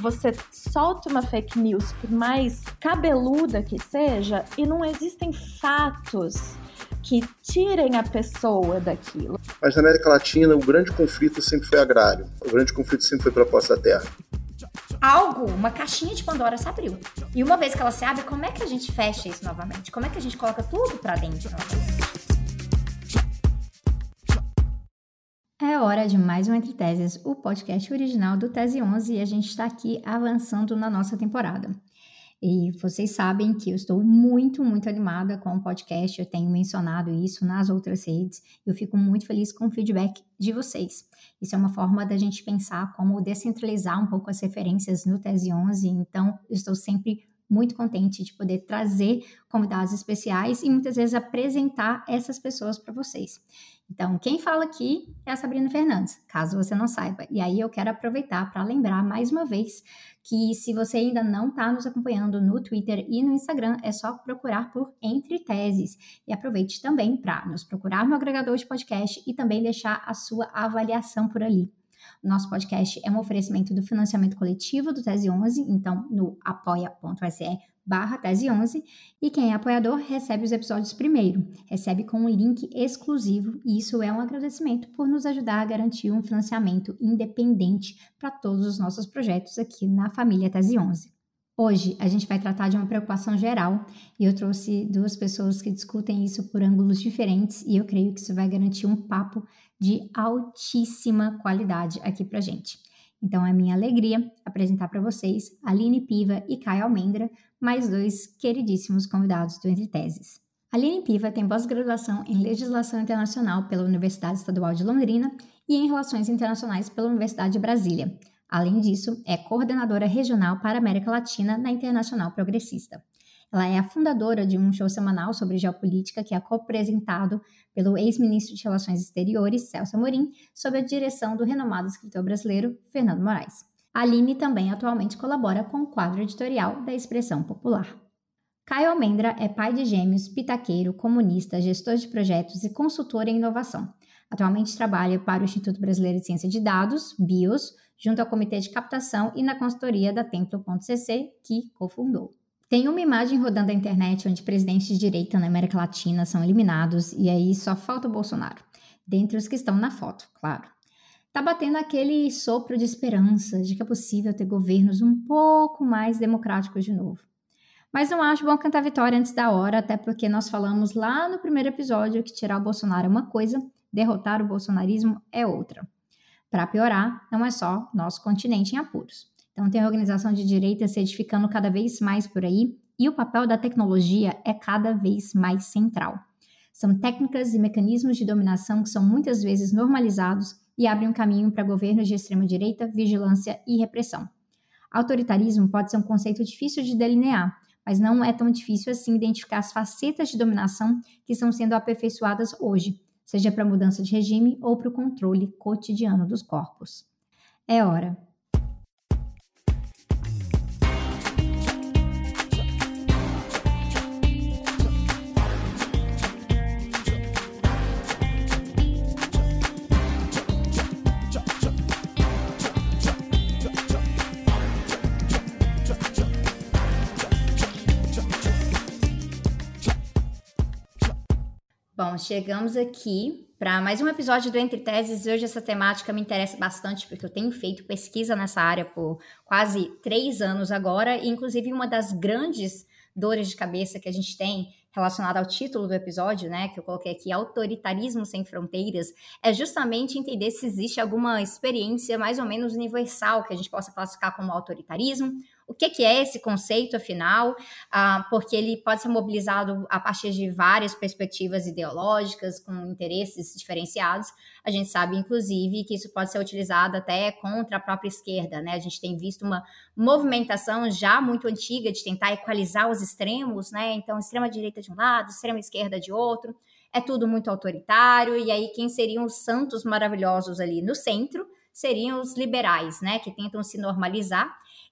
você solta uma fake news, por mais cabeluda que seja, e não existem fatos que tirem a pessoa daquilo. Mas na América Latina, o grande conflito sempre foi agrário. O grande conflito sempre foi pela posse da terra. Algo, uma caixinha de Pandora se abriu. E uma vez que ela se abre, como é que a gente fecha isso novamente? Como é que a gente coloca tudo para dentro novamente? É hora de mais um Entre Teses, o podcast original do Tese 11, e a gente está aqui avançando na nossa temporada. E vocês sabem que eu estou muito, muito animada com o podcast, eu tenho mencionado isso nas outras redes, eu fico muito feliz com o feedback de vocês. Isso é uma forma da gente pensar como descentralizar um pouco as referências no Tese 11, então eu estou sempre muito contente de poder trazer convidados especiais e muitas vezes apresentar essas pessoas para vocês. Então, quem fala aqui é a Sabrina Fernandes, caso você não saiba. E aí eu quero aproveitar para lembrar mais uma vez que se você ainda não está nos acompanhando no Twitter e no Instagram, é só procurar por Entre Teses. E aproveite também para nos procurar no agregador de podcast e também deixar a sua avaliação por ali. Nosso podcast é um oferecimento do financiamento coletivo do Tese 11, então no apoia.se barra Tese 11, e quem é apoiador recebe os episódios primeiro, recebe com um link exclusivo, e isso é um agradecimento por nos ajudar a garantir um financiamento independente para todos os nossos projetos aqui na família Tese 11. Hoje a gente vai tratar de uma preocupação geral e eu trouxe duas pessoas que discutem isso por ângulos diferentes e eu creio que isso vai garantir um papo de altíssima qualidade aqui para gente. Então é minha alegria apresentar para vocês Aline Piva e Caio Almendra, mais dois queridíssimos convidados do Entre Teses. Aline Piva tem pós-graduação em Legislação Internacional pela Universidade Estadual de Londrina e em Relações Internacionais pela Universidade de Brasília. Além disso, é coordenadora regional para a América Latina na Internacional Progressista. Ela é a fundadora de um show semanal sobre geopolítica que é co-apresentado pelo ex-ministro de Relações Exteriores, Celso Amorim, sob a direção do renomado escritor brasileiro Fernando Moraes. Aline também atualmente colabora com o quadro editorial da Expressão Popular. Caio Almendra é pai de gêmeos, pitaqueiro, comunista, gestor de projetos e consultor em inovação. Atualmente trabalha para o Instituto Brasileiro de Ciência de Dados, BIOS, junto ao Comitê de Captação e na consultoria da Templo.cc, que cofundou. Tem uma imagem rodando na internet onde presidentes de direita na América Latina são eliminados e aí só falta o Bolsonaro. Dentre os que estão na foto, claro. Tá batendo aquele sopro de esperança de que é possível ter governos um pouco mais democráticos de novo. Mas não acho bom cantar vitória antes da hora, até porque nós falamos lá no primeiro episódio que tirar o Bolsonaro é uma coisa, derrotar o bolsonarismo é outra. Para piorar, não é só nosso continente em apuros. Então, tem a organização de direita se edificando cada vez mais por aí, e o papel da tecnologia é cada vez mais central. São técnicas e mecanismos de dominação que são muitas vezes normalizados e abrem um caminho para governos de extrema-direita, vigilância e repressão. Autoritarismo pode ser um conceito difícil de delinear, mas não é tão difícil assim identificar as facetas de dominação que estão sendo aperfeiçoadas hoje, seja para mudança de regime ou para o controle cotidiano dos corpos. É hora. Chegamos aqui para mais um episódio do Entre Teses. Hoje essa temática me interessa bastante porque eu tenho feito pesquisa nessa área por quase três anos agora, e inclusive uma das grandes dores de cabeça que a gente tem relacionada ao título do episódio, né, que eu coloquei aqui, Autoritarismo Sem Fronteiras, é justamente entender se existe alguma experiência mais ou menos universal que a gente possa classificar como autoritarismo, o que, que é esse conceito, afinal? Ah, porque ele pode ser mobilizado a partir de várias perspectivas ideológicas, com interesses diferenciados. A gente sabe, inclusive, que isso pode ser utilizado até contra a própria esquerda. Né? A gente tem visto uma movimentação já muito antiga de tentar equalizar os extremos, né? Então, extrema-direita de um lado, extrema-esquerda de outro. É tudo muito autoritário, e aí quem seriam os santos maravilhosos ali no centro seriam os liberais, né? Que tentam se normalizar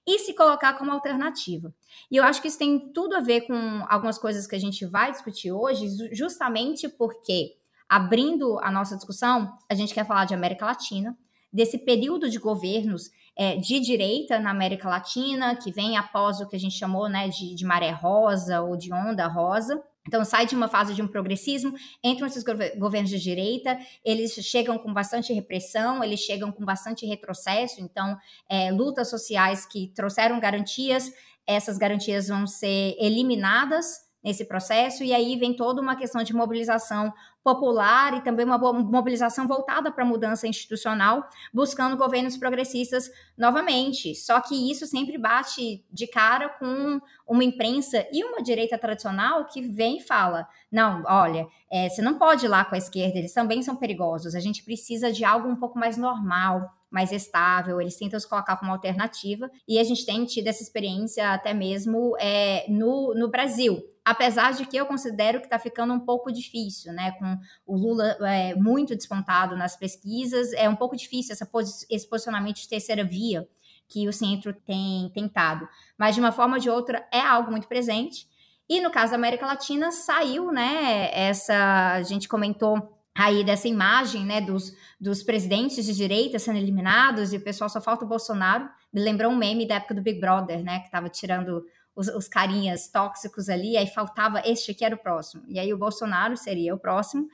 e se colocar como alternativa. E eu acho que isso tem tudo a ver com algumas coisas que a gente vai discutir hoje, justamente porque, abrindo a nossa discussão, a gente quer falar de América Latina, desse período de governos é, de direita na América Latina, que vem após o que a gente chamou né, de, de maré rosa ou de onda rosa. Então, sai de uma fase de um progressismo, entram esses governos de direita, eles chegam com bastante repressão, eles chegam com bastante retrocesso, então, é, lutas sociais que trouxeram garantias, essas garantias vão ser eliminadas nesse processo, e aí vem toda uma questão de mobilização popular e também uma mobilização voltada para a mudança institucional, buscando governos progressistas novamente. Só que isso sempre bate de cara com uma imprensa e uma direita tradicional que vem e fala: não, olha, é, você não pode ir lá com a esquerda, eles também são perigosos, a gente precisa de algo um pouco mais normal, mais estável, eles tentam se colocar como alternativa, e a gente tem tido essa experiência até mesmo é, no, no Brasil apesar de que eu considero que está ficando um pouco difícil, né? Com o Lula é, muito despontado nas pesquisas, é um pouco difícil essa, esse posicionamento de terceira via que o centro tem tentado. Mas, de uma forma ou de outra, é algo muito presente. E no caso da América Latina, saiu, né? Essa. A gente comentou aí dessa imagem, né, dos, dos presidentes de direita sendo eliminados e o pessoal só falta o Bolsonaro. Me lembrou um meme da época do Big Brother, né, que estava tirando os, os carinhas tóxicos ali, aí faltava este que era o próximo. E aí o Bolsonaro seria o próximo.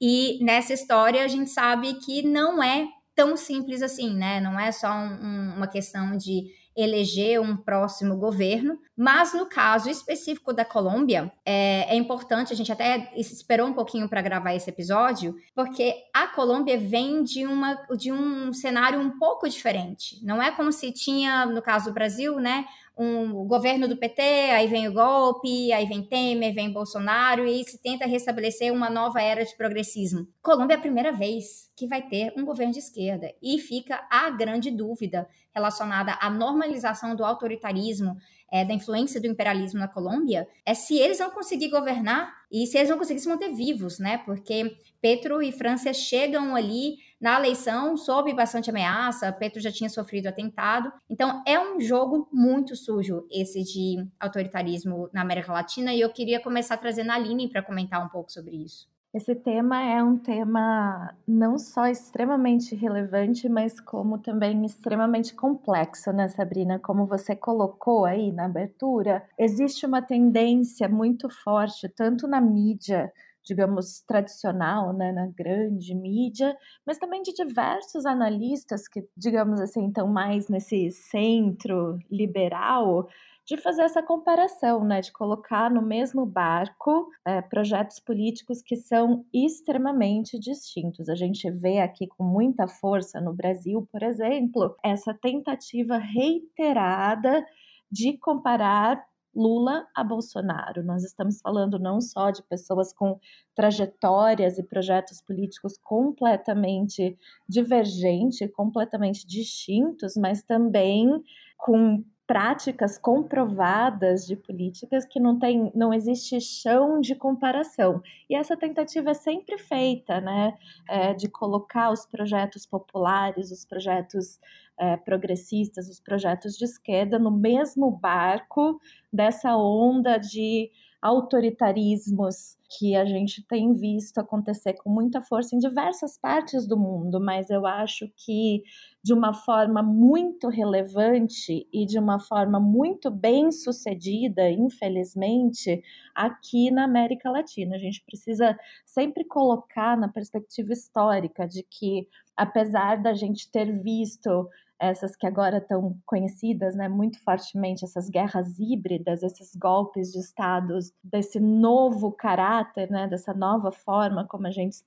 E nessa história a gente sabe que não é tão simples assim, né? Não é só um, um, uma questão de eleger um próximo governo, mas no caso específico da Colômbia, é, é importante, a gente até esperou um pouquinho para gravar esse episódio, porque a Colômbia vem de, uma, de um cenário um pouco diferente. Não é como se tinha, no caso do Brasil, né, um governo do PT, aí vem o golpe, aí vem Temer, vem Bolsonaro, e se tenta restabelecer uma nova era de progressismo. Colômbia é a primeira vez que vai ter um governo de esquerda, e fica a grande dúvida relacionada à normalização do autoritarismo, é, da influência do imperialismo na Colômbia, é se eles vão conseguir governar e se eles vão conseguir se manter vivos, né? Porque Petro e França chegam ali na eleição sob bastante ameaça, Petro já tinha sofrido atentado. Então é um jogo muito sujo esse de autoritarismo na América Latina e eu queria começar trazendo a Aline para comentar um pouco sobre isso. Esse tema é um tema não só extremamente relevante, mas como também extremamente complexo, né, Sabrina? Como você colocou aí na abertura, existe uma tendência muito forte, tanto na mídia digamos, tradicional, né, na grande mídia, mas também de diversos analistas que, digamos assim, estão mais nesse centro liberal, de fazer essa comparação, né, de colocar no mesmo barco é, projetos políticos que são extremamente distintos. A gente vê aqui com muita força no Brasil, por exemplo, essa tentativa reiterada de comparar Lula a Bolsonaro. Nós estamos falando não só de pessoas com trajetórias e projetos políticos completamente divergentes, completamente distintos, mas também com práticas comprovadas de políticas que não tem, não existe chão de comparação. E essa tentativa é sempre feita, né, é, de colocar os projetos populares, os projetos é, progressistas, os projetos de esquerda no mesmo barco dessa onda de autoritarismos que a gente tem visto acontecer com muita força em diversas partes do mundo, mas eu acho que de uma forma muito relevante e de uma forma muito bem sucedida, infelizmente, aqui na América Latina. A gente precisa sempre colocar na perspectiva histórica de que, apesar da gente ter visto essas que agora estão conhecidas né, muito fortemente, essas guerras híbridas, esses golpes de estados, desse novo caráter, né, dessa nova forma como a gente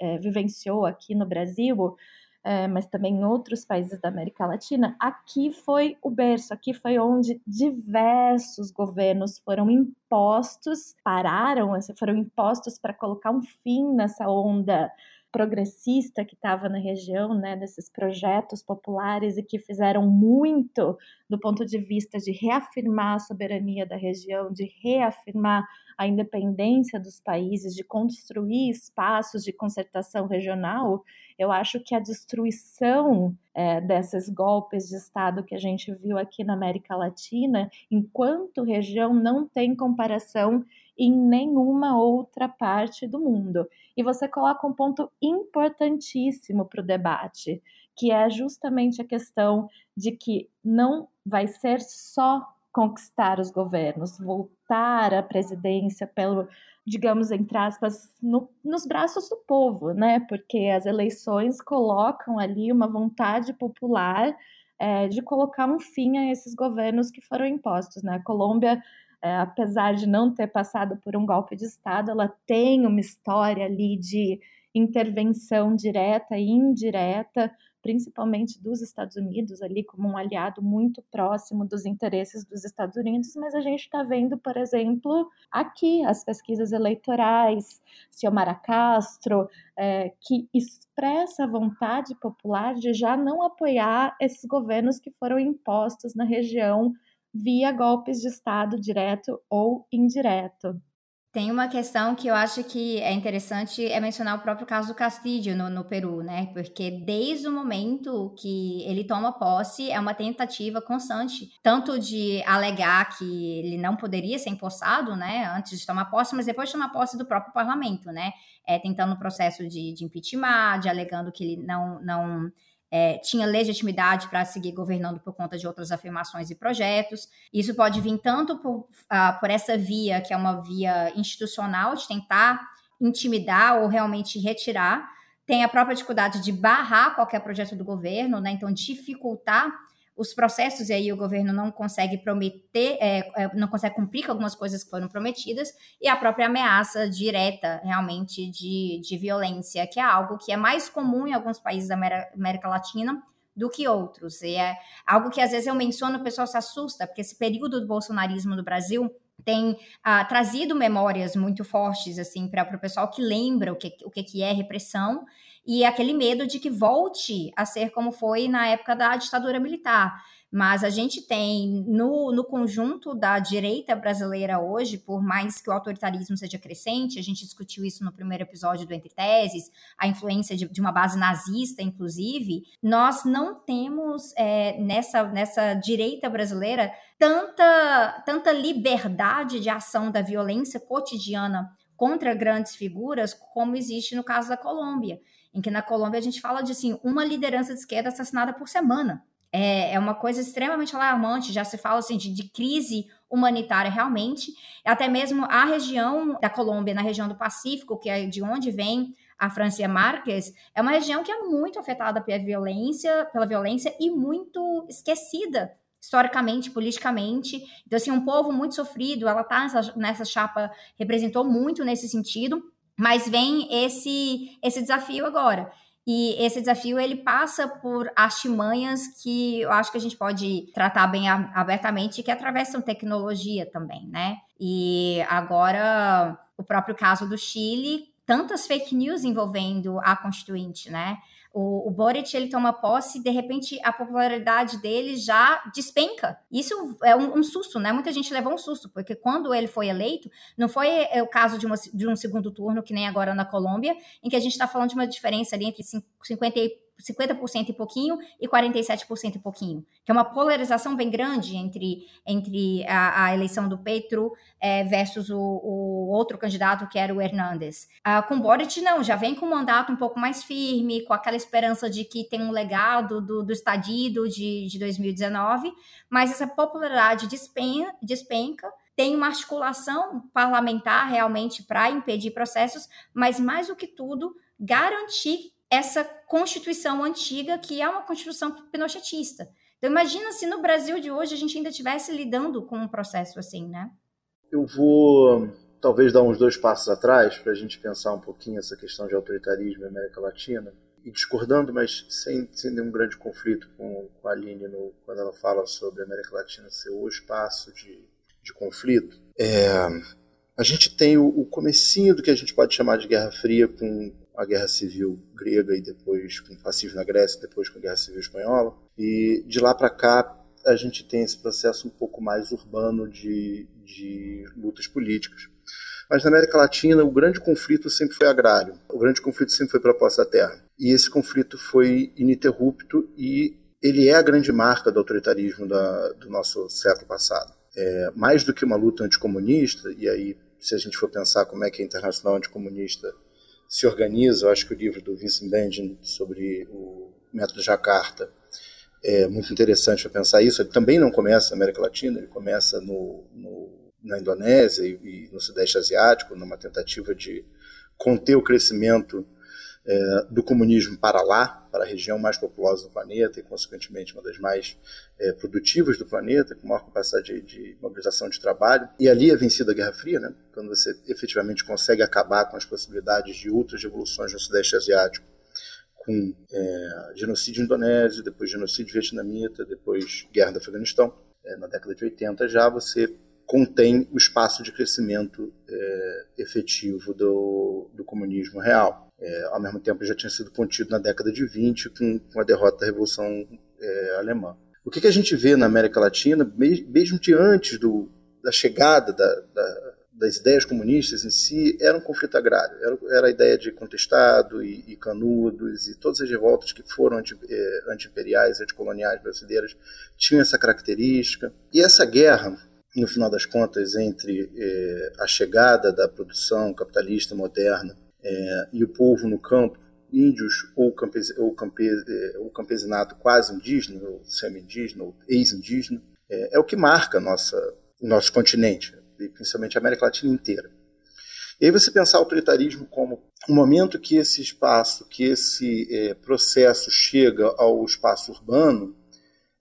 é, vivenciou aqui no Brasil, é, mas também em outros países da América Latina, aqui foi o berço, aqui foi onde diversos governos foram impostos, pararam, foram impostos para colocar um fim nessa onda progressista que estava na região, né, desses projetos populares e que fizeram muito do ponto de vista de reafirmar a soberania da região, de reafirmar a independência dos países, de construir espaços de concertação regional, eu acho que a destruição é, desses golpes de Estado que a gente viu aqui na América Latina, enquanto região, não tem comparação em nenhuma outra parte do mundo. E você coloca um ponto importantíssimo para o debate, que é justamente a questão de que não vai ser só conquistar os governos, voltar à presidência pelo, digamos, entre aspas, no, nos braços do povo, né? Porque as eleições colocam ali uma vontade popular é, de colocar um fim a esses governos que foram impostos, né? A Colômbia é, apesar de não ter passado por um golpe de Estado, ela tem uma história ali de intervenção direta e indireta, principalmente dos Estados Unidos, ali como um aliado muito próximo dos interesses dos Estados Unidos, mas a gente está vendo, por exemplo, aqui as pesquisas eleitorais, Xiomara Castro, é, que expressa a vontade popular de já não apoiar esses governos que foram impostos na região via golpes de Estado direto ou indireto. Tem uma questão que eu acho que é interessante é mencionar o próprio caso do Castillo no, no, Peru, né? Porque desde o momento que ele toma posse, é uma tentativa constante, tanto de alegar que ele não poderia ser empossado, né? Antes de tomar posse, mas depois de tomar posse do próprio parlamento, né? É, tentando o processo de, de impeachment, de alegando que ele não, não é, tinha legitimidade para seguir governando por conta de outras afirmações e projetos. Isso pode vir tanto por, uh, por essa via, que é uma via institucional, de tentar intimidar ou realmente retirar. Tem a própria dificuldade de barrar qualquer projeto do governo, né? Então, dificultar os processos, e aí o governo não consegue prometer, é, é, não consegue cumprir com algumas coisas que foram prometidas, e a própria ameaça direta, realmente, de, de violência, que é algo que é mais comum em alguns países da América Latina do que outros. E é algo que às vezes eu menciono, o pessoal se assusta, porque esse período do bolsonarismo no Brasil tem ah, trazido memórias muito fortes assim para o pessoal que lembra o que, o que é repressão e aquele medo de que volte a ser como foi na época da ditadura militar. Mas a gente tem no, no conjunto da direita brasileira hoje, por mais que o autoritarismo seja crescente, a gente discutiu isso no primeiro episódio do Entre Teses, a influência de, de uma base nazista, inclusive, nós não temos é, nessa, nessa direita brasileira tanta, tanta liberdade de ação da violência cotidiana contra grandes figuras como existe no caso da Colômbia em que na Colômbia a gente fala de assim, uma liderança de esquerda assassinada por semana. É, é uma coisa extremamente alarmante, já se fala assim de, de crise humanitária realmente, até mesmo a região da Colômbia, na região do Pacífico, que é de onde vem a Francia Marques, é uma região que é muito afetada pela violência, pela violência e muito esquecida historicamente, politicamente. Então, assim, um povo muito sofrido, ela tá nessa, nessa chapa, representou muito nesse sentido. Mas vem esse esse desafio agora. E esse desafio ele passa por artimanhas que eu acho que a gente pode tratar bem abertamente, que atravessam tecnologia também, né? E agora o próprio caso do Chile, tantas fake news envolvendo a Constituinte, né? O, o Boric ele toma posse e de repente a popularidade dele já despenca. Isso é um, um, susto, né? Muita gente levou um susto, porque quando ele foi eleito, não foi é, o caso de, uma, de um segundo turno, que nem agora na Colômbia, em que a gente está falando de uma diferença ali entre 50 e 50% e pouquinho e 47% e pouquinho, que é uma polarização bem grande entre, entre a, a eleição do Petro é, versus o, o, outro candidato que era o Hernandes. Ah, com Boric, não, já vem com um mandato um pouco mais firme, com aquela esperança de que tem um legado do, do estadido de, de 2019, mas essa popularidade despenca, despenca tem uma articulação parlamentar realmente para impedir processos, mas mais do que tudo, garantir essa Constituição antiga, que é uma Constituição pinochetista. Então, imagina se no Brasil de hoje a gente ainda estivesse lidando com um processo assim, né? Eu vou talvez dar uns dois passos atrás para a gente pensar um pouquinho essa questão de autoritarismo na América Latina e discordando, mas sem, sem nenhum grande conflito com, com a Aline no, quando ela fala sobre a América Latina ser o espaço de, de conflito. É, a gente tem o, o comecinho do que a gente pode chamar de Guerra Fria com a Guerra Civil grega e depois com o fascismo na Grécia, depois com a Guerra Civil espanhola. E de lá para cá a gente tem esse processo um pouco mais urbano de, de lutas políticas. Mas na América Latina o grande conflito sempre foi agrário. O grande conflito sempre foi pela posse da terra. E esse conflito foi ininterrupto e ele é a grande marca do autoritarismo da, do nosso século passado. É, mais do que uma luta anticomunista, e aí se a gente for pensar como é que a Internacional Anticomunista se organiza. Eu acho que o livro do Vincent Benjamin sobre o método Jacarta é muito interessante para pensar isso. Ele também não começa na América Latina, ele começa no, no, na Indonésia e, e, no Sudeste Asiático, numa tentativa de conter o crescimento é, do comunismo para lá, para a região mais populosa do planeta e, consequentemente, uma das mais é, produtivas do planeta, com maior capacidade de, de, mobilização de trabalho. E ali é vencida a Guerra Fria, né? quando você efetivamente consegue acabar com as possibilidades de outras revoluções no Sudeste Asiático, com é, genocídio indonésio, depois genocídio vietnamita, depois guerra do Afeganistão. É, na década de 80 já você contém o espaço de crescimento é, efetivo do, do comunismo real é, ao mesmo tempo já tinha sido contido na década de 20 com, com a derrota da Revolução é, Alemã. O que, que, a gente vê na América Latina, mesmo de antes do, da chegada da, da, das ideias comunistas em si, era um conflito agrário. Era, era a ideia de contestado e, e, canudos e todas as revoltas que foram anti, é, anti-imperiais, anticoloniais brasileiras tinham essa característica. E essa guerra, no final das contas, entre é, a chegada da produção capitalista moderna é, e o povo no campo, índios ou, campes, ou, campe, é, ou campesinato quase indígena, ou semi-indígena, ou ex-indígena, é, é, o que marca nossa, nosso continente, e principalmente a América Latina inteira. E aí você pensar o autoritarismo como o momento que esse espaço, que esse é, processo chega ao espaço urbano,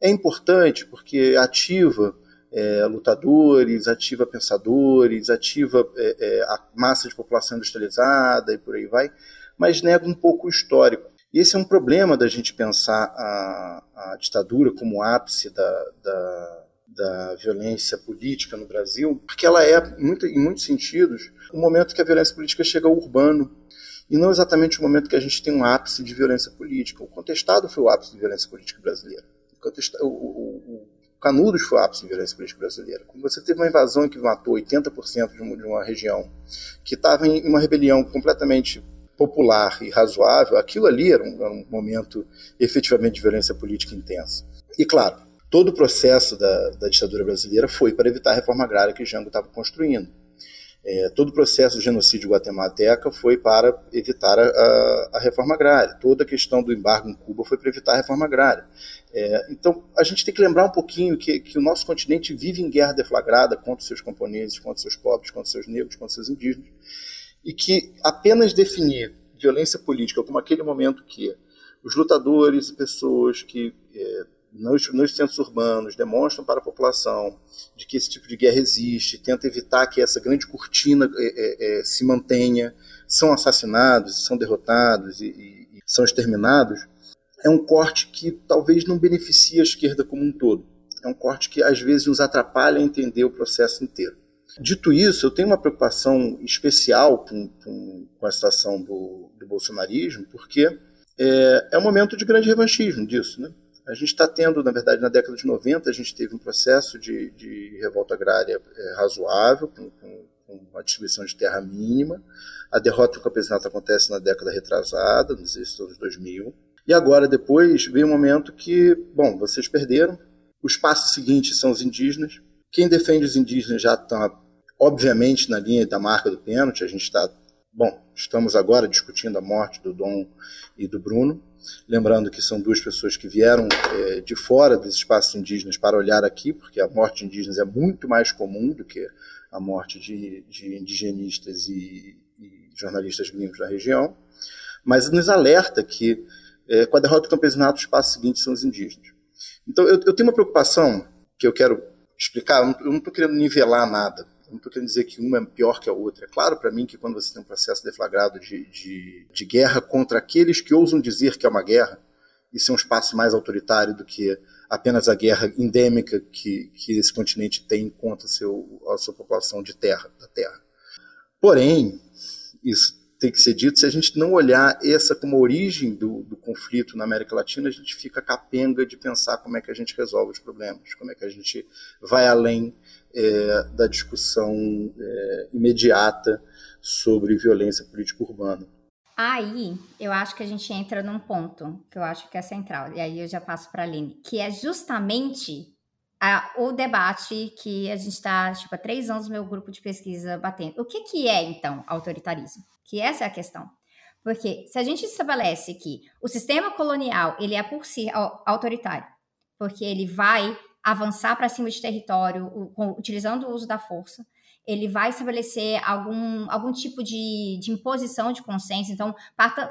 é importante porque ativa é, lutadores, ativa pensadores, ativa é, é, a massa de população industrializada e por aí vai, mas nega um pouco o histórico. E esse é um problema da gente pensar a, a ditadura como ápice da, da, da, violência política no Brasil, porque ela é, muito, em muitos sentidos, o momento que a violência política chega ao urbano, e não exatamente o momento que a gente tem um ápice de violência política. O contestado foi o ápice de violência política brasileira. O, o, Canudos foi o ápice de violência política brasileira. Quando você teve uma invasão que matou 80% de uma, de uma região, que estava em uma rebelião completamente popular e razoável, aquilo ali era um, era um, momento efetivamente de violência política intensa. E claro, todo o processo da, da ditadura brasileira foi para evitar a reforma agrária que Jango estava construindo. É, todo o processo do genocídio guatemalteca foi para evitar a, a, a, reforma agrária. Toda a questão do embargo em Cuba foi para evitar a reforma agrária. É, então, a gente tem que lembrar um pouquinho que, que, o nosso continente vive em guerra deflagrada contra seus camponeses, contra seus pobres, contra seus negros, contra seus indígenas, e que apenas definir violência política como aquele momento que os lutadores e pessoas que é, nos, nos, centros urbanos, demonstram para a população de que esse tipo de guerra existe, tenta evitar que essa grande cortina é, é, se mantenha, são assassinados, são derrotados e, e, e, são exterminados, é um corte que talvez não beneficie a esquerda como um todo. É um corte que às vezes nos atrapalha a entender o processo inteiro. Dito isso, eu tenho uma preocupação especial com, com, com a situação do, do bolsonarismo, porque é, é um momento de grande revanchismo disso, né? A gente está tendo, na verdade, na década de 90, a gente teve um processo de, de revolta agrária é, razoável, com, com, com, uma distribuição de terra mínima. A derrota do campesinato acontece na década retrasada, nos anos 2000. E agora, depois, vem um momento que, bom, vocês perderam. Os passos seguintes são os indígenas. Quem defende os indígenas já está, obviamente, na linha da marca do pênalti. A gente está, bom, estamos agora discutindo a morte do Dom e do Bruno. Lembrando que são duas pessoas que vieram é, de fora dos espaços indígenas para olhar aqui, porque a morte de indígenas é muito mais comum do que a morte de, de indigenistas e, e, jornalistas gringos da região, mas nos alerta que é, com a derrota do campesinato, os passos seguintes são os indígenas. Então eu, eu tenho uma preocupação que eu quero explicar, eu não estou querendo nivelar nada, não estou querendo dizer que uma é pior que a outra. É claro para mim que quando você tem um processo deflagrado de, de, de, guerra contra aqueles que ousam dizer que é uma guerra, isso é um espaço mais autoritário do que apenas a guerra endêmica que, que esse continente tem contra seu, a sua população de terra, da terra. Porém, isso tem que ser dito, se a gente não olhar essa como origem do, do, conflito na América Latina, a gente fica capenga de pensar como é que a gente resolve os problemas, como é que a gente vai além é, da discussão é, imediata sobre violência política urbana. Aí, eu acho que a gente entra num ponto que eu acho que é central, e aí eu já passo para a Aline, que é justamente a, o debate que a gente está, tipo, há três anos no meu grupo de pesquisa batendo. O que, que é, então, autoritarismo? Que essa é a questão. Porque se a gente estabelece que o sistema colonial ele é por si autoritário, porque ele vai avançar para cima de território utilizando o uso da força, ele vai estabelecer algum, algum tipo de, de imposição de consenso. Então,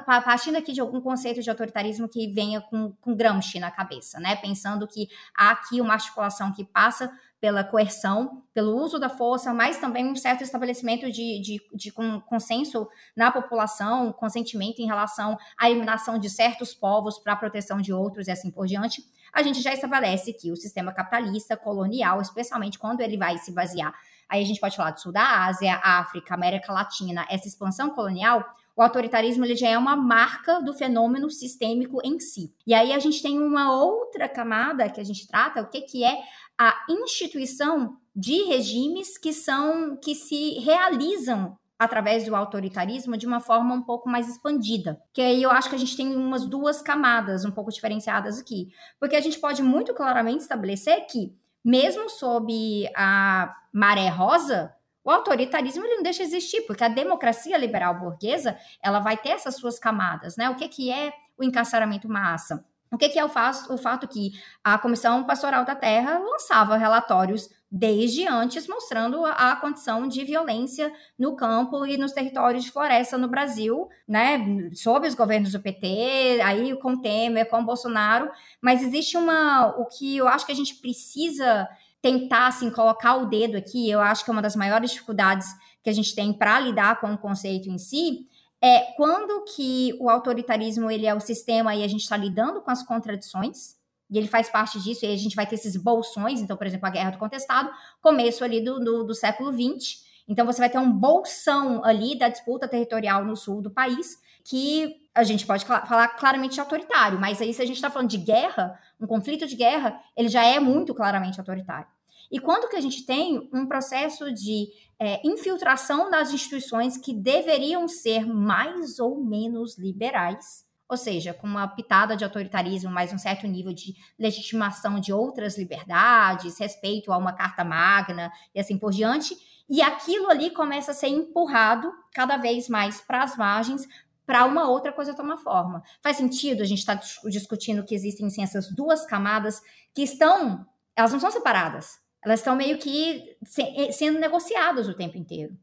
partindo aqui de algum conceito de autoritarismo que venha com, com Gramsci na cabeça, né? Pensando que há aqui uma articulação que passa pela coerção, pelo uso da força, mas também um certo estabelecimento de, de, de consenso na população, consentimento em relação à eliminação de certos povos para a proteção de outros e assim por diante, a gente já estabelece que o sistema capitalista, colonial, especialmente quando ele vai se basear Aí a gente pode falar do sul da Ásia, África, América Latina, essa expansão colonial, o autoritarismo ele já é uma marca do fenômeno sistêmico em si. E aí a gente tem uma outra camada que a gente trata, o que, que é a instituição de regimes que são que se realizam através do autoritarismo de uma forma um pouco mais expandida. Que aí eu acho que a gente tem umas duas camadas um pouco diferenciadas aqui. Porque a gente pode muito claramente estabelecer que mesmo sob a maré rosa, o autoritarismo ele não deixa de existir, porque a democracia liberal burguesa ela vai ter essas suas camadas, né? O que, que é o encarceramento massa? O que, que é o o fato que a Comissão Pastoral da Terra lançava relatórios desde antes mostrando a, condição de violência no campo e nos territórios de floresta no Brasil, né, sob os governos do PT, aí com Temer, com Bolsonaro, mas existe uma o que eu acho que a gente precisa tentar assim colocar o dedo aqui, eu acho que é uma das maiores dificuldades que a gente tem para lidar com o conceito em si, é quando que o autoritarismo ele é o sistema e a gente está lidando com as contradições, e ele faz parte disso, e a gente vai ter esses bolsões, então, por exemplo, a Guerra do Contestado, começo ali do, do, do século XX, então você vai ter um bolsão ali da disputa territorial no sul do país, que a gente pode falar claramente autoritário, mas aí se a gente está falando de guerra, um conflito de guerra, ele já é muito claramente autoritário. E quando que a gente tem um processo de é, infiltração das instituições que deveriam ser mais ou menos liberais, ou seja, com uma pitada de autoritarismo, mais um certo nível de legitimação de outras liberdades, respeito a uma carta magna e assim por diante, e aquilo ali começa a ser empurrado cada vez mais para as margens para uma outra coisa tomar forma. Faz sentido a gente estar tá discutindo que existem assim, essas duas camadas que estão, elas não são separadas, elas estão meio que se, sendo negociadas o tempo inteiro.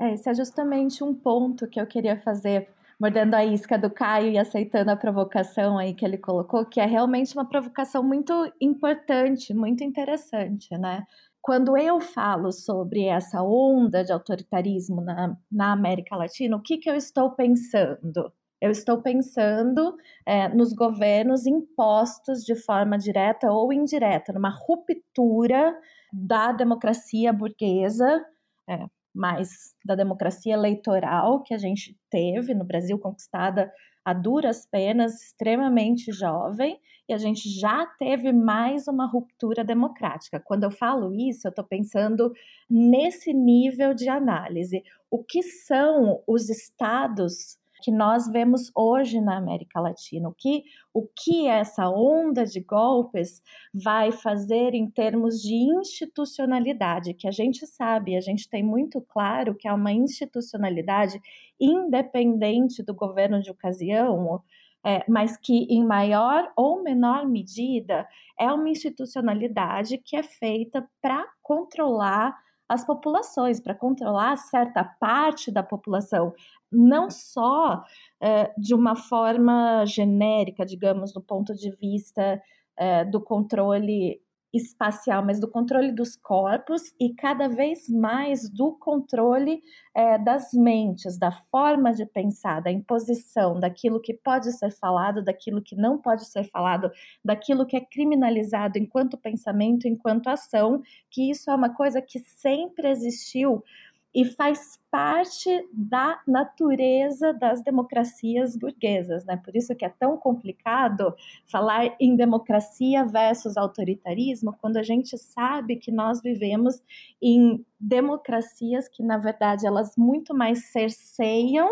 É, esse é justamente um ponto que eu queria fazer mordendo a isca do Caio e aceitando a provocação aí que ele colocou, que é realmente uma provocação muito importante, muito interessante, né? Quando eu falo sobre essa onda de autoritarismo na, na América Latina, o que, que eu estou pensando? Eu estou pensando é, nos governos impostos de forma direta ou indireta, numa ruptura da democracia burguesa, é, mais da democracia eleitoral que a gente teve no Brasil, conquistada a duras penas, extremamente jovem, e a gente já teve mais uma ruptura democrática. Quando eu falo isso, eu estou pensando nesse nível de análise. O que são os estados que nós vemos hoje na América Latina. O que, o que essa onda de golpes vai fazer em termos de institucionalidade, que a gente sabe, a gente tem muito claro que é uma institucionalidade independente do governo de ocasião, é, mas que em maior ou menor medida é uma institucionalidade que é feita para controlar as populações, para controlar certa parte da população, não só é, de uma forma genérica, digamos, do ponto de vista é, do controle espacial, mas do controle dos corpos e cada vez mais do controle é, das mentes, da forma de pensar, da imposição, daquilo que pode ser falado, daquilo que não pode ser falado, daquilo que é criminalizado enquanto pensamento, enquanto ação, que isso é uma coisa que sempre existiu e faz parte da natureza das democracias burguesas, né? Por isso que é tão complicado falar em democracia versus autoritarismo, quando a gente sabe que nós vivemos em democracias que, na verdade, elas muito mais cerceiam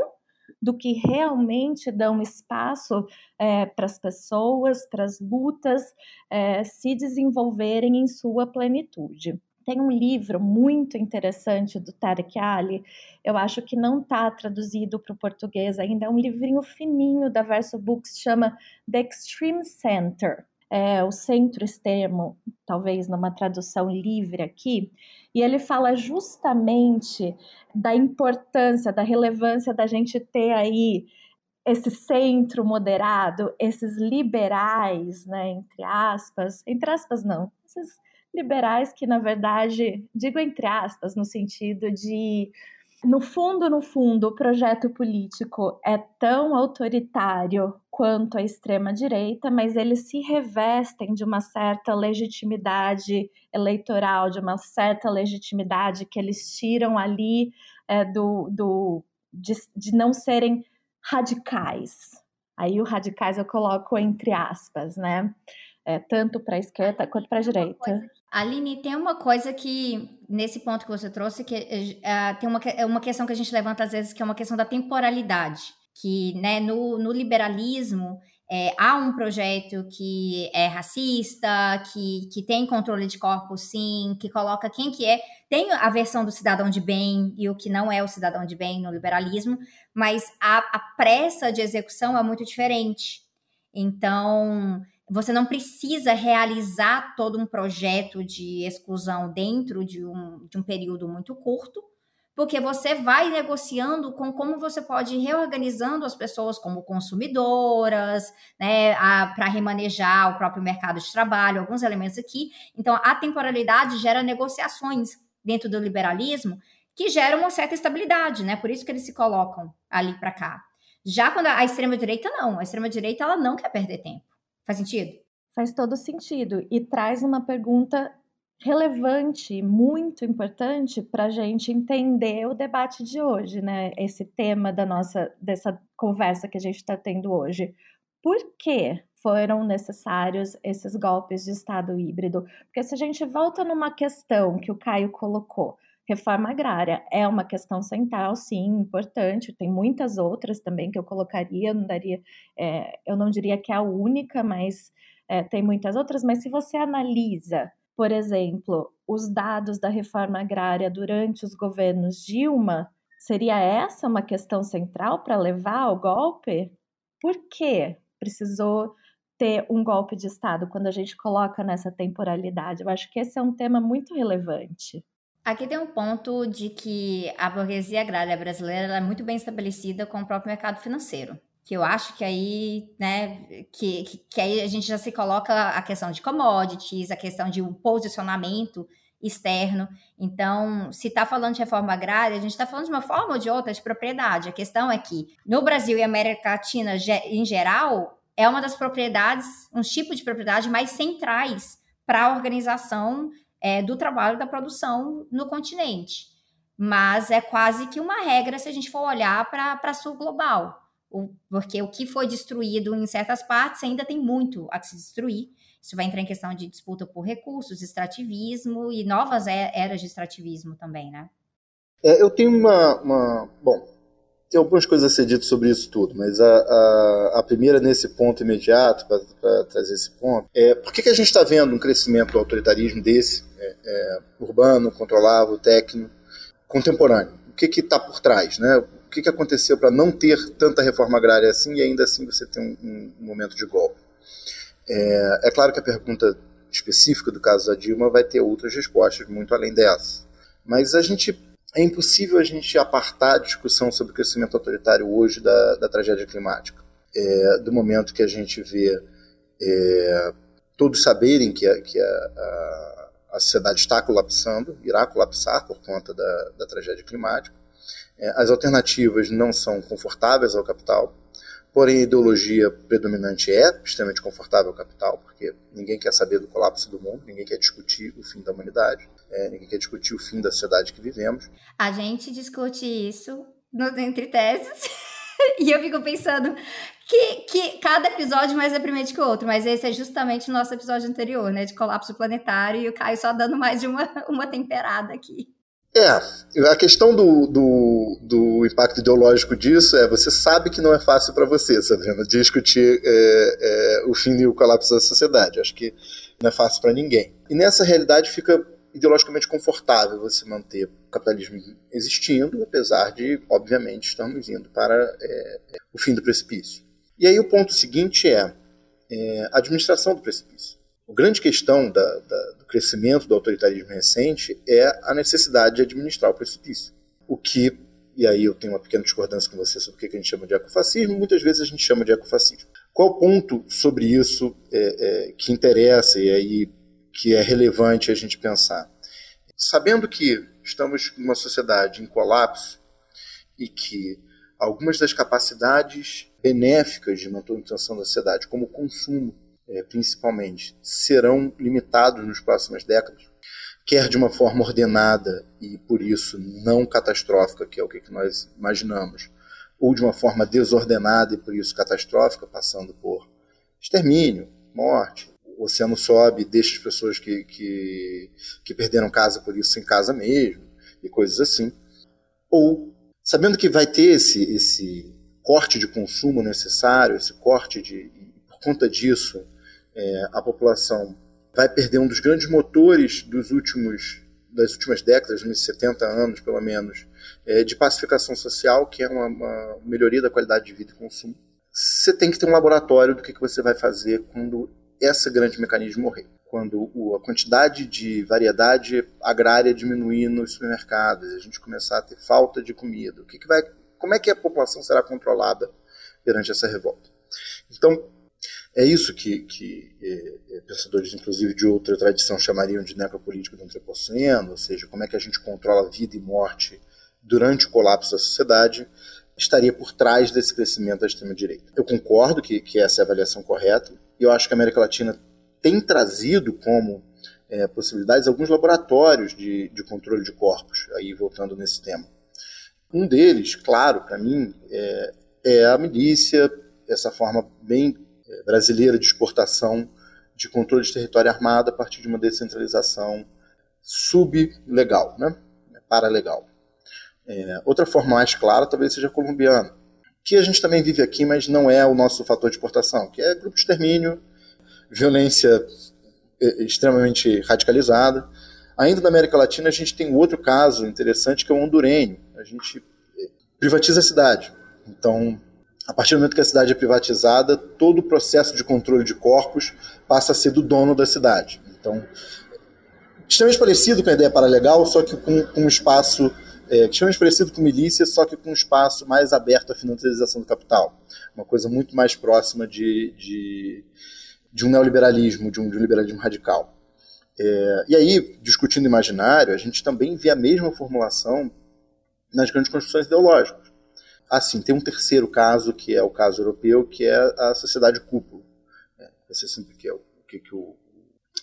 do que realmente dão espaço é, para as pessoas, para as lutas é, se desenvolverem em sua plenitude. Tem um livro muito interessante do Tarek Ali, eu acho que não está traduzido para o português ainda, é um livrinho fininho da Verso Books, chama The Extreme Center, é, o centro extremo, talvez numa tradução livre aqui, e ele fala justamente da importância, da relevância da gente ter aí esse centro moderado, esses liberais, né, entre aspas, entre aspas não, esses liberais que na verdade, digo entre aspas, no sentido de no fundo, no fundo, o projeto político é tão autoritário quanto a extrema-direita, mas eles se revestem de uma certa legitimidade eleitoral, de uma certa legitimidade que eles tiram ali é, do, do de, de não serem radicais. Aí o radicais eu coloco entre aspas, né? É, tanto para a esquerda quanto para a direita. Aline, tem uma coisa que, nesse ponto que você trouxe, que uh, tem uma, é uma questão que a gente levanta às vezes, que é uma questão da temporalidade. Que né, no, no liberalismo é, há um projeto que é racista, que, que tem controle de corpo, sim, que coloca quem que é. Tem a versão do cidadão de bem e o que não é o cidadão de bem no liberalismo, mas a, a pressa de execução é muito diferente. Então, você não precisa realizar todo um projeto de exclusão dentro de um, de um período muito curto, porque você vai negociando com como você pode ir reorganizando as pessoas como consumidoras, né, para remanejar o próprio mercado de trabalho, alguns elementos aqui. Então, a temporalidade gera negociações dentro do liberalismo que geram uma certa estabilidade, né? Por isso que eles se colocam ali para cá. Já quando a extrema direita não, a extrema direita ela não quer perder tempo. Faz sentido? Faz todo sentido e traz uma pergunta relevante, muito importante para a gente entender o debate de hoje, né? Esse tema da nossa dessa conversa que a gente está tendo hoje. Por que foram necessários esses golpes de Estado híbrido? Porque se a gente volta numa questão que o Caio colocou, reforma agrária é uma questão central, sim, importante. Tem muitas outras também que eu colocaria, eu não daria, é, eu não diria que é a única, mas é, tem muitas outras. Mas se você analisa por exemplo, os dados da reforma agrária durante os governos Dilma, seria essa uma questão central para levar ao golpe? Por que precisou ter um golpe de Estado quando a gente coloca nessa temporalidade? Eu acho que esse é um tema muito relevante. Aqui tem um ponto de que a burguesia agrária brasileira é muito bem estabelecida com o próprio mercado financeiro que eu acho que aí, né, que, que, que, aí a gente já se coloca a questão de commodities, a questão de um posicionamento externo. Então, se está falando de reforma agrária, a gente está falando de uma forma ou de outra de propriedade. A questão é que no Brasil e América Latina em geral, é uma das propriedades, um tipo de propriedade mais centrais para a organização é, do trabalho da produção no continente. Mas é quase que uma regra se a gente for olhar para sul global porque o que foi destruído em certas partes ainda tem muito a se destruir. Isso vai entrar em questão de disputa por recursos, extrativismo e novas eras de extrativismo também, né? É, eu tenho uma, uma, Bom, tem algumas coisas a ser dito sobre isso tudo, mas a, a, a primeira nesse ponto imediato, para trazer esse ponto, é por que, que a gente está vendo um crescimento do autoritarismo desse, é, é, urbano, controlável, técnico, contemporâneo? O que está por trás, né? o que, que aconteceu para não ter tanta reforma agrária assim e ainda assim você ter um, um, um momento de golpe? É, é, claro que a pergunta específica do caso da Dilma vai ter outras respostas muito além dessa. Mas a gente é impossível a gente apartar a discussão sobre o crescimento autoritário hoje da, da tragédia climática. É, do momento que a gente vê é, todos saberem que, a, que a, a, sociedade está colapsando, irá colapsar por conta da, da tragédia climática, é, as alternativas não são confortáveis ao capital, porém a ideologia predominante é extremamente confortável ao capital, porque ninguém quer saber do colapso do mundo, ninguém quer discutir o fim da humanidade, é, ninguém quer discutir o fim da sociedade que vivemos. A gente discute isso no Entre Teses. e eu fico pensando que, que cada episódio mais deprimente que o outro, mas esse é justamente o nosso episódio anterior, né? De colapso planetário, e o Caio só dando mais de uma, uma temperada aqui. É, a questão do, do, do, impacto ideológico disso é você sabe que não é fácil para você, Sabrina, discutir é, é, o fim e o colapso da sociedade. Acho que não é fácil para ninguém. E nessa realidade fica ideologicamente confortável você manter o capitalismo existindo, apesar de, obviamente, estarmos indo para é, o fim do precipício. E aí o ponto seguinte é, é a administração do precipício. A grande questão da, da, do crescimento do autoritarismo recente é a necessidade de administrar o precipício. O que, e aí eu tenho uma pequena discordância com você sobre o que a gente chama de ecofascismo, muitas vezes a gente chama de ecofascismo. Qual o ponto sobre isso é, é, que interessa e aí que é relevante a gente pensar? Sabendo que estamos numa sociedade em colapso e que algumas das capacidades benéficas de manutenção da sociedade, como o consumo, principalmente, serão limitados nas próximas décadas, quer de uma forma ordenada e, por isso, não catastrófica, que é o que nós imaginamos, ou de uma forma desordenada e por isso catastrófica, passando por extermínio, morte, o oceano sobe, deixa as pessoas que, que, que perderam casa por isso sem casa mesmo, e coisas assim. Ou, sabendo que vai ter esse, esse corte de consumo necessário, esse corte de. por conta disso, é, a população vai perder um dos grandes motores dos últimos das últimas décadas, uns 70 anos pelo menos, é, de pacificação social, que é uma, uma, melhoria da qualidade de vida e consumo. Você tem que ter um laboratório do que, que você vai fazer quando esse grande mecanismo morrer. Quando a quantidade de variedade agrária diminuir nos supermercados, a gente começar a ter falta de comida, o que, que vai, como é que a população será controlada perante essa revolta? Então, é isso que, que é, pensadores, inclusive de outra tradição, chamariam de necropolítica do antropoceno, ou seja, como é que a gente controla vida e morte durante o colapso da sociedade, estaria por trás desse crescimento da extrema-direita. Eu concordo que, que essa é a avaliação correta, e eu acho que a América Latina tem trazido como é, possibilidades alguns laboratórios de, de controle de corpos, aí voltando nesse tema. Um deles, claro, para mim, é, é a milícia, essa forma bem brasileira de exportação de controle de território armado a partir de uma descentralização sublegal, né? paralegal. É, outra forma mais clara talvez seja a colombiana, que a gente também vive aqui, mas não é o nosso fator de exportação, que é grupo de extermínio, violência é, extremamente radicalizada. Ainda na América Latina, a gente tem outro caso interessante que é o hondurenho. A gente é, privatiza a cidade. Então, a partir do momento que a cidade é privatizada, todo o processo de controle de corpos passa a ser do dono da cidade. Então, extremamente parecido com a ideia paralegal, só que com, com um espaço é, extremamente parecido com milícia, só que com um espaço mais aberto à financiarização do capital. Uma coisa muito mais próxima de, de, de um neoliberalismo, de um, de um liberalismo radical. É, e aí, discutindo imaginário, a gente também vê a mesma formulação nas grandes construções ideológicas. Assim, tem um terceiro caso, que é o caso europeu, que é a sociedade cúpula. É, você sempre que é o que, que o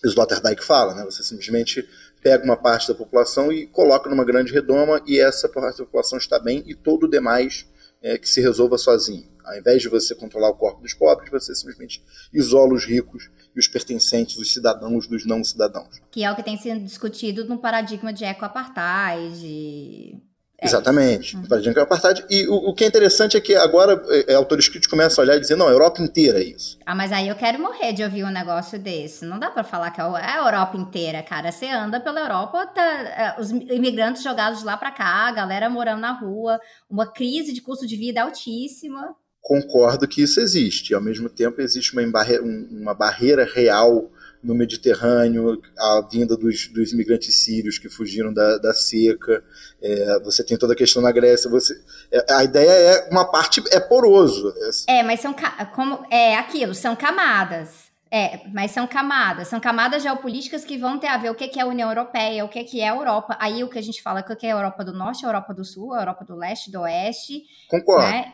Sloterdijk fala, né? Você simplesmente pega uma parte da população e coloca numa grande redoma e essa parte da população está bem e todo o demais é, que se resolva sozinho. Ao invés de você controlar o corpo dos pobres, você simplesmente isola os ricos e os pertencentes, os cidadãos dos não cidadãos. Que é o que tem sido discutido no paradigma de eco-apartheid, é Exatamente, uhum. paradigma apartheid. E o, o, que é interessante é que agora é, autores críticos começam a olhar e dizer, não, a Europa inteira é isso. Ah, mas aí eu quero morrer de ouvir um negócio desse. Não dá para falar que é, é a Europa inteira, cara. Você anda pela Europa, tá, é, os imigrantes jogados de lá para cá, a galera morando na rua, uma crise de custo de vida altíssima. Concordo que isso existe. Ao mesmo tempo, existe uma, uma barreira real no Mediterrâneo, a vinda dos, dos imigrantes sírios que fugiram da, da seca, é, você tem toda a questão na Grécia, você, é, a ideia é, uma parte é poroso. É, mas são, como, é aquilo, são camadas. É, mas são camadas, são camadas geopolíticas que vão ter a ver o que é a União Europeia, o que é a Europa. Aí o que a gente fala, o que é a Europa do Norte, a Europa do Sul, a Europa do Leste, do Oeste. Concordo. Né?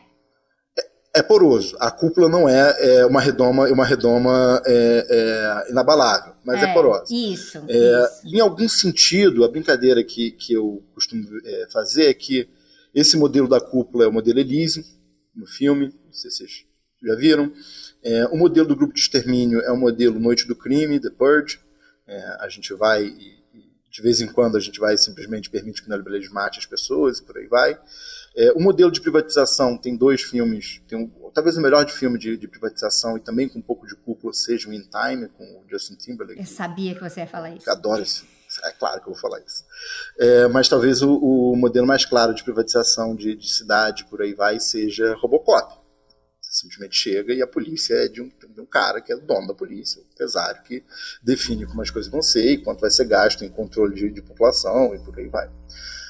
É poroso. A cúpula não é, é uma redoma, uma redoma é, é inabalável, mas é, é porosa. Isso, é, isso, Em algum sentido, a brincadeira que, que eu costumo é, fazer é que esse modelo da cúpula é o modelo Elysium, no filme, não sei se vocês já viram. É, o modelo do grupo de extermínio é o modelo Noite do Crime, The Purge. a gente vai e, de vez em quando a gente vai simplesmente permite que o neoliberalismo mate as pessoas e por aí vai. É, o modelo de privatização tem dois filmes, tem um, talvez o melhor de filme de, de, privatização e também com um pouco de cúpula seja o In Time, com o Justin Timberlake. Eu sabia que você ia falar isso. Eu adoro esse, É claro que eu vou falar isso. É, mas talvez o, o, modelo mais claro de privatização de, de, cidade, por aí vai, seja Robocop. Você simplesmente chega e a polícia é de um, de um cara que é dono da polícia, o empresário, que define como as coisas vão ser e quanto vai ser gasto em controle de, de população e por aí vai.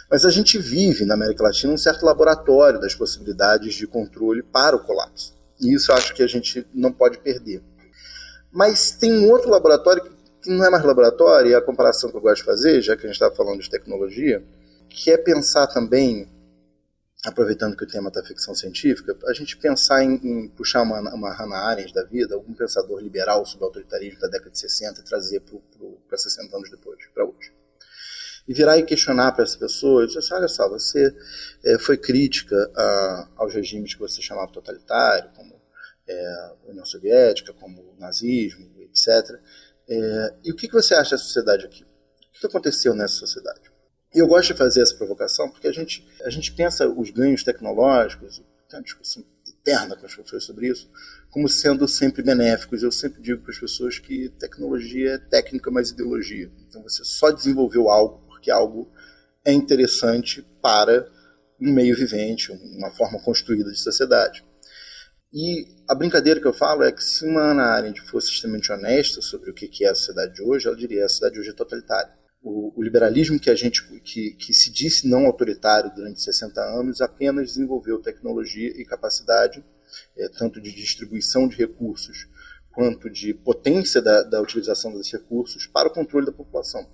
Mas a gente vive na América Latina um certo laboratório das possibilidades de controle para o colapso. E isso acho que a gente não pode perder. Mas tem um outro laboratório que não é mais laboratório, e a comparação que eu gosto de fazer, já que a gente está falando de tecnologia, que é pensar também, aproveitando que o tema está ficção científica, a gente pensar em, em puxar uma, uma Hannah Arendt da vida, algum pensador liberal sobre o autoritarismo da década de 60 e trazer para 60 anos depois, e virar e questionar para essa pessoa, e dizer assim, olha só, você é, foi crítica a, aos regimes que você chamava totalitário, como é, União Soviética, como nazismo, etc. É, e o que, que você acha da sociedade aqui? O que aconteceu nessa sociedade? E eu gosto de fazer essa provocação porque a gente, a gente pensa os ganhos tecnológicos, tem uma discussão eterna com as pessoas sobre isso, como sendo sempre benéficos. Eu sempre digo para as pessoas que tecnologia é técnica, mas ideologia. Então você só desenvolveu algo que algo é interessante para um meio vivente, uma forma construída de sociedade. E a brincadeira que eu falo é que se uma Ana Arendt fosse extremamente honesta sobre o que é a sociedade de hoje, ela diria que a sociedade de hoje é totalitária. O, o liberalismo que a gente que, que se disse não autoritário durante 60 anos apenas desenvolveu tecnologia e capacidade, é, tanto de distribuição de recursos quanto de potência da, da utilização desses recursos para o controle da população.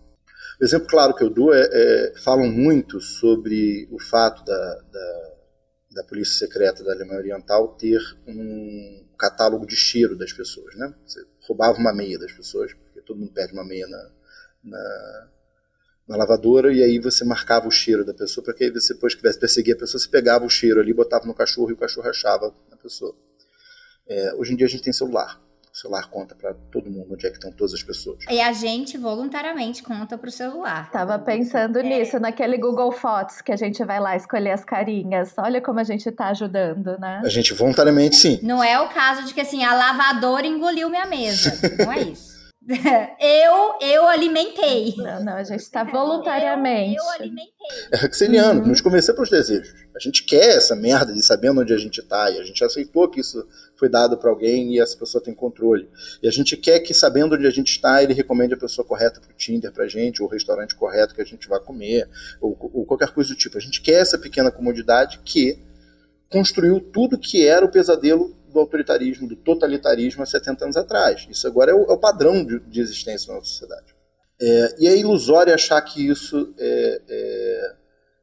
O exemplo claro que eu dou é, é falam muito sobre o fato da, da, da, polícia secreta da Alemanha Oriental ter um catálogo de cheiro das pessoas, né? Você roubava uma meia das pessoas, porque todo mundo perde uma meia na, na, na lavadora, e aí você marcava o cheiro da pessoa, para que aí você depois que perseguir a pessoa, você pegava o cheiro ali, botava no cachorro e o cachorro achava a pessoa. É, hoje em dia a gente tem celular o celular conta para todo mundo onde é que estão todas as pessoas. E a gente voluntariamente conta para o celular. Tava pensando é. nisso, naquele Google Fotos que a gente vai lá escolher as carinhas. Olha como a gente está ajudando, né? A gente voluntariamente sim. Não é o caso de que assim, a lavadora engoliu minha mesa. Não é isso. eu, eu alimentei. Não, não, a gente está voluntariamente. Eu, eu alimentei. É Huxeliano, uhum. nos convencer pelos desejos. A gente quer essa merda de saber onde a gente está e a gente aceitou que isso foi dado para alguém e essa pessoa tem controle. E a gente quer que, sabendo onde a gente está, ele recomende a pessoa correta para o Tinder para a gente, ou o restaurante correto que a gente vai comer, ou, ou qualquer coisa do tipo. A gente quer essa pequena comodidade que construiu tudo que era o pesadelo do autoritarismo, do totalitarismo há 70 anos atrás. Isso agora é o, é o padrão de, de, existência na nossa sociedade. É, e é ilusório achar que isso é, é,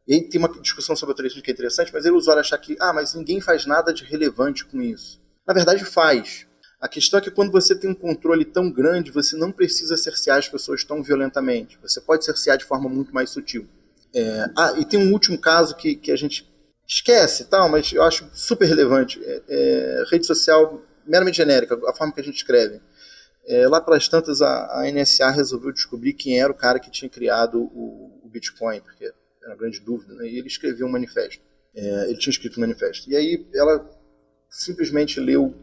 E aí tem uma discussão sobre autoritarismo que é interessante, mas é ilusório achar que, ah, mas ninguém faz nada de relevante com isso. Na verdade, faz. A questão é que quando você tem um controle tão grande, você não precisa cercear as pessoas tão violentamente. Você pode cercear de forma muito mais sutil. É, ah, e tem um último caso que, que a gente esquece tal, mas eu acho super relevante. É, é, rede social meramente genérica, a forma que a gente escreve. É, lá pelas tantas, a, a, NSA resolveu descobrir quem era o cara que tinha criado o, o Bitcoin, porque era uma grande dúvida, né? e ele escreveu um manifesto. É, ele tinha escrito um manifesto. E aí ela simplesmente leu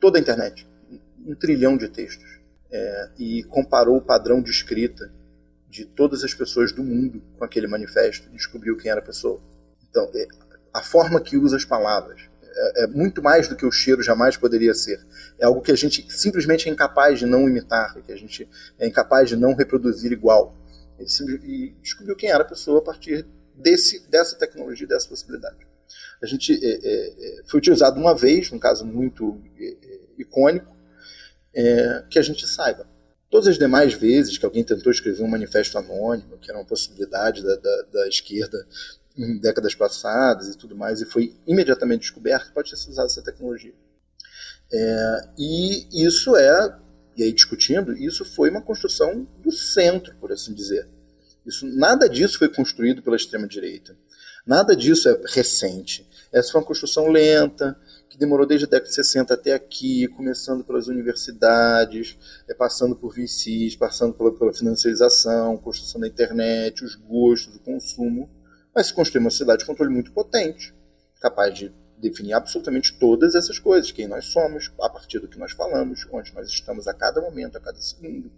toda a internet, um trilhão de textos, é, e comparou o padrão de escrita de todas as pessoas do mundo com aquele manifesto e descobriu quem era a pessoa. Então, é, a forma que usa as palavras. É, é, muito mais do que o cheiro jamais poderia ser. É algo que a gente simplesmente é incapaz de não imitar, que a gente é incapaz de não reproduzir igual. E descobriu quem era a pessoa a partir desse, dessa tecnologia, dessa possibilidade. A gente é, é, é foi utilizado uma vez, num caso muito é, é, icônico, que a gente saiba. Todas as demais vezes que alguém tentou escrever um manifesto anônimo, que era uma possibilidade da, da, da esquerda em décadas passadas e tudo mais, e foi imediatamente descoberto pode ser usada essa tecnologia. É, e isso é, e aí discutindo, isso foi uma construção do centro, por assim dizer. Isso, nada disso foi construído pela extrema-direita. Nada disso é recente. Essa foi uma construção lenta, que demorou desde a década de 60 até aqui, começando pelas universidades, é, passando por VCs, passando pela, pela financiarização, construção da internet, os gostos, o consumo mas se construir uma sociedade de controle muito potente, capaz de definir absolutamente todas essas coisas, quem nós somos, a partir do que nós falamos, onde nós estamos a cada momento, a cada segundo.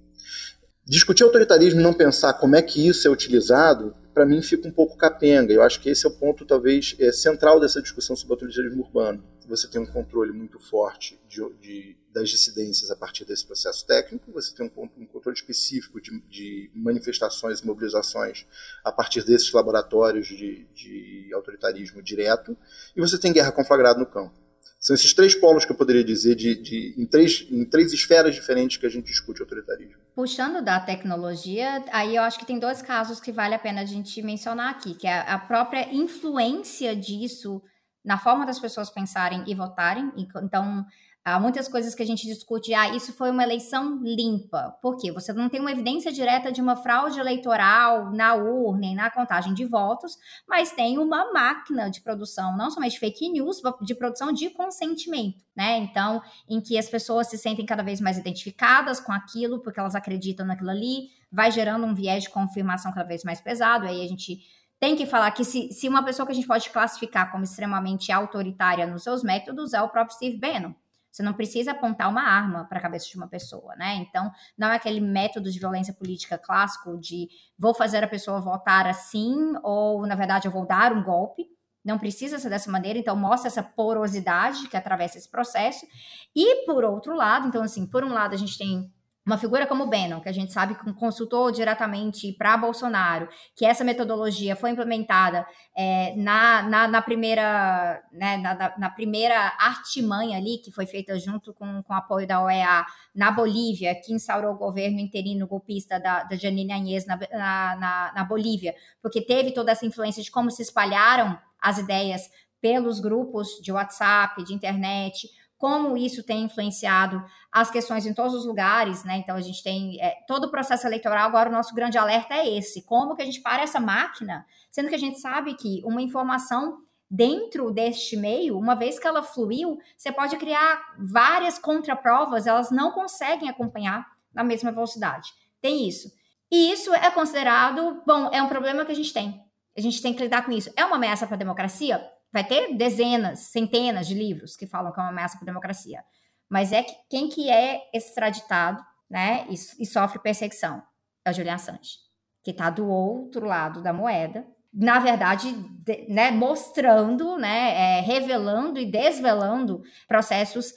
discutir autoritarismo e não pensar como é que isso é utilizado, para mim fica um pouco capenga. Eu acho que esse é o ponto, talvez, é, central dessa discussão sobre autoritarismo urbano. Você tem um controle muito forte de, de, das dissidências a partir desse processo técnico, você tem um, um controle específico de, de, manifestações e mobilizações a partir desses laboratórios de, de autoritarismo direto, e você tem guerra conflagrada no campo. São esses três polos que eu poderia dizer de, de, em, três, em três esferas diferentes que a gente discute autoritarismo. Puxando da tecnologia, aí eu acho que tem dois casos que vale a pena a gente mencionar aqui, que é a própria influência disso na forma das pessoas pensarem e votarem. Então, Há muitas coisas que a gente discute, ah, isso foi uma eleição limpa. Por quê? Você não tem uma evidência direta de uma fraude eleitoral na urna e na contagem de votos, mas tem uma máquina de produção, não somente fake news, de produção de consentimento, né? Então, em que as pessoas se sentem cada vez mais identificadas com aquilo, porque elas acreditam naquilo ali, vai gerando um viés de confirmação cada vez mais pesado, aí a gente tem que falar que se, se uma pessoa que a gente pode classificar como extremamente autoritária nos seus métodos é o próprio Steve Bannon. Você não precisa apontar uma arma para a cabeça de uma pessoa, né? Então, não é aquele método de violência política clássico de vou fazer a pessoa votar assim ou, na verdade, eu vou dar um golpe. Não precisa ser dessa maneira, então mostra essa porosidade que atravessa esse processo. E, por outro lado, então, assim, por um lado, a gente tem uma figura como Bannon, que a gente sabe que consultou diretamente para Bolsonaro, que essa metodologia foi implementada é, na, na, na, primeira, né, na, na, primeira artimanha ali, que foi feita junto com, com o apoio da OEA na Bolívia, que instaurou o governo interino golpista da, da Janine Añez na, na, na Bolívia, porque teve toda essa influência de como se espalharam as ideias pelos grupos de WhatsApp, de internet, como isso tem influenciado as questões em todos os lugares, né? Então a gente tem é, todo o processo eleitoral. Agora o nosso grande alerta é esse: como que a gente para essa máquina, sendo que a gente sabe que uma informação dentro deste meio, uma vez que ela fluiu, você pode criar várias contraprovas, elas não conseguem acompanhar na mesma velocidade. Tem isso. E isso é considerado, bom, é um problema que a gente tem. A gente tem que lidar com isso. É uma ameaça para a democracia? Vai ter dezenas, centenas de livros que falam que é uma ameaça para a democracia. Mas é que quem que é extraditado, né, e, e sofre perseguição é o Julian Assange, que está do outro lado da moeda, na verdade, de, né, mostrando, né, é, revelando e desvelando processos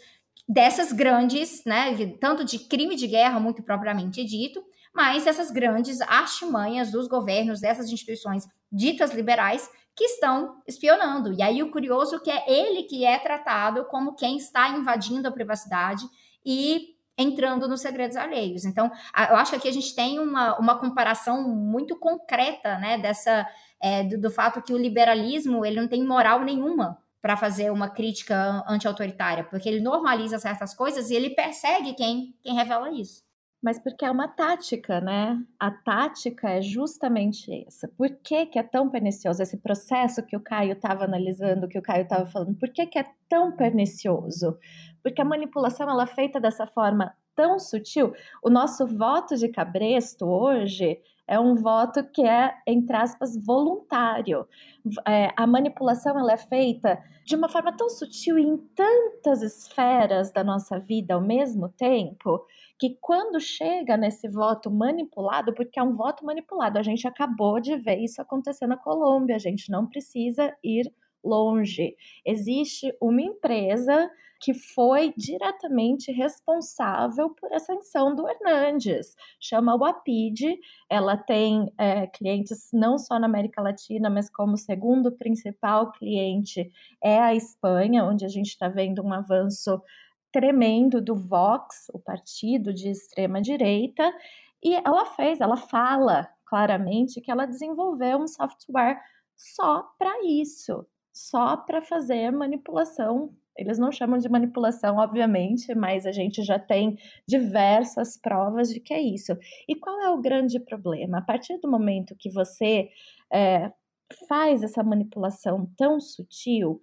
dessas grandes, né, tanto de crime de guerra, muito propriamente dito, mas essas grandes artimanhas dos governos, dessas instituições ditas liberais, que estão espionando. E aí o curioso é que é ele que é tratado como quem está invadindo a privacidade e entrando nos segredos alheios. Então, eu acho que aqui a gente tem uma, uma comparação muito concreta, né, dessa é, do, do fato que o liberalismo ele não tem moral nenhuma para fazer uma crítica anti-autoritária, porque ele normaliza certas coisas e ele persegue quem, quem revela isso. Mas porque é uma tática, né? A tática é justamente essa. Por que, que é tão pernicioso esse processo que o Caio estava analisando, que o Caio estava falando? Por que, que é tão pernicioso? Porque a manipulação ela é feita dessa forma tão sutil. O nosso voto de cabresto hoje é um voto que é, entre aspas, voluntário. É, a manipulação ela é feita de uma forma tão sutil em tantas esferas da nossa vida ao mesmo tempo que quando chega nesse voto manipulado, porque é um voto manipulado, a gente acabou de ver isso acontecer na Colômbia, a gente não precisa ir longe. Existe uma empresa que foi diretamente responsável por essa ascensão do Hernandes. Chama Wapid, ela tem é, clientes não só na América Latina, mas como segundo principal cliente é a Espanha, onde a gente está vendo um avanço tremendo do Vox, o partido de extrema direita, e ela fez, ela fala claramente que ela desenvolveu um software só para isso, só para fazer manipulação. Eles não chamam de manipulação, obviamente, mas a gente já tem diversas provas de que é isso. E qual é o grande problema? A partir do momento que você é, faz essa manipulação tão sutil,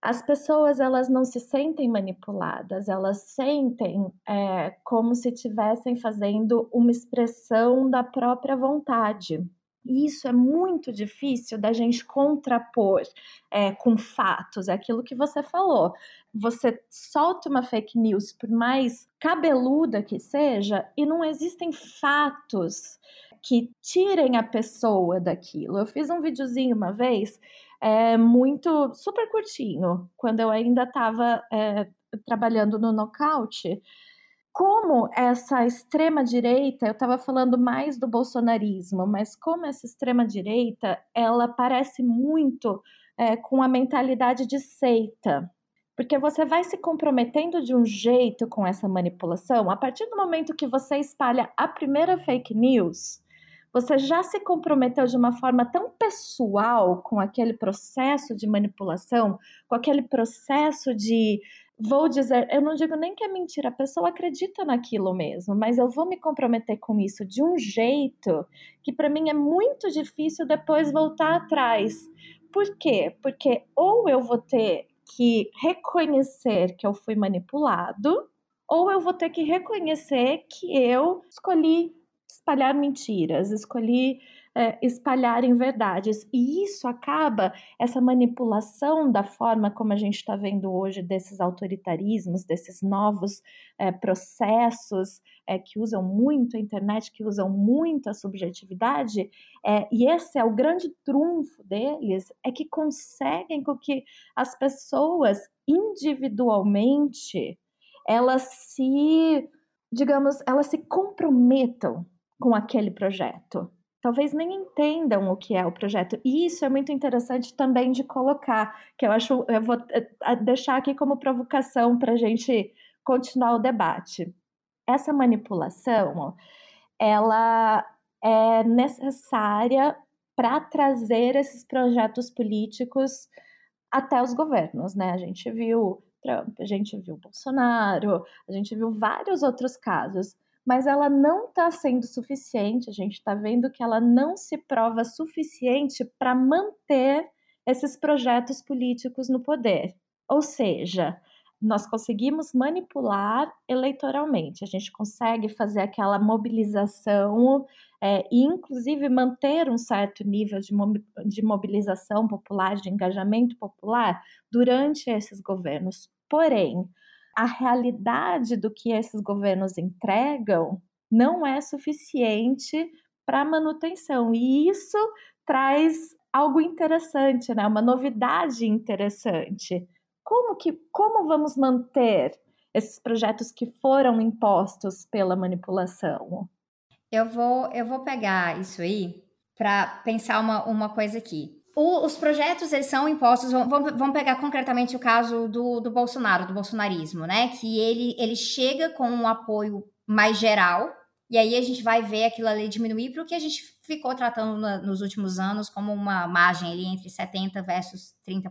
as pessoas elas não se sentem manipuladas, elas sentem é, como se estivessem fazendo uma expressão da própria vontade. E isso é muito difícil da gente contrapor é, com fatos, é aquilo que você falou. Você solta uma fake news, por mais cabeluda que seja, e não existem fatos que tirem a pessoa daquilo. Eu fiz um videozinho uma vez, é, muito super curtinho, quando eu ainda estava é, trabalhando no nocaute. Como essa extrema direita, eu estava falando mais do bolsonarismo, mas como essa extrema direita, ela parece muito é, com a mentalidade de seita, porque você vai se comprometendo de um jeito com essa manipulação, a partir do momento que você espalha a primeira fake news, você já se comprometeu de uma forma tão pessoal com aquele processo de manipulação, com aquele processo de vou dizer, eu não digo nem que é mentira, a pessoa acredita naquilo mesmo, mas eu vou me comprometer com isso de um jeito que para mim é muito difícil depois voltar atrás. Por quê? Porque ou eu vou ter que reconhecer que eu fui manipulado, ou eu vou ter que reconhecer que eu escolhi espalhar mentiras, escolhi é, espalharem verdades. E isso acaba, essa manipulação da forma como a gente está vendo hoje desses autoritarismos, desses novos é, processos é, que usam muito a internet, que usam muito a subjetividade, e esse é o grande trunfo deles, é que conseguem com que as pessoas individualmente elas se, digamos, elas se comprometam com aquele projeto talvez nem entendam o que é o projeto. E isso é muito interessante também de colocar, que eu acho, eu vou eh, deixar aqui como provocação para a gente continuar o debate. Essa manipulação, ela é necessária para trazer esses projetos políticos até os governos, né? A gente viu Trump, a gente viu Bolsonaro, a gente viu vários outros casos mas ela não está sendo suficiente. A gente está vendo que ela não se prova suficiente para manter esses projetos políticos no poder. Ou seja, nós conseguimos manipular eleitoralmente, a gente consegue fazer aquela mobilização é, e, inclusive, manter um certo nível de, de mobilização popular, de engajamento popular durante esses governos. Porém, a realidade do que esses governos entregam não é suficiente para manutenção. E isso traz algo interessante, né? Uma novidade interessante. Como que como vamos manter esses projetos que foram impostos pela manipulação? Eu vou eu vou pegar isso aí para pensar uma, uma coisa aqui. O, os projetos, eles são impostos, vamos, vamos pegar concretamente o caso do, do Bolsonaro, do bolsonarismo, né? Que ele, ele chega com um apoio mais geral, e aí a gente vai ver aquilo ali diminuir para o que a gente ficou tratando na, nos últimos anos como uma margem ali entre 70% versus 30%,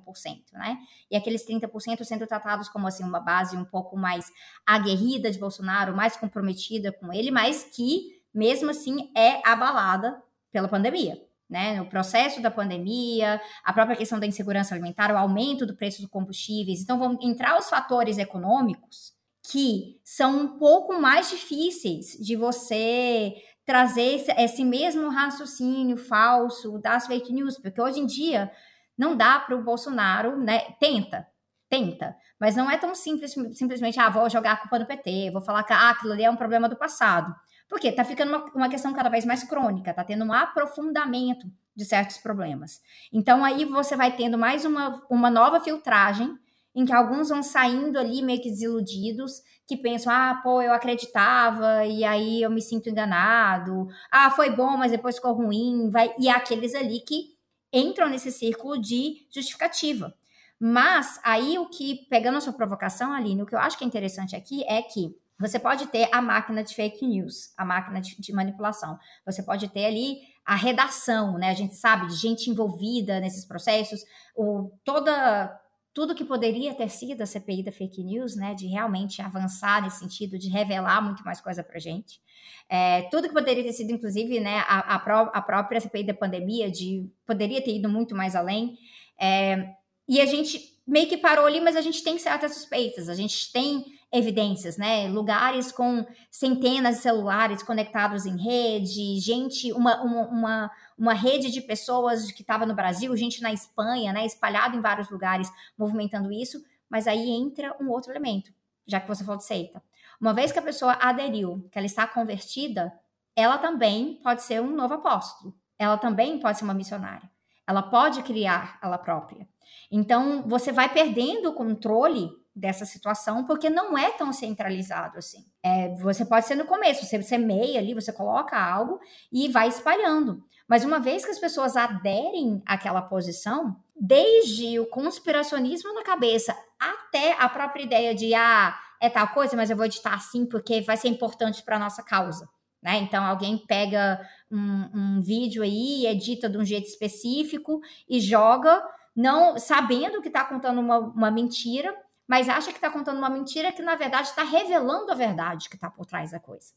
né? E aqueles 30% sendo tratados como assim uma base um pouco mais aguerrida de Bolsonaro, mais comprometida com ele, mas que mesmo assim é abalada pela pandemia né, no processo da pandemia, a própria questão da insegurança alimentar, o aumento do preço dos combustíveis. Então, vão entrar os fatores econômicos que são um pouco mais difíceis de você trazer esse, esse mesmo raciocínio falso das fake news, porque hoje em dia não dá para o Bolsonaro, né? Tenta, tenta, mas não é tão simples, simplesmente, ah, vou jogar a culpa no PT, vou falar que ah, aquilo ali é um problema do passado. Porque está ficando uma, uma questão cada vez mais crônica, está tendo um aprofundamento de certos problemas. Então, aí você vai tendo mais uma, uma nova filtragem, em que alguns vão saindo ali meio que desiludidos, que pensam, ah, pô, eu acreditava, e aí eu me sinto enganado, ah, foi bom, mas depois ficou ruim, vai... e há aqueles ali que entram nesse círculo de justificativa. Mas aí o que, pegando a sua provocação, Aline, o que eu acho que é interessante aqui é que você pode ter a máquina de fake news, a máquina de, de, manipulação. Você pode ter ali a redação, né? A gente sabe de gente envolvida nesses processos, o, toda tudo que poderia ter sido a CPI da fake news, né? De realmente avançar nesse sentido, de revelar muito mais coisa para gente. É, tudo que poderia ter sido, inclusive, né? A, a, pró a, própria CPI da pandemia, de poderia ter ido muito mais além. É, e a gente meio que parou ali, mas a gente tem certas suspeitas. A gente tem evidências, né? Lugares com centenas de celulares conectados em rede, gente, uma, uma, uma, uma rede de pessoas que estava no Brasil, gente na Espanha, né, espalhado em vários lugares, movimentando isso, mas aí entra um outro elemento, já que você falou de seita. Uma vez que a pessoa aderiu, que ela está convertida, ela também pode ser um novo apóstolo. Ela também pode ser uma missionária. Ela pode criar ela própria. Então, você vai perdendo o controle dessa situação, porque não é tão centralizado assim. É, você pode ser no começo, você semeia ali, você coloca algo e vai espalhando. Mas uma vez que as pessoas aderem àquela posição, desde o conspiracionismo na cabeça até a própria ideia de ah, é tal coisa, mas eu vou editar assim porque vai ser importante para nossa causa. Né? Então, alguém pega um, um vídeo aí, edita de um jeito específico e joga, não sabendo que está contando uma, uma mentira, mas acha que está contando uma mentira que, na verdade, está revelando a verdade que está por trás da coisa.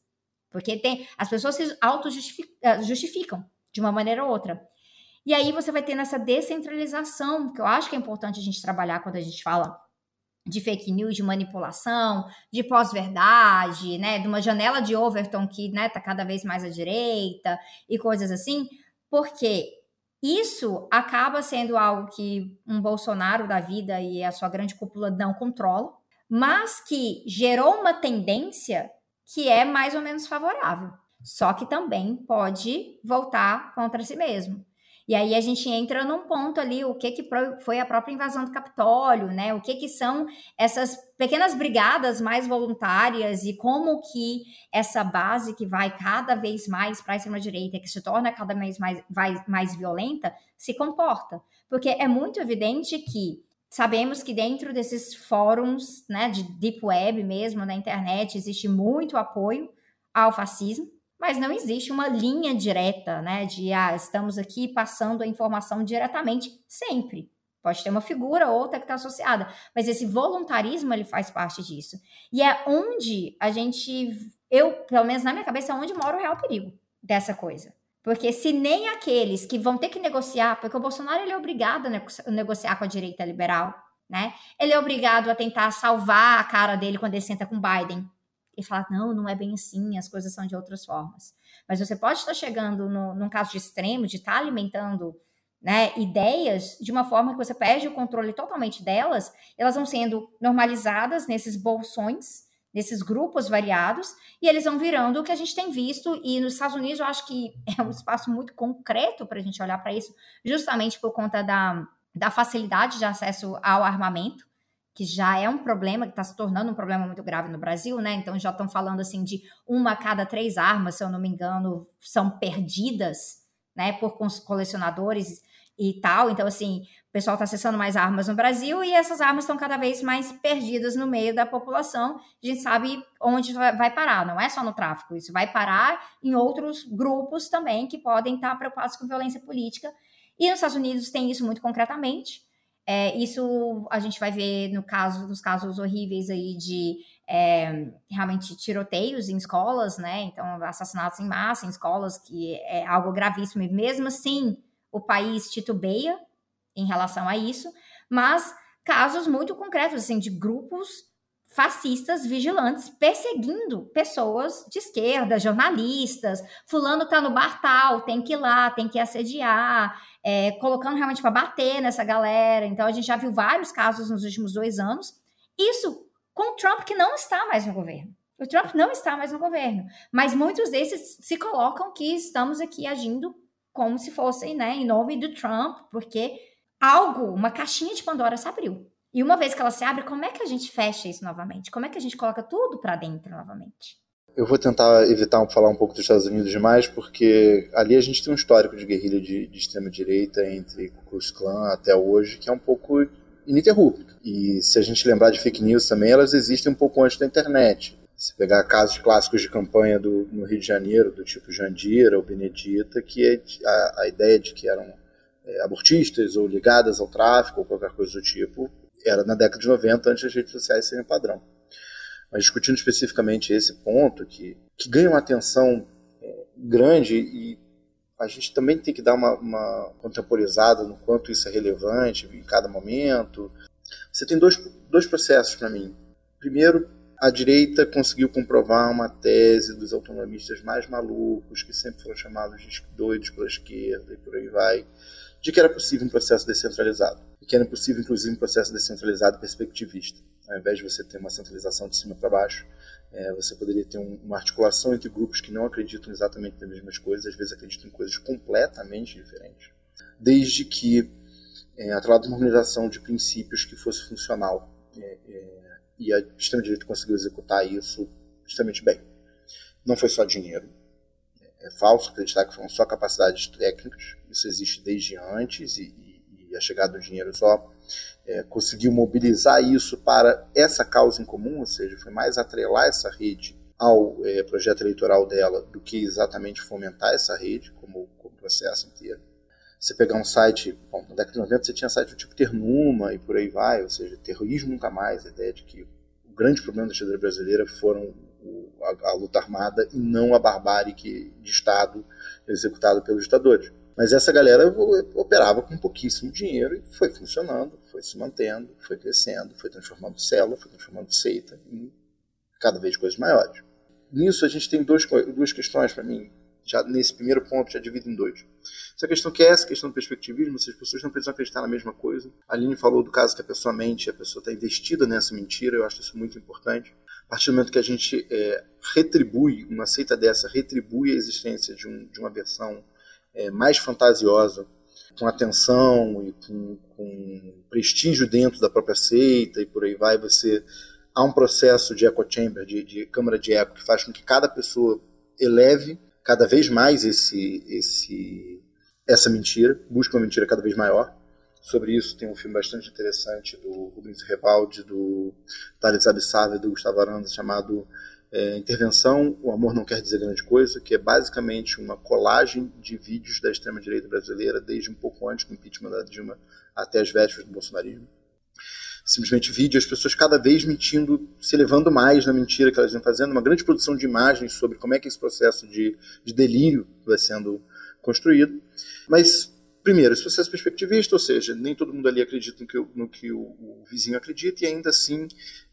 Porque tem as pessoas se auto-justificam eh, de uma maneira ou outra. E aí você vai tendo essa descentralização, que eu acho que é importante a gente trabalhar quando a gente fala de fake news, de manipulação, de pós-verdade, né, de uma janela de Overton que, né, tá cada vez mais à direita e coisas assim, porque isso acaba sendo algo que um Bolsonaro da vida e a sua grande cúpula não controla, mas que gerou uma tendência que é mais ou menos favorável. Só que também pode voltar contra si mesmo. E aí a gente entra num ponto ali, o que, que foi a própria invasão do Capitólio, né? O que, que são essas pequenas brigadas mais voluntárias e como que essa base que vai cada vez mais para a extrema-direita, que se torna cada vez mais, mais, mais violenta, se comporta. Porque é muito evidente que sabemos que dentro desses fóruns, né, de deep web mesmo, na internet, existe muito apoio ao fascismo, mas não existe uma linha direta, né, de ah, estamos aqui passando a informação diretamente sempre. Pode ter uma figura ou outra que está associada, mas esse voluntarismo ele faz parte disso. E é onde a gente, eu, pelo menos na minha cabeça, é onde mora o real perigo dessa coisa. Porque se nem aqueles que vão ter que negociar, porque o Bolsonaro ele é obrigado a negociar com a direita liberal, né? Ele é obrigado a tentar salvar a cara dele quando ele senta com Biden e falar, não, não é bem assim, as coisas são de outras formas. Mas você pode estar chegando no, num caso de extremo, de estar alimentando né, ideias de uma forma que você perde o controle totalmente delas, elas vão sendo normalizadas nesses bolsões, nesses grupos variados, e eles vão virando o que a gente tem visto, e nos Estados Unidos eu acho que é um espaço muito concreto para a gente olhar para isso, justamente por conta da, da facilidade de acesso ao armamento, que já é um problema, que está se tornando um problema muito grave no Brasil, né? Então já estão falando assim de uma a cada três armas, se eu não me engano, são perdidas, né, por colecionadores e tal. Então, assim, o pessoal está acessando mais armas no Brasil e essas armas estão cada vez mais perdidas no meio da população. A gente sabe onde vai parar, não é só no tráfico, isso vai parar em outros grupos também que podem estar preocupados com violência política. E nos Estados Unidos tem isso muito concretamente. É, isso a gente vai ver no caso dos casos horríveis aí de é, realmente tiroteios em escolas, né? Então, assassinatos em massa em escolas, que é algo gravíssimo, e mesmo assim o país titubeia em relação a isso, mas casos muito concretos, assim, de grupos fascistas vigilantes perseguindo pessoas de esquerda, jornalistas. Fulano tá no bar tal, tem que ir lá, tem que assediar, é, colocando realmente para bater nessa galera. Então a gente já viu vários casos nos últimos dois anos. Isso com o Trump que não está mais no governo. O Trump não está mais no governo, mas muitos desses se colocam que estamos aqui agindo como se fossem, né, em nome do Trump, porque algo, uma caixinha de Pandora se abriu. E uma vez que ela se abre, como é que a gente fecha isso novamente? Como é que a gente coloca tudo para dentro novamente? Eu vou tentar evitar falar um pouco dos Estados Unidos demais, porque ali a gente tem um histórico de guerrilha de, de extrema-direita entre Ku Klux Klan até hoje, que é um pouco ininterrupto. E se a gente lembrar de fake news também, elas existem um pouco antes da internet. Se pegar casos clássicos de campanha do, no Rio de Janeiro, do tipo Jandira ou Benedita, que é a, a ideia de que eram é, abortistas ou ligadas ao tráfico ou qualquer coisa do tipo, era na década de 90, antes das redes sociais serem padrão. Mas discutindo especificamente esse ponto, que, que ganha uma atenção é, grande e a gente também tem que dar uma, uma contemporizada no quanto isso é relevante em cada momento. Você tem dois, dois processos para mim. Primeiro, a direita conseguiu comprovar uma tese dos autonomistas mais malucos, que sempre foram chamados de doidos pela esquerda e por aí vai, de que era possível um processo descentralizado. E que era possível, inclusive, um processo descentralizado perspectivista. Ao invés de você ter uma centralização de cima para baixo, é, você poderia ter um, uma articulação entre grupos que não acreditam exatamente nas mesmas coisas, às vezes acreditam em coisas completamente diferentes, desde que é, atrelado uma organização de princípios que fosse funcional. É, é, e a extrema-direita conseguiu executar isso extremamente bem. Não foi só dinheiro. É, falso acreditar que foram só capacidades técnicas. Isso existe desde antes e, e, e a chegada do dinheiro só é, conseguiu mobilizar isso para essa causa em comum, ou seja, foi mais atrelar essa rede ao é, projeto eleitoral dela do que exatamente fomentar essa rede como, como processo inteiro. Você pegar um site, bom, na década de 90 você tinha site do tipo Ternuma e por aí vai, ou seja, terrorismo nunca mais, a ideia de que o grande problema da ditadura brasileira foram a, a, luta armada e não a barbárie que, de Estado executada pelos ditadores. Mas essa galera operava com pouquíssimo dinheiro e foi funcionando, foi se mantendo, foi crescendo, foi transformando célula, foi transformando seita em cada vez coisas maiores. Nisso a gente tem dois, duas questões para mim, já nesse primeiro ponto já divido em dois. Essa questão que é essa questão do perspectivismo, se as pessoas não precisam acreditar na mesma coisa. A Aline falou do caso que a pessoa mente, a pessoa está investida nessa mentira, eu acho isso muito importante. A partir do momento que a gente é, retribui, uma seita dessa retribui a existência de, um, de uma versão é, mais fantasiosa, com atenção e com, com, prestígio dentro da própria seita e por aí vai, você há um processo de echo chamber, de, de câmara de eco, que faz com que cada pessoa eleve cada vez mais esse, esse, essa mentira, busque uma mentira cada vez maior. Sobre isso tem um filme bastante interessante do Rubens Revaldi, do Thales Abissava e do Gustavo Aranda, chamado é, intervenção, o amor não quer dizer grande coisa, que é basicamente uma colagem de vídeos da extrema-direita brasileira, desde um pouco antes do impeachment da Dilma até as vésperas do bolsonarismo. Simplesmente vídeo, as pessoas cada vez mentindo, se elevando mais na mentira que elas vêm fazendo, uma grande produção de imagens sobre como é que esse processo de, de delírio vai sendo construído. Mas, primeiro, esse processo perspectivista, ou seja, nem todo mundo ali acredita no que, o, o vizinho acredita, e ainda assim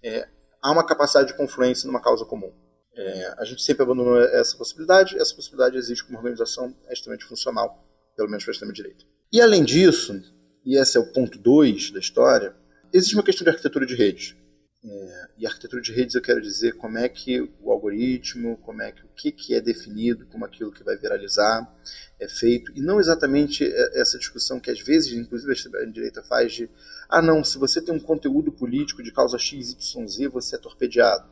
é, há uma capacidade de confluência numa causa comum. É, a gente sempre abandonou essa possibilidade, essa possibilidade existe como organização extremamente funcional, pelo menos para a extrema-direita. E além disso, e esse é o ponto 2 da história, existe uma questão de arquitetura de redes. É, e arquitetura de redes eu quero dizer como é que o algoritmo, como é que o que, que é definido como aquilo que vai viralizar é feito, e não exatamente essa discussão que às vezes, inclusive a direita faz de ah não, se você tem um conteúdo político de causa X, Y, Z, você é torpedeado.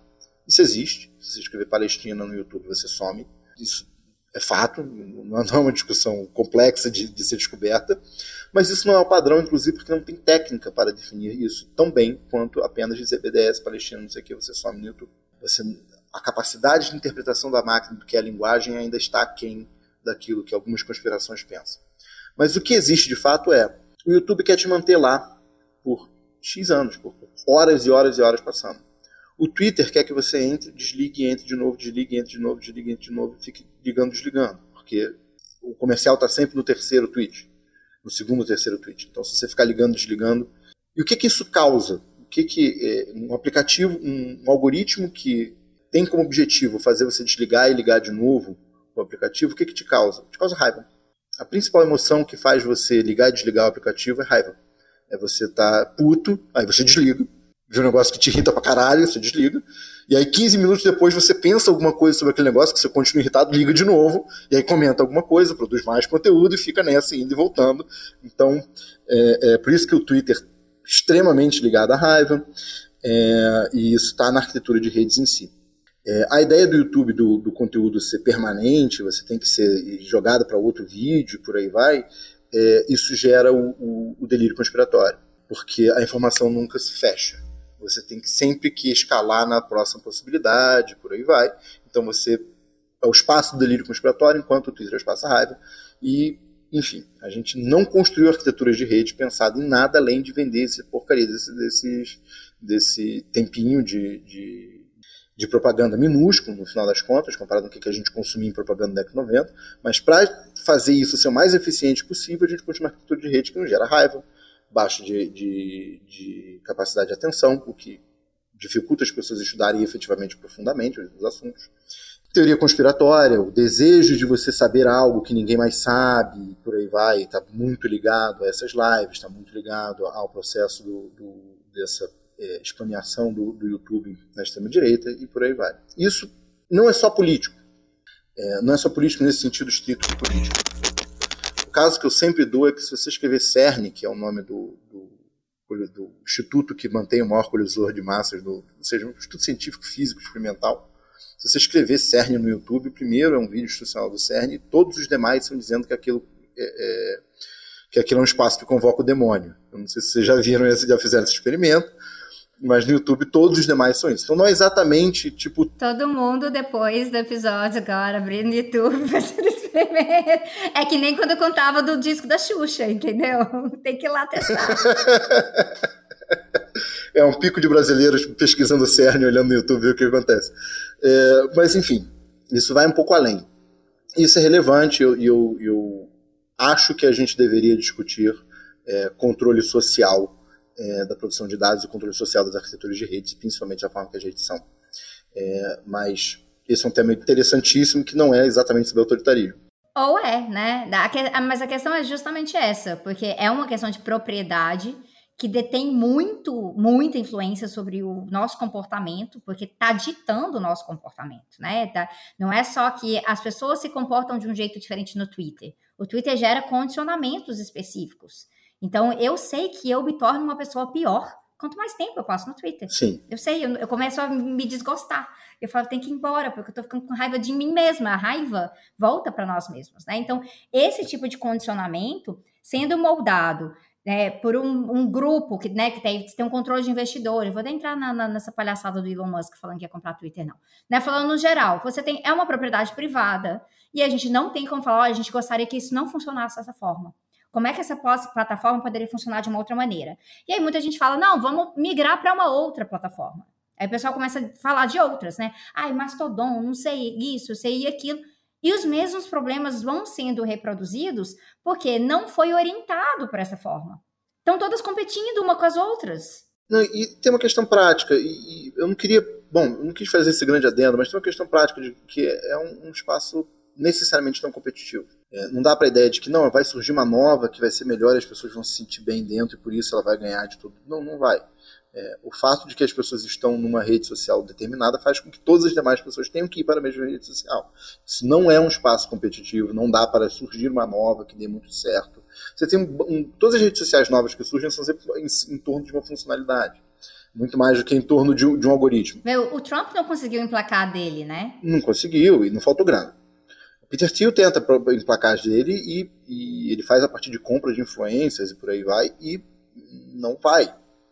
Isso existe. Se você escrever Palestina no YouTube, você some. Isso é fato, não é uma discussão complexa de, de, ser descoberta, mas isso não é o padrão, inclusive, porque não tem técnica para definir isso tão bem quanto apenas dizer BDS, Palestina, não sei o que, você some no YouTube. Você, a capacidade de interpretação da máquina do que é a linguagem ainda está aquém daquilo que algumas conspirações pensam. Mas o que existe de fato é, o YouTube quer te manter lá por X anos, por horas e horas e horas passando. O Twitter quer que você entre, desligue, entre de novo, desligue, entre de novo, desligue, entre de novo, fique ligando, desligando, porque o comercial está sempre no terceiro tweet, no segundo terceiro tweet. Então, se você ficar ligando, desligando, e o que que isso causa? O que que é, um aplicativo, um, um algoritmo que tem como objetivo fazer você desligar e ligar de novo o aplicativo, o que que te causa? Te causa raiva. A principal emoção que faz você ligar e desligar o aplicativo é raiva. É você tá puto, aí você desliga de um negócio que te irrita pra caralho, você desliga. E aí, 15 minutos depois, você pensa alguma coisa sobre aquele negócio, que você continua irritado, liga de novo, e aí comenta alguma coisa, produz mais conteúdo e fica nessa, indo e voltando. Então, é, é por isso que o Twitter extremamente ligado à raiva, é, e isso está na arquitetura de redes em si. É, a ideia do YouTube do, do, conteúdo ser permanente, você tem que ser jogado para outro vídeo, por aí vai, é, isso gera o, o, o delírio conspiratório, porque a informação nunca se fecha. Você tem que sempre que escalar na próxima possibilidade, por aí vai. Então você é o espaço do delírio conspiratório, enquanto o Twitter é o espaço raiva. E, enfim, a gente não construiu arquiteturas de rede pensado em nada além de vender essa porcaria desse, desses, desse tempinho de, de, de, propaganda minúsculo, no final das contas, comparado com o que a gente consumia em propaganda na década 90. Mas para fazer isso ser o mais eficiente possível, a gente construiu uma arquitetura de rede que não gera raiva, baixo de, de, de, capacidade de atenção, o que dificulta as pessoas estudarem efetivamente profundamente os assuntos. Teoria conspiratória, o desejo de você saber algo que ninguém mais sabe, por aí vai, está muito ligado a essas lives, está muito ligado ao processo do, do, dessa é, do, do YouTube na extrema-direita e por aí vai. Isso não é só político. É, não é só político nesse sentido estrito de político. Caso que eu sempre dou é que se você escrever CERN, que é o nome do, do, do instituto que mantém o maior colisor de massas, do, ou seja, um instituto científico físico experimental, se você escrever CERN no YouTube, primeiro é um vídeo institucional do CERN e todos os demais estão dizendo que aquilo é, é, que aquilo é um espaço que convoca o demônio. Eu não sei se vocês já viram, já fizeram esse experimento, mas no YouTube todos os demais são isso. Então não é exatamente tipo. Todo mundo depois do episódio agora abrindo o YouTube fazendo experimento. É que nem quando eu contava do disco da Xuxa, entendeu? Tem que ir lá testar. é um pico de brasileiros pesquisando o CERN, olhando no YouTube, ver o que acontece. É, mas, enfim, isso vai um pouco além. Isso é relevante e eu, eu, eu, acho que a gente deveria discutir é, controle social é, da produção de dados e controle social das arquiteturas de redes, principalmente a forma que as redes são. É, mas esse é um tema interessantíssimo que não é exatamente sobre autoritarismo. Ou é, né? Mas a questão é justamente essa, porque é uma questão de propriedade que detém muito, muita influência sobre o nosso comportamento, porque está ditando o nosso comportamento, né? Tá, não é só que as pessoas se comportam de um jeito diferente no Twitter. O Twitter gera condicionamentos específicos. Então, eu sei que eu me torno uma pessoa pior quanto mais tempo eu passo no Twitter. Sim. Eu sei, eu, eu começo a me desgostar. Eu falo, tem que ir embora, porque eu tô ficando com raiva de mim mesma. A raiva volta para nós mesmos, né? Então, esse tipo de condicionamento, sendo moldado né, por um, um, grupo que, né, que tem, tem um controle de investidores. Vou entrar na, na, nessa palhaçada do Elon Musk falando que ia comprar Twitter, não. Né, falando no geral, você tem é uma propriedade privada e a gente não tem como falar, oh, a gente gostaria que isso não funcionasse dessa forma. Como é que essa plataforma poderia funcionar de uma outra maneira? E aí muita gente fala, não, vamos migrar para uma outra plataforma. Aí o pessoal começa a falar de outras, né? Ai, Mastodon, não sei isso, sei aquilo. E os mesmos problemas vão sendo reproduzidos porque não foi orientado para essa forma. Estão todas competindo uma com as outras. Não, e tem uma questão prática, e, e, eu não queria, bom, não quis fazer esse grande adendo, mas tem uma questão prática de que é um, um espaço necessariamente tão competitivo. É, não dá para a ideia de que não, vai surgir uma nova que vai ser melhor e as pessoas vão se sentir bem dentro e por isso ela vai ganhar de tudo. Não, não vai. É, o fato de que as pessoas estão numa rede social determinada faz com que todas as demais pessoas tenham que ir para a mesma rede social. Isso não é um espaço competitivo, não dá para surgir uma nova que dê muito certo. Você tem um, um, todas as redes sociais novas que surgem são sempre em, em torno de uma funcionalidade muito mais do que em torno de um, de um algoritmo. Meu, o Trump não conseguiu emplacar dele, né? Não conseguiu e não faltou grana. Peter Thiel tenta emplacar dele e, e, ele faz a partir de compra de influências e por aí vai e não vai.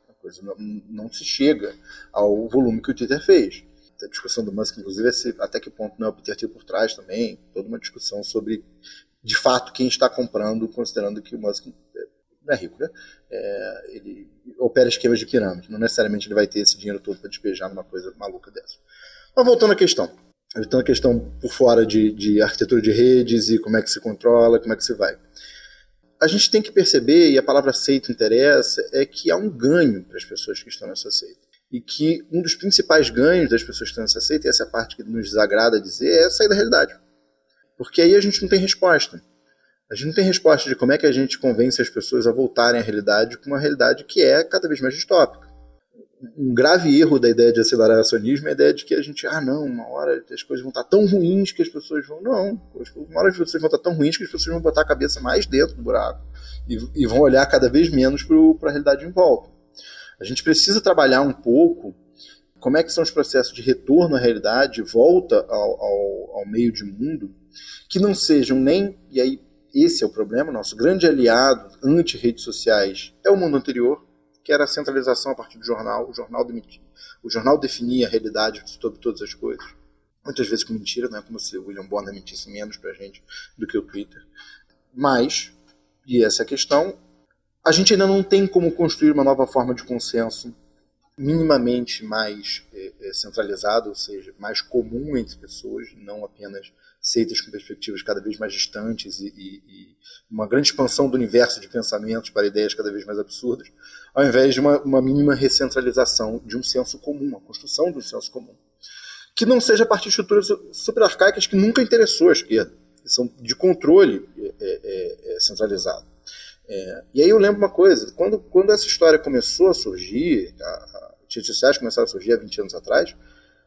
A coisa não, não se chega ao volume que o Twitter fez. A discussão do Musk, inclusive, é se, até que ponto não é o Peter Thiel por trás também. Toda uma discussão sobre, de fato, quem está comprando, considerando que o Musk não é rico, né? É, ele opera esquemas de pirâmide. Não necessariamente ele vai ter esse dinheiro todo para despejar numa coisa maluca dessa. Mas voltando à questão. Então a questão por fora de, de arquitetura de redes e como é que se controla, como é que se vai. A gente tem que perceber, e a palavra seita interessa, é que há um ganho para as pessoas que estão nessa seita. E que um dos principais ganhos das pessoas que estão nessa seita, e essa é a parte que nos desagrada dizer, é sair da realidade. Porque aí a gente não tem resposta. A gente não tem resposta de como é que a gente convence as pessoas a voltarem à realidade com uma realidade que é cada vez mais distópica um grave erro da ideia de aceleracionismo é a ideia de que a gente, ah, não, uma hora as coisas vão estar tão ruins que as pessoas vão. Não, uma hora as pessoas vão estar tão ruins que as pessoas vão botar a cabeça mais dentro do buraco e, e vão olhar cada vez menos para a realidade em volta. A gente precisa trabalhar um pouco como é que são os processos de retorno à realidade, volta ao, ao, ao meio de mundo, que não sejam nem, e aí esse é o problema, nosso grande aliado anti-redes sociais é o mundo anterior, que era a centralização a partir do jornal. O jornal, demitia, o jornal definia a realidade sobre todas as coisas. Muitas vezes com mentira, não é como se o William Bonner mentisse menos para a gente do que o Twitter. Mas, e essa é a questão, a gente ainda não tem como construir uma nova forma de consenso minimamente mais é, é, centralizado, ou seja, mais comum entre pessoas, não apenas seitas com perspectivas cada vez mais distantes e, e, e, uma grande expansão do universo de pensamentos para ideias cada vez mais absurdas, ao invés de uma, uma mínima recentralização de um senso comum, a construção de um senso comum. Que não seja a partir de estruturas super arcaicas que nunca interessou a esquerda, que são de controle é, é, é centralizado. É, e aí eu lembro uma coisa, quando, quando essa história começou a surgir, a, a, as redes sociais começaram a surgir há 20 anos atrás,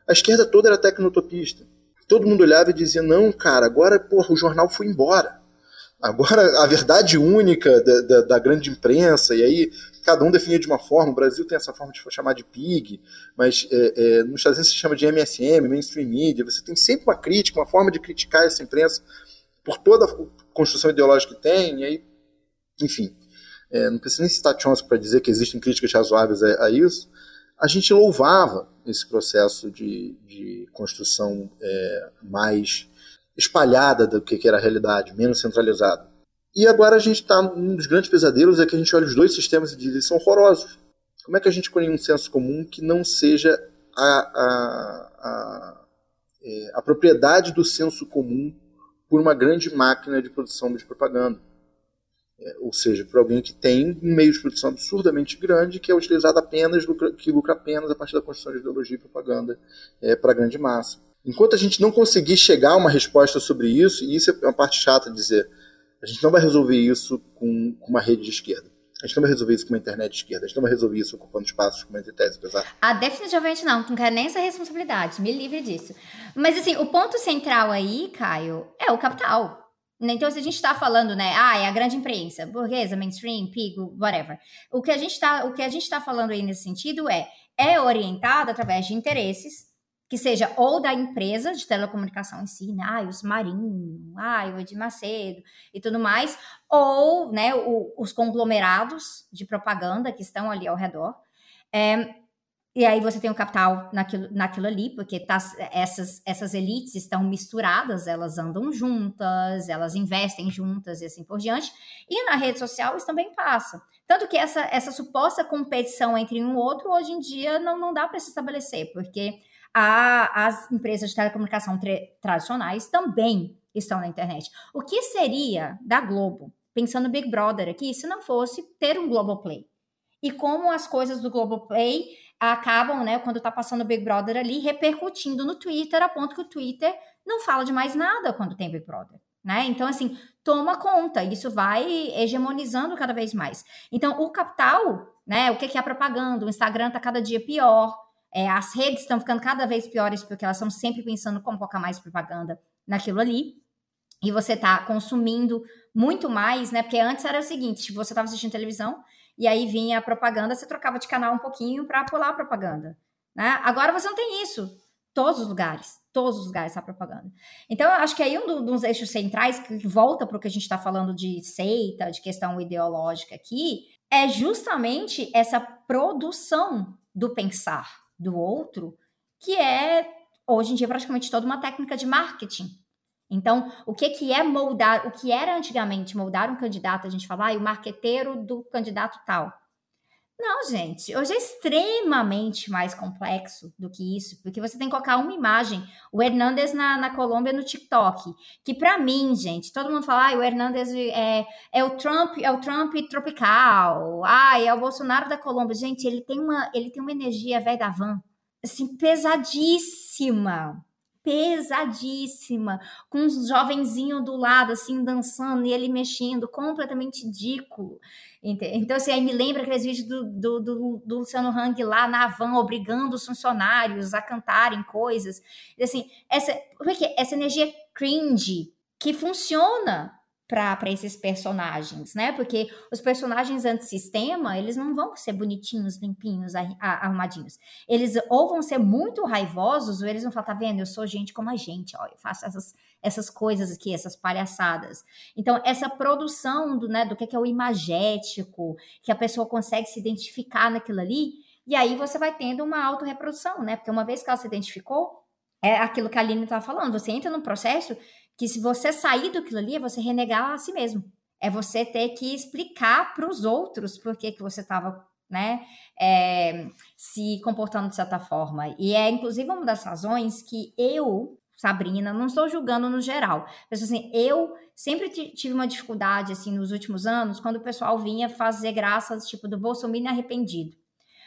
a esquerda toda era tecnotopista todo mundo olhava e dizia: não, cara, agora porra, o jornal foi embora. Agora a verdade única da, da, da, grande imprensa, e aí cada um definia de uma forma. O Brasil tem essa forma de chamar de PIG, mas é, é, nos Estados Unidos se chama de MSM, mainstream media. Você tem sempre uma crítica, uma forma de criticar essa imprensa por toda a construção ideológica que tem, e aí, enfim. É, não precisa nem citar Chomsky para dizer que existem críticas razoáveis a, a isso. A gente louvava esse processo de, de construção é, mais espalhada do que era a realidade, menos centralizada. E agora a gente está um dos grandes pesadelos é que a gente olha os dois sistemas e diz eles são horrorosos. Como é que a gente põe um senso comum que não seja a, a, a, é, a propriedade do senso comum por uma grande máquina de produção de propaganda? É, ou seja, por alguém que tem um meio de produção absurdamente grande que é utilizado apenas, que lucra apenas a partir da construção de ideologia e propaganda é, para a grande massa. Enquanto a gente não conseguir chegar a uma resposta sobre isso, e isso é uma parte chata de dizer, a gente não vai resolver isso com, uma rede de esquerda. A gente não vai resolver isso com uma internet de esquerda. A gente não vai resolver isso ocupando espaços com uma antitese, apesar. Ah, definitivamente não. Não quero nem essa responsabilidade. Me livre disso. Mas, assim, o ponto central aí, Caio, é o capital. Né, então, se a gente está falando, né, ah, é a grande imprensa, burguesa, mainstream, pigo, whatever. O que a gente está, está falando aí nesse sentido é é orientado através de interesses que seja ou da empresa de telecomunicação em si, né, ah, os Marinho, ah, o Edir Macedo e tudo mais, ou, né, o, os conglomerados de propaganda que estão ali ao redor. É, e aí você tem o capital naquilo, naquilo ali, porque tá, essas, essas elites estão misturadas, elas andam juntas, elas investem juntas e assim por diante. E na rede social isso também passa. Tanto que essa, essa suposta competição entre um e outro, hoje em dia, não, não dá para se estabelecer, porque a, as empresas de telecomunicação tradicionais também estão na internet. O que seria da Globo, pensando no Big Brother aqui, se não fosse ter um Globoplay? E como as coisas do Globoplay acabam, né, quando tá passando o Big Brother ali, repercutindo no Twitter, a ponto que o Twitter não fala de mais nada quando tem Big Brother. Né? Então, assim, toma conta, isso vai hegemonizando cada vez mais. Então, o capital, né? O que é a propaganda? O Instagram tá cada dia pior, é, as redes estão ficando cada vez piores porque elas estão sempre pensando como colocar mais propaganda naquilo ali. E você tá consumindo muito mais, né? Porque antes era o seguinte: você estava assistindo televisão, e aí vinha a propaganda, você trocava de canal um pouquinho para pular a propaganda. Né? Agora você não tem isso. Todos os lugares, todos os lugares a propaganda. Então, eu acho que aí um dos eixos centrais que volta para o que a gente está falando de seita, de questão ideológica aqui, é justamente essa produção do pensar do outro, que é hoje em dia praticamente toda uma técnica de marketing. Então, o que, que é moldar, o que era antigamente moldar um candidato, a gente fala, ah, o marqueteiro do candidato tal. Não, gente, hoje é extremamente mais complexo do que isso, porque você tem que colocar uma imagem, o Hernandes na, na Colômbia no TikTok, que para mim, gente, todo mundo fala, ah, o Hernandes é, é o Trump, é o Trump tropical, ah, é o Bolsonaro da Colômbia. Gente, ele tem uma, ele tem uma energia velha da van, assim, pesadíssima, pesadíssima, com uns jovenzinhos do lado, assim, dançando e ele mexendo, completamente ridículo. Então, assim, aí me lembra aqueles vídeos do, do, do, do Luciano Hang lá na van, obrigando os funcionários a cantarem coisas. Assim, essa, porque essa energia cringe que funciona para esses personagens, né? Porque os personagens antissistema, eles não vão ser bonitinhos, limpinhos, arrumadinhos. Eles ou vão ser muito raivosos, ou eles vão falar, tá vendo? Eu sou gente como a gente, ó, eu faço essas, essas coisas aqui, essas palhaçadas. Então, essa produção do, né, do que é o imagético, que a pessoa consegue se identificar naquilo ali, e aí você vai tendo uma autorreprodução, né? Porque uma vez que ela se identificou, é aquilo que a Aline estava falando, você entra num processo que se você sair do aquilo ali, é você renegar a si mesmo. É você ter que explicar para os outros por que, que você estava né? É, se comportando de certa forma. E é, inclusive, uma das razões que eu, Sabrina, não estou julgando no geral, mas assim, eu sempre tive uma dificuldade, assim, nos últimos anos, quando o pessoal vinha fazer graças, tipo, do Bolsonaro arrependido.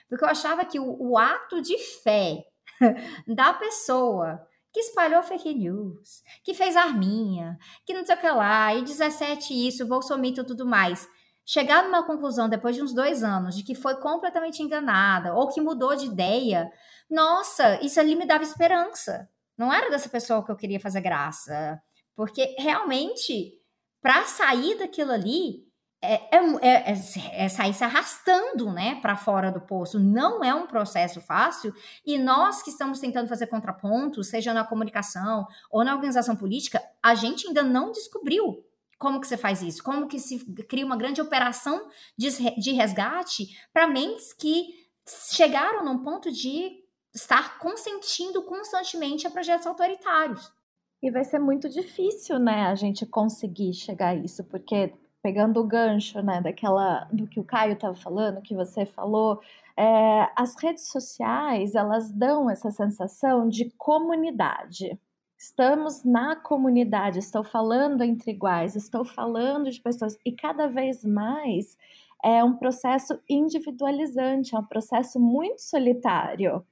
Porque eu achava que o, o ato de fé da pessoa que espalhou fake news, que fez arminha, que não sei o que lá, e 17 isso, Bolsonaro e tudo mais chegar numa conclusão depois de uns dois anos de que foi completamente enganada ou que mudou de ideia, nossa, isso ali me dava esperança. Não era dessa pessoa que eu queria fazer graça. Porque realmente, para sair daquilo ali, é, é, é, é, sair se arrastando né, para fora do poço. Não é um processo fácil. E nós que estamos tentando fazer contrapontos, seja na comunicação ou na organização política, a gente ainda não descobriu como que você faz isso? Como que se cria uma grande operação de resgate para mentes que chegaram num ponto de estar consentindo constantemente a projetos autoritários? E vai ser muito difícil, né, a gente conseguir chegar a isso, porque pegando o gancho, né, daquela do que o Caio estava falando, que você falou, é, as redes sociais elas dão essa sensação de comunidade. Estamos na comunidade, estou falando entre iguais, estou falando de pessoas e cada vez mais é um processo individualizante, é um processo muito solitário.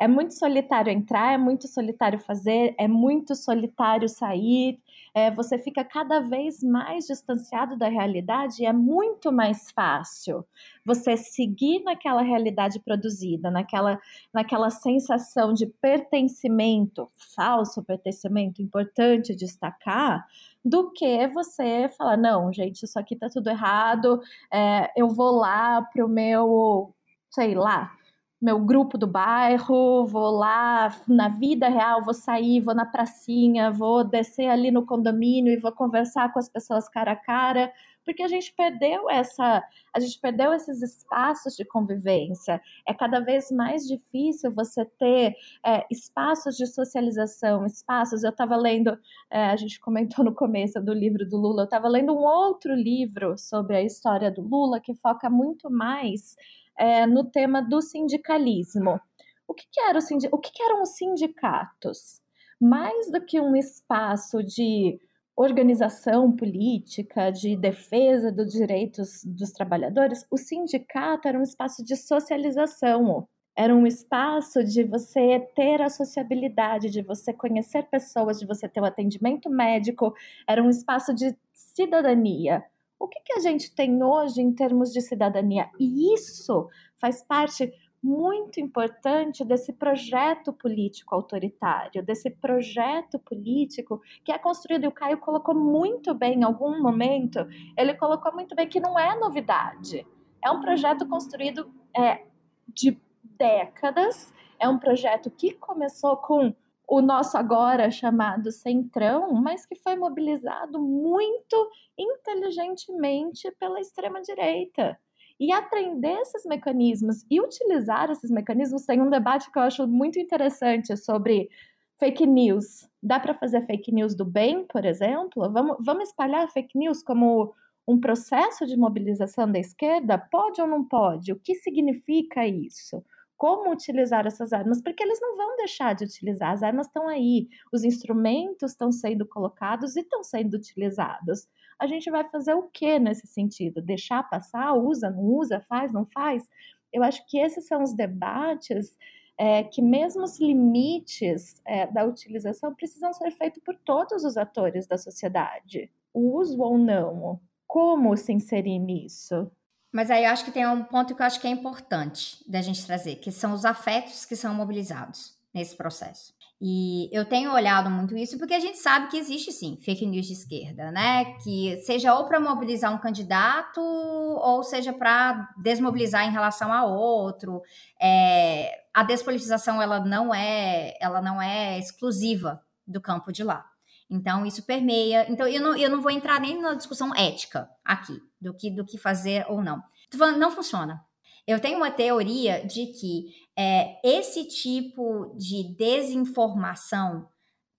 É muito solitário entrar, é muito solitário fazer, é muito solitário sair. É, você fica cada vez mais distanciado da realidade e é muito mais fácil você seguir naquela realidade produzida, naquela, naquela sensação de pertencimento, falso pertencimento, importante destacar, do que você falar, não, gente, isso aqui tá tudo errado, é, eu vou lá pro meu, sei lá, meu grupo do bairro, vou lá na vida real, vou sair, vou na pracinha, vou descer ali no condomínio e vou conversar com as pessoas cara a cara, porque a gente perdeu essa, a gente perdeu esses espaços de convivência. É cada vez mais difícil você ter é, espaços de socialização, espaços. Eu estava lendo, é, a gente comentou no começo do livro do Lula, eu estava lendo um outro livro sobre a história do Lula que foca muito mais é, no tema do sindicalismo. O que, que, era o, o que, que eram os sindicatos? Mais do que um espaço de organização política, de defesa dos direitos dos trabalhadores, o sindicato era um espaço de socialização, era um espaço de você ter a sociabilidade, de você conhecer pessoas, de você ter o atendimento médico, era um espaço de cidadania. O que, que a gente tem hoje em termos de cidadania? E isso faz parte muito importante desse projeto político autoritário, desse projeto político que é construído, e o Caio colocou muito bem em algum momento, ele colocou muito bem que não é novidade. É um projeto construído é, de décadas, é um projeto que começou com o nosso agora chamado Centrão, mas que foi mobilizado muito inteligentemente pela extrema-direita e aprender esses mecanismos e utilizar esses mecanismos. Tem um debate que eu acho muito interessante sobre fake news. Dá para fazer fake news do bem, por exemplo? Vamos, vamos espalhar fake news como um processo de mobilização da esquerda? Pode ou não pode? O que significa isso? Como utilizar essas armas? Porque eles não vão deixar de utilizar, as armas estão aí, os instrumentos estão sendo colocados e estão sendo utilizados a gente vai fazer o que nesse sentido? Deixar passar? Usa, não usa? Faz, não faz? Eu acho que esses são os debates é, que mesmo os limites é, da utilização precisam ser feitos por todos os atores da sociedade. O uso ou não? Como se inserir nisso? Mas aí eu acho que tem um ponto que eu acho que é importante da gente trazer, que são os afetos que são mobilizados nesse processo. E eu tenho olhado muito isso porque a gente sabe que existe sim fake news de esquerda, né? Que seja ou para mobilizar um candidato ou seja para desmobilizar em relação a outro. É, a despolitização ela não é ela não é exclusiva do campo de lá. Então isso permeia. Então eu não, eu não vou entrar nem na discussão ética aqui do que do que fazer ou não. Não funciona. Eu tenho uma teoria de que é, esse tipo de desinformação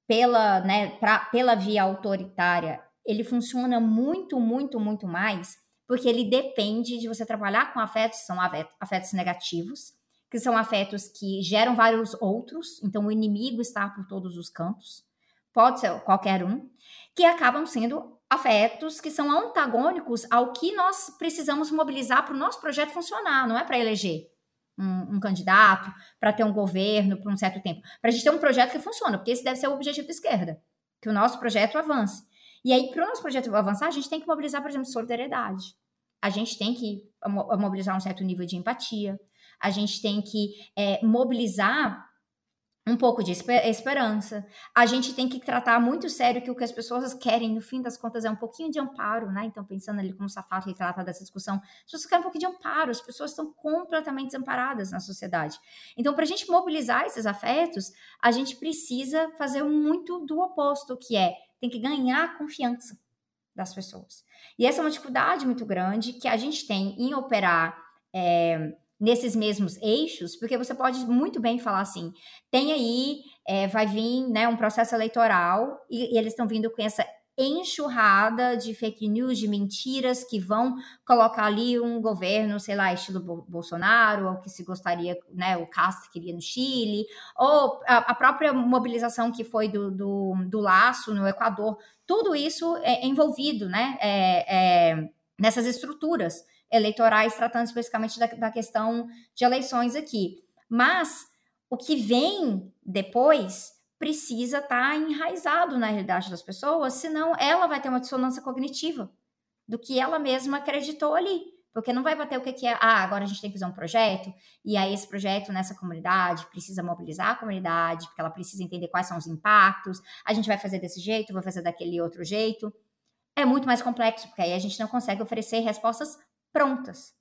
pela, né, pra, pela via autoritária, ele funciona muito, muito, muito mais porque ele depende de você trabalhar com afetos, são afetos negativos, que são afetos que geram vários outros, então o inimigo está por todos os cantos, pode ser qualquer um, que acabam sendo afetos que são antagônicos ao que nós precisamos mobilizar para o nosso projeto funcionar, não é para eleger um, um candidato, para ter um governo por um certo tempo, para a gente ter um projeto que funciona, porque esse deve ser o objetivo da esquerda, que o nosso projeto avance. E aí, para o nosso projeto avançar, a gente tem que mobilizar, por exemplo, solidariedade. A gente tem que mobilizar um certo nível de empatia. A gente tem que é, mobilizar um pouco de esperança. A gente tem que tratar muito sério que o que as pessoas querem, no fim das contas, é um pouquinho de amparo, né? Então, pensando ali como o Safato que trata dessa discussão, as pessoas querem um pouquinho de amparo, as pessoas estão completamente desamparadas na sociedade. Então, para a gente mobilizar esses afetos, a gente precisa fazer muito do oposto, que é tem que ganhar a confiança das pessoas. E essa é uma dificuldade muito grande que a gente tem em operar. É, nesses mesmos eixos, porque você pode muito bem falar assim: tem aí, é, vai vir né, um processo eleitoral e, e eles estão vindo com essa enxurrada de fake news, de mentiras que vão colocar ali um governo, sei lá, estilo Bolsonaro, ou que se gostaria, né, o Castro queria no Chile, ou a, a própria mobilização que foi do, do, do, Laço no Equador, tudo isso é envolvido, né, é, é, nessas estruturas eleitorais, tratando especificamente da, da questão de eleições aqui. Mas o que vem depois precisa estar tá enraizado na realidade das pessoas, senão ela vai ter uma dissonância cognitiva do que ela mesma acreditou ali. Porque não vai bater o que, que é, ah, agora a gente tem que fazer um projeto, e aí esse projeto nessa comunidade precisa mobilizar a comunidade, porque ela precisa entender quais são os impactos, a gente vai fazer desse jeito, vai fazer daquele outro jeito. É muito mais complexo, porque aí a gente não consegue oferecer respostas prontas.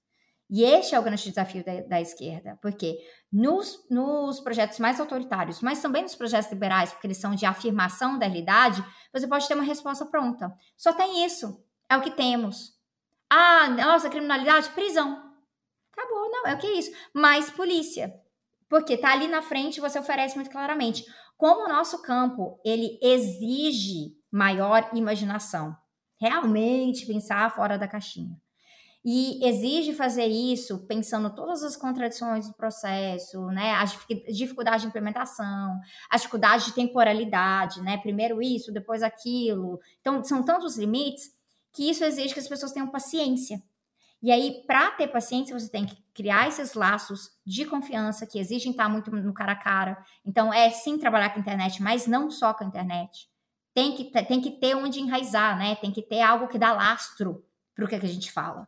E este é o grande desafio da, da esquerda, porque nos, nos, projetos mais autoritários, mas também nos projetos liberais, porque eles são de afirmação da realidade, você pode ter uma resposta pronta. Só tem isso. É o que temos. Ah, nossa, criminalidade, prisão. Acabou, não, é o que é isso. Mais polícia. Porque tá ali na frente, você oferece muito claramente. Como o nosso campo, ele exige maior imaginação. Realmente pensar fora da caixinha e exige fazer isso pensando todas as contradições do processo, né? A dificuldade de implementação, a dificuldade de temporalidade, né? Primeiro isso, depois aquilo. Então, são tantos limites que isso exige que as pessoas tenham paciência. E aí, para ter paciência, você tem que criar esses laços de confiança que exigem estar muito no cara a cara. Então, é sim trabalhar com a internet, mas não só com a internet. Tem que, tem que ter onde enraizar, né? Tem que ter algo que dá lastro para o que, é que a gente fala.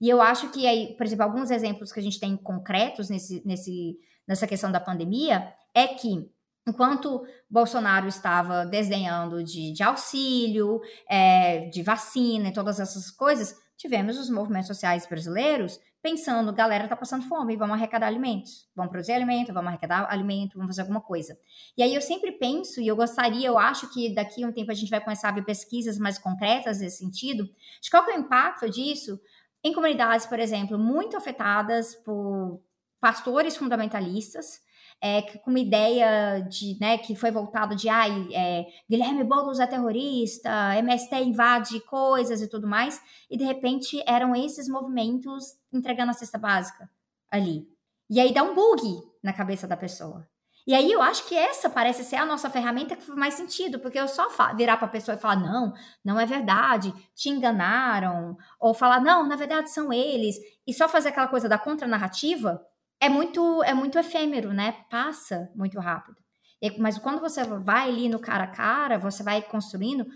E eu acho que aí, por exemplo, alguns exemplos que a gente tem concretos nesse, nesse, nessa questão da pandemia é que enquanto Bolsonaro estava desdenhando de, de auxílio, é, de vacina e todas essas coisas, tivemos os movimentos sociais brasileiros pensando, galera tá passando fome, vamos arrecadar alimentos, vamos produzir alimento, vamos arrecadar alimento, vamos fazer alguma coisa. E aí eu sempre penso, e eu gostaria, eu acho que daqui a um tempo a gente vai começar a ver pesquisas mais concretas nesse sentido, de qual é o impacto disso em comunidades, por exemplo, muito afetadas por pastores fundamentalistas, é, com uma ideia de, né, que foi voltado de, ai, é, Guilherme Boulos é terrorista, MST invade coisas e tudo mais, e de repente eram esses movimentos entregando a cesta básica ali. E aí dá um bug na cabeça da pessoa. E aí eu acho que essa parece ser a nossa ferramenta que faz mais sentido, porque eu só virar para a pessoa e falar, não, não é verdade, te enganaram, ou falar, não, na verdade são eles, e só fazer aquela coisa da contranarrativa, é muito, é muito efêmero, né? Passa muito rápido. E, mas quando você vai ali no cara a cara, você vai construindo,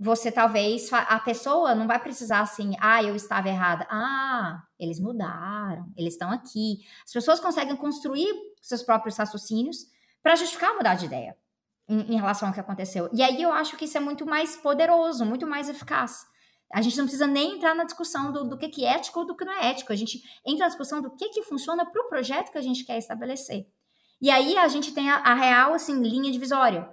você talvez, a pessoa não vai precisar assim, ah, eu estava errada. Ah, eles mudaram, eles estão aqui. As pessoas conseguem construir seus próprios raciocínios para justificar mudar de ideia em, em, relação ao que aconteceu. E aí eu acho que isso é muito mais poderoso, muito mais eficaz. A gente não precisa nem entrar na discussão do, do que, que é ético ou do que não é ético. A gente entra na discussão do que, que funciona para o projeto que a gente quer estabelecer. E aí a gente tem a, a real assim, linha divisória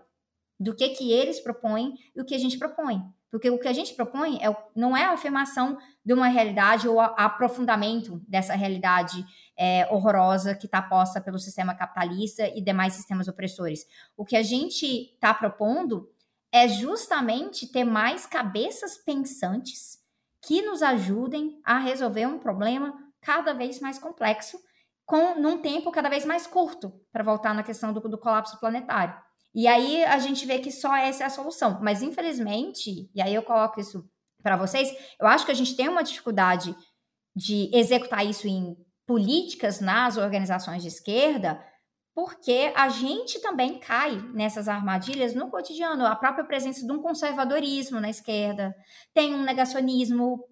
do que, que eles propõem e o que a gente propõe. Porque o que a gente propõe é, não é a afirmação de uma realidade ou a, aprofundamento dessa realidade é, horrorosa que está posta pelo sistema capitalista e demais sistemas opressores. O que a gente está propondo é justamente ter mais cabeças pensantes que nos ajudem a resolver um problema cada vez mais complexo, com num tempo cada vez mais curto, para voltar na questão do, do colapso planetário. E aí a gente vê que só essa é a solução. Mas infelizmente, e aí eu coloco isso para vocês, eu acho que a gente tem uma dificuldade de executar isso em políticas nas organizações de esquerda, porque a gente também cai nessas armadilhas no cotidiano. A própria presença de um conservadorismo na esquerda, tem um negacionismo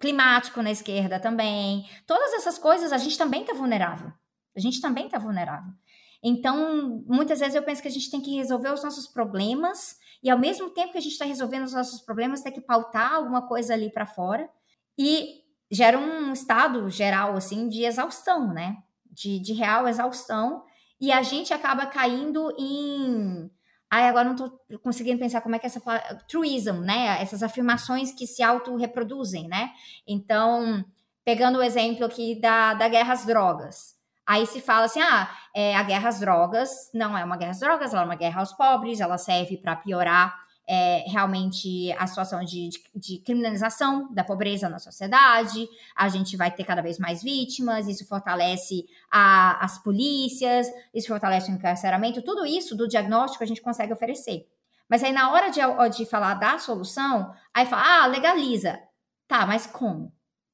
climático na esquerda também. Todas essas coisas a gente também está vulnerável. A gente também está vulnerável. Então, muitas vezes eu penso que a gente tem que resolver os nossos problemas e ao mesmo tempo que a gente está resolvendo os nossos problemas, tem que pautar alguma coisa ali para fora e gera um estado geral assim de exaustão, né? De, de real exaustão e a gente acaba caindo em Ai, agora não estou conseguindo pensar como é que essa truism, né? Essas afirmações que se auto-reproduzem, né? Então, pegando o exemplo aqui da, da guerra às drogas. Aí se fala assim: ah, é, a guerra às drogas não é uma guerra às drogas, ela é uma guerra aos pobres, ela serve para piorar é, realmente a situação de, de, de, criminalização da pobreza na sociedade, a gente vai ter cada vez mais vítimas, isso fortalece a, as polícias, isso fortalece o encarceramento, tudo isso do diagnóstico a gente consegue oferecer. Mas aí na hora de, de falar da solução, aí fala, ah, legaliza. Tá, mas como?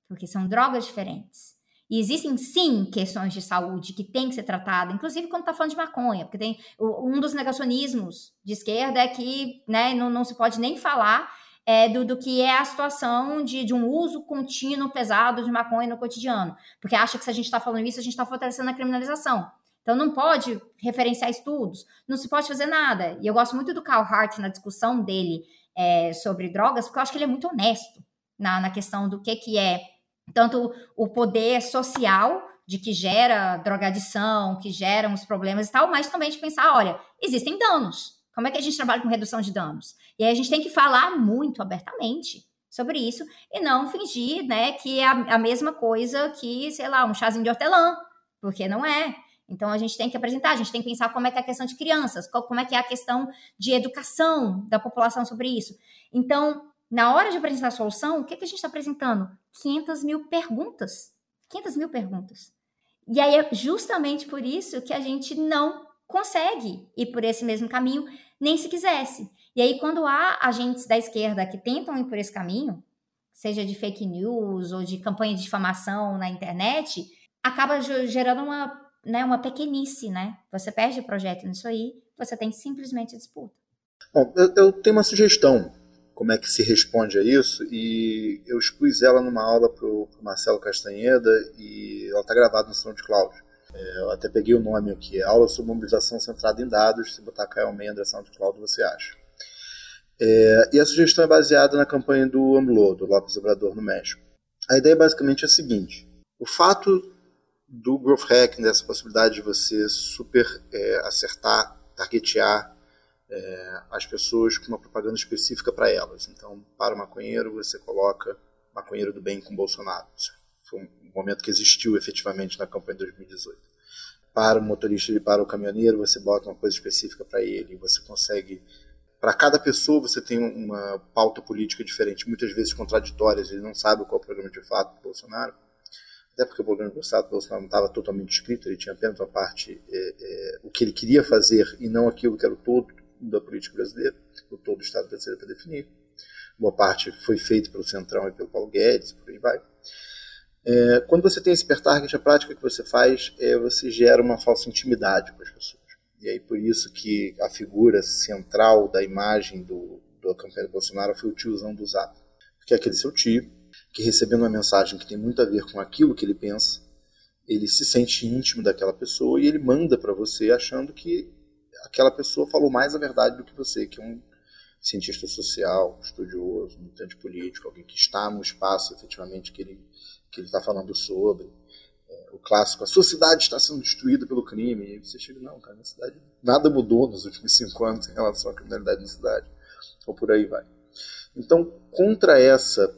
Porque são drogas diferentes. E existem sim questões de saúde que têm que ser tratadas, inclusive quando está falando de maconha, porque tem um dos negacionismos de esquerda é que né, não, não se pode nem falar é, do, do que é a situação de, de um uso contínuo pesado de maconha no cotidiano, porque acha que se a gente está falando isso, a gente está fortalecendo a criminalização. Então não pode referenciar estudos, não se pode fazer nada. E eu gosto muito do Carl Hart na discussão dele é, sobre drogas, porque eu acho que ele é muito honesto na, na questão do que, que é tanto o poder social de que gera drogadição, que geram os problemas e tal, mas também de pensar, olha, existem danos. Como é que a gente trabalha com redução de danos? E aí a gente tem que falar muito abertamente sobre isso e não fingir, né, que é a, a mesma coisa que, sei lá, um chazinho de hortelã, porque não é. Então a gente tem que apresentar, a gente tem que pensar como é que é a questão de crianças, como é que é a questão de educação da população sobre isso. Então, na hora de apresentar a solução, o que, que a gente está apresentando? 500 mil perguntas. 500 mil perguntas. E aí é justamente por isso que a gente não consegue ir por esse mesmo caminho, nem se quisesse. E aí, quando há agentes da esquerda que tentam ir por esse caminho, seja de fake news ou de campanha de difamação na internet, acaba gerando uma, né, uma pequenice, né? Você perde o projeto nisso aí, você tem simplesmente disputa. Bom, eu, eu tenho uma sugestão como é que se responde a isso, e eu expus ela numa aula para o Marcelo Castanheda, e ela está gravada no SoundCloud. É, eu até peguei o nome aqui, é Aula sobre Mobilização Centrada em Dados, se botar Caio Almendra SoundCloud você acha. É, e a sugestão é baseada na campanha do AMLO, do Lopes Obrador no México. A ideia basicamente é a seguinte, o fato do growth hacking, dessa possibilidade de você super é, acertar, targetear é, as pessoas com uma propaganda específica para elas. Então, para o maconheiro, você coloca maconheiro do bem com Bolsonaro. Isso foi um momento que existiu efetivamente na campanha de 2018. Para o motorista e para o caminhoneiro, você bota uma coisa específica para ele. Você consegue. Para cada pessoa, você tem uma pauta política diferente, muitas vezes contraditórias. Ele não sabe qual é o programa de fato do Bolsonaro até porque o programa do Estado Bolsonaro não estava totalmente escrito, ele tinha apenas uma parte, é, é, o que ele queria fazer e não aquilo que era o todo da política brasileira, o todo o Estado brasileiro para definir. Boa parte foi feito pelo Centrão e pelo Paulo Guedes, por aí vai. É, quando você tem esse per target, a prática que você faz é você gera uma falsa intimidade com as pessoas. E aí por isso que a figura central da imagem do, da campanha do Bolsonaro foi o tiozão do Zap. Porque é aquele seu tio, que recebendo uma mensagem que tem muito a ver com aquilo que ele pensa, ele se sente íntimo daquela pessoa e ele manda para você achando que aquela pessoa falou mais a verdade do que você, que é um cientista social, estudioso, militante político, alguém que está no espaço efetivamente que ele que ele está falando sobre. É, o clássico, a sua cidade está sendo destruída pelo crime. E você chega, não, cara, na cidade nada mudou nos últimos cinco anos em relação à criminalidade na cidade. Ou por aí vai. Então, contra essa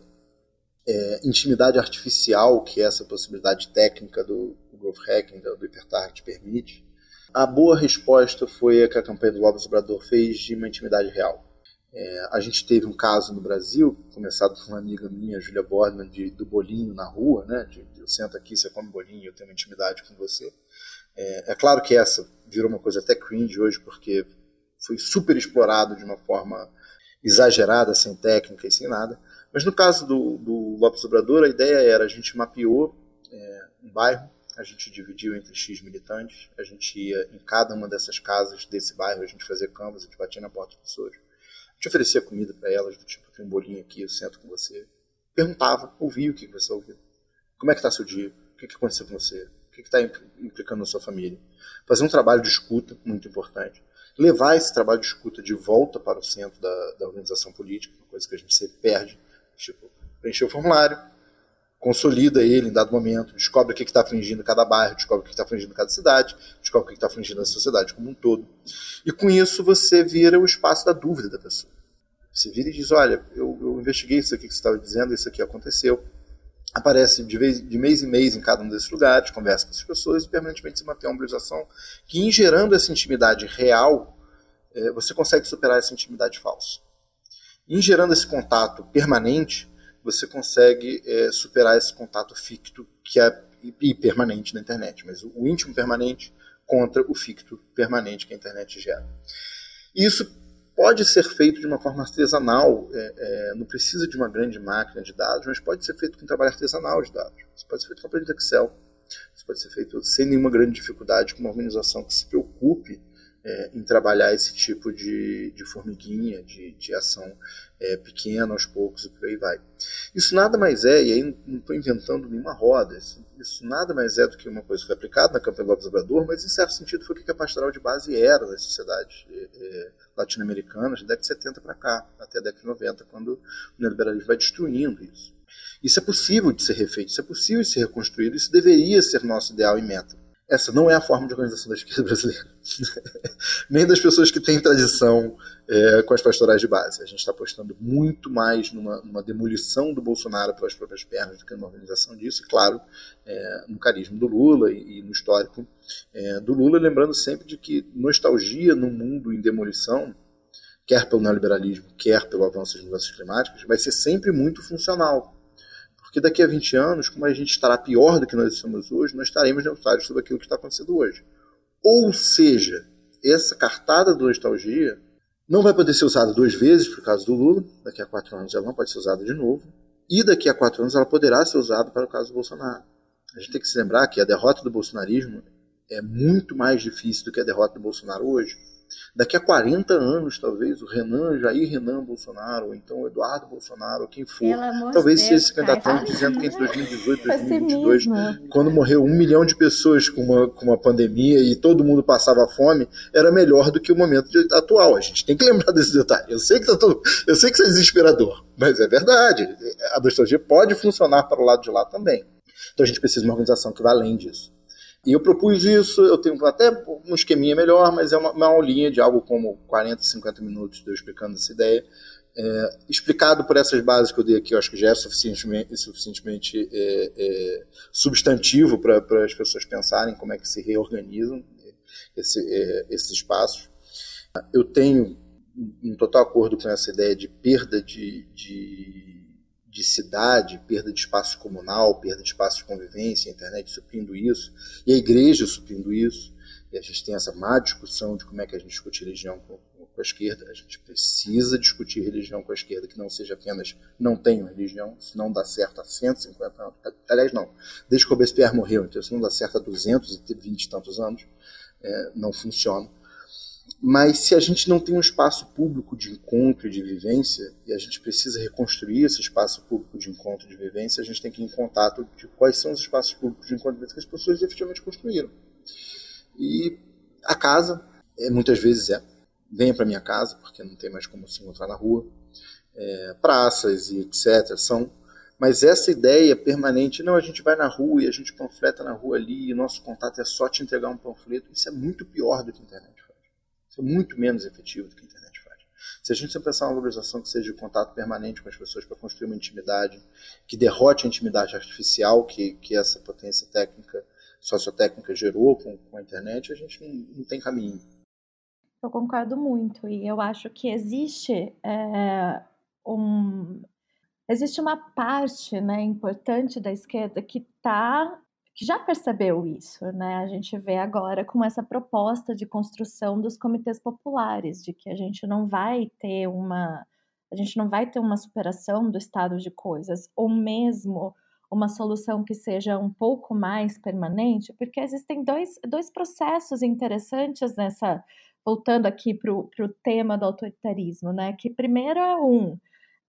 é, intimidade artificial que essa possibilidade técnica do, do growth hacking, do, do hipertarget permite, a boa resposta foi a que a campanha do Lopes Obrador fez de uma intimidade real. É, a gente teve um caso no Brasil, começado por uma amiga minha, Julia Bordman, de, do bolinho na rua, né? De, eu sento aqui, você come bolinho, eu tenho uma intimidade com você. É, é, claro que essa virou uma coisa até cringe hoje, porque foi super explorado de uma forma exagerada, sem técnica e sem nada. Mas no caso do, do Lopes Obrador, a ideia era a gente mapeou é, um bairro, a gente dividiu entre X militantes, a gente ia em cada uma dessas casas desse bairro, a gente fazia canvas, a gente batia na porta das pessoas te oferecia comida para elas, do tipo, tem um bolinho aqui, eu sento com você. Perguntava, ouvia o que você ouviu. Como é que está seu dia? O que, que aconteceu com você? O que está implicando na sua família? Fazer um trabalho de escuta, muito importante. Levar esse trabalho de escuta de volta para o centro da, da organização política, uma coisa que a gente sempre perde. Tipo, preencher o formulário, consolida ele em dado momento, descobre o que está afligindo cada bairro, descobre o que está afligindo cada cidade, descobre o que está afligindo a sociedade como um todo. E com isso você vira o espaço da dúvida da pessoa. Você vira e diz: Olha, eu, eu investiguei isso aqui que você estava dizendo, isso aqui aconteceu. Aparece de, vez, de mês em mês em cada um desses lugares, conversa com essas pessoas e permanentemente se mantém uma mobilização que, em gerando essa intimidade real, é, você consegue superar essa intimidade falsa. Em gerando esse contato permanente, você consegue é, superar esse contato ficto que é e permanente na internet, mas o, íntimo permanente contra o ficto permanente que a internet gera. Isso pode ser feito de uma forma artesanal, é, é, não precisa de uma grande máquina de dados, mas pode ser feito com trabalho artesanal de dados. Isso pode ser feito com a planilha Excel, isso pode ser feito sem nenhuma grande dificuldade, com uma organização que se preocupe é, em trabalhar esse tipo de, de formiguinha, de, de ação é, pequena aos poucos e por aí vai. Isso nada mais é, e aí não estou inventando nenhuma roda, isso, isso, nada mais é do que uma coisa que foi aplicada na campanha do Lopes Obrador, mas em certo sentido foi o que a pastoral de base era nas sociedades é, é latino-americanas da década de 70 para cá, até a década de 90, quando o neoliberalismo vai destruindo isso. Isso é possível de ser refeito, isso é possível de ser reconstruído, isso deveria ser nosso ideal e meta. Essa não é a forma de organização da esquerda brasileira. Nem das pessoas que têm tradição é, com as pastorais de base. A gente está apostando muito mais numa, numa, demolição do Bolsonaro pelas próprias pernas do que numa organização disso, e claro, é, no carisma do Lula e, e no histórico é, do Lula, lembrando sempre de que nostalgia no mundo em demolição, quer pelo neoliberalismo, quer pelo avanço das mudanças climáticas, vai ser sempre muito funcional porque daqui a 20 anos, como a gente estará pior do que nós estamos hoje, nós estaremos neutralizados sobre aquilo que está acontecendo hoje. Ou seja, essa cartada da nostalgia não vai poder ser usada duas vezes por causa do Lula, daqui a quatro anos ela não pode ser usada de novo, e daqui a quatro anos ela poderá ser usada para o caso do Bolsonaro. A gente tem que se lembrar que a derrota do bolsonarismo é muito mais difícil do que a derrota do Bolsonaro hoje. Daqui a 40 anos, talvez, o Renan, Jair Renan Bolsonaro, ou então o Eduardo Bolsonaro, quem for, talvez seja se candidatando dizendo que em 2018, 2022, quando morreu um milhão de pessoas com uma, com uma pandemia e todo mundo passava fome, era melhor do que o momento atual. A gente tem que lembrar desse detalhe. Eu sei que, tá todo, eu sei que isso é desesperador, mas é verdade. A nostalgia pode funcionar para o lado de lá também. Então a gente precisa de uma organização que vá além disso. E eu propus isso, eu tenho até um esqueminha melhor, mas é uma, uma aulinha de algo como 40, 50 minutos de eu explicando essa ideia. É, explicado por essas bases que eu dei aqui, eu acho que já é suficientemente, suficientemente é, é, substantivo para as pessoas pensarem como é que se reorganizam esse, é, esses espaços. Eu tenho um total acordo com essa ideia de perda de, de de cidade, perda de espaço comunal, perda de espaço de convivência, a internet suprindo isso, e a igreja suprindo isso. E a gente tem essa má discussão de como é que a gente discute religião com, com a esquerda. A gente precisa discutir religião com a esquerda, que não seja apenas não tenho religião, isso não dá certo há 150 anos. Aliás, não, desde que o Robespierre morreu, então isso não dá certo há 220 e tantos anos, é, não funciona. Mas se a gente não tem um espaço público de encontro e de vivência, e a gente precisa reconstruir esse espaço público de encontro e de vivência, a gente tem que ir em contato de quais são os espaços públicos de encontro e vivência que as pessoas efetivamente construíram. E a casa, é, muitas vezes é, venha para minha casa, porque não tem mais como se encontrar na rua, é, praças e etc. são mas essa ideia permanente, não, a gente vai na rua e a gente panfleta na rua ali e nosso contato é só te entregar um panfleto, isso é muito pior do que a internet é muito menos efetivo do que a internet faz. Se a gente pensar uma organização que seja de contato permanente com as pessoas para construir uma intimidade, que derrote a intimidade artificial que, que essa potência técnica, sociotécnica gerou com, com a internet, a gente não, não tem caminho. Eu concordo muito e eu acho que existe é, um existe uma parte, né, importante da esquerda que tá que já percebeu isso, né? A gente vê agora com essa proposta de construção dos comitês populares, de que a gente não vai ter uma a gente não vai ter uma superação do estado de coisas, ou mesmo uma solução que seja um pouco mais permanente, porque existem dois, dois processos interessantes nessa, voltando aqui para o tema do autoritarismo, né? Que primeiro é um,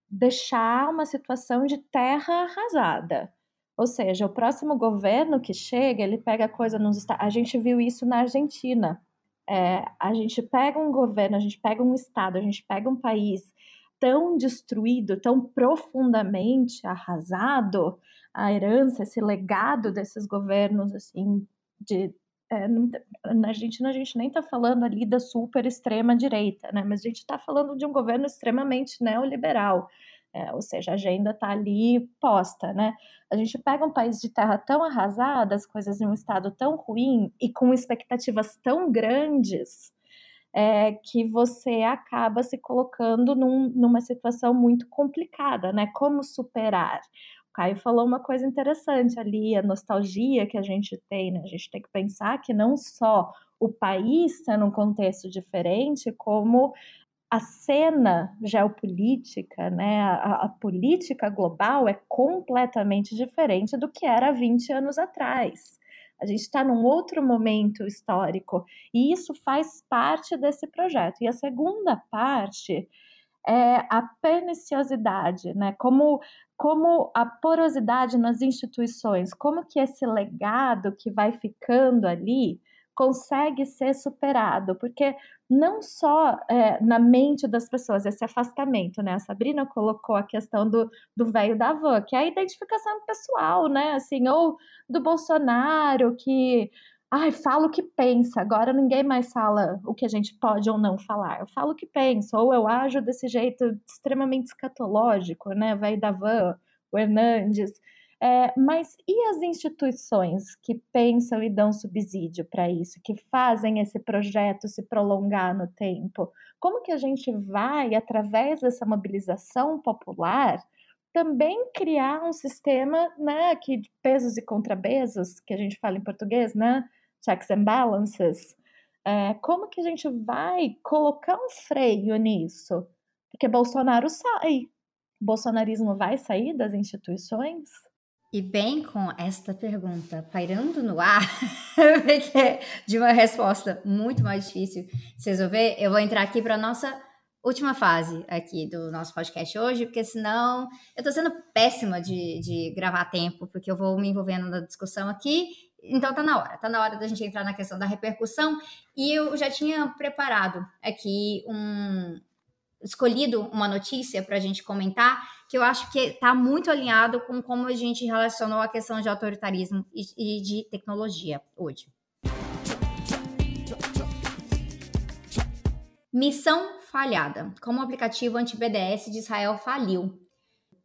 deixar uma situação de terra arrasada. Ou seja, o próximo governo que chega, ele pega coisa nos Estados A gente viu isso na Argentina. É, a gente pega um governo, a gente pega um estado, a gente pega um país tão destruído, tão profundamente arrasado, a herança, esse legado desses governos, assim, de é, na Argentina a gente nem está falando ali da super extrema direita, né? Mas a gente está falando de um governo extremamente neoliberal, é, ou seja, a agenda está ali posta, né? A gente pega um país de terra tão arrasada, as coisas em um estado tão ruim e com expectativas tão grandes, é, que você acaba se colocando num, numa situação muito complicada, né? Como superar? O Caio falou uma coisa interessante ali, a nostalgia que a gente tem, né? A gente tem que pensar que não só o país está num contexto diferente, como a cena geopolítica, né, a, a, política global é completamente diferente do que era 20 anos atrás. A gente está num outro momento histórico e isso faz parte desse projeto. E a segunda parte é a perniciosidade, né? Como, como a porosidade nas instituições, como que esse legado que vai ficando ali consegue ser superado, porque não só é, na mente das pessoas esse afastamento, né? A Sabrina colocou a questão do velho da van, que é a identificação pessoal, né? Assim, ou do Bolsonaro que ai, fala o que pensa, agora ninguém mais fala o que a gente pode ou não falar. Eu falo o que penso, ou eu ajo desse jeito extremamente escatológico, né? Velho da van, o Hernandes. É, mas e as instituições que pensam e dão subsídio para isso, que fazem esse projeto se prolongar no tempo? Como que a gente vai, através dessa mobilização popular, também criar um sistema né, que de pesos e contrapesos, que a gente fala em português, né? Checks and balances. É, como que a gente vai colocar um freio nisso? Porque Bolsonaro sai. Bolsonarismo vai sair das instituições? E bem com esta pergunta pairando no ar, porque de uma resposta muito mais difícil de se resolver, eu vou entrar aqui para a nossa última fase aqui do nosso podcast hoje, porque senão eu estou sendo péssima de, de gravar tempo, porque eu vou me envolvendo na discussão aqui. Então tá na hora, tá na hora da gente entrar na questão da repercussão. E eu já tinha preparado aqui um, escolhido uma notícia para a gente comentar, que eu acho que está muito alinhado com como a gente relacionou a questão de autoritarismo e, de tecnologia hoje. Missão falhada. Como o aplicativo anti-BDS de Israel faliu.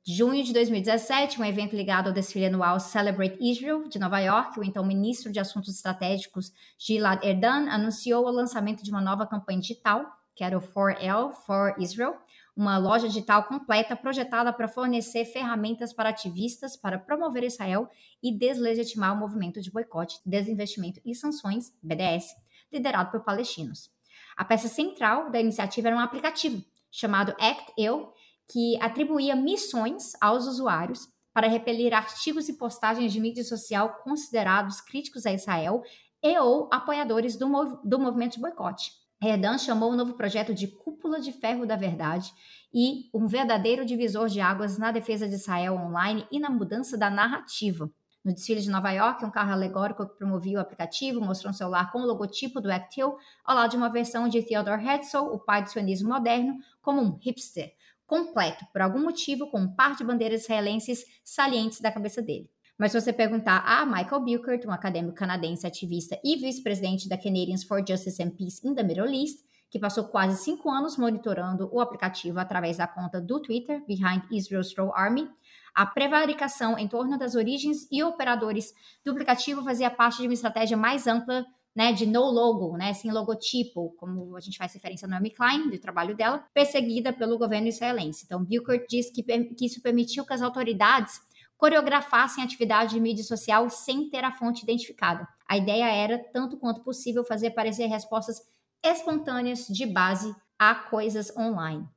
Junho de 2017, um evento ligado ao desfile anual Celebrate Israel de Nova York, o então ministro de Assuntos Estratégicos Gilad Erdan anunciou o lançamento de uma nova campanha digital que era o 4L for Israel, uma loja digital completa projetada para fornecer ferramentas para ativistas para promover Israel e deslegitimar o movimento de boicote, desinvestimento e sanções, BDS, liderado por palestinos. A peça central da iniciativa era um aplicativo chamado ActEl, que atribuía missões aos usuários para repelir artigos e postagens de mídia social considerados críticos a Israel e ou apoiadores do, mov do movimento de boicote. Redan chamou o novo projeto de Cúpula de Ferro da Verdade e um verdadeiro divisor de águas na defesa de Israel online e na mudança da narrativa. No desfile de Nova York, um carro alegórico que promovia o aplicativo mostrou um celular com o logotipo do Act ao lado de uma versão de Theodor Herzl, o pai do sionismo moderno, como um hipster, completo, por algum motivo, com um par de bandeiras israelenses salientes da cabeça dele. Mas se você perguntar a Michael Bilkert, um acadêmico canadense ativista e vice-presidente da Canadians for Justice and Peace in the Middle East, que passou quase cinco anos monitorando o aplicativo através da conta do Twitter, Behind Israel's Troll Army, a prevaricação em torno das origens e operadores do aplicativo fazia parte de uma estratégia mais ampla né, de no logo, né, sem logotipo, como a gente faz referência no Amy Klein, do trabalho dela, perseguida pelo governo israelense. Então, Bilkert diz que, que isso permitiu que as autoridades coreografassem atividade de mídia social sem ter a fonte identificada. A ideia era, tanto quanto possível, fazer aparecer respostas espontâneas de base a coisas online.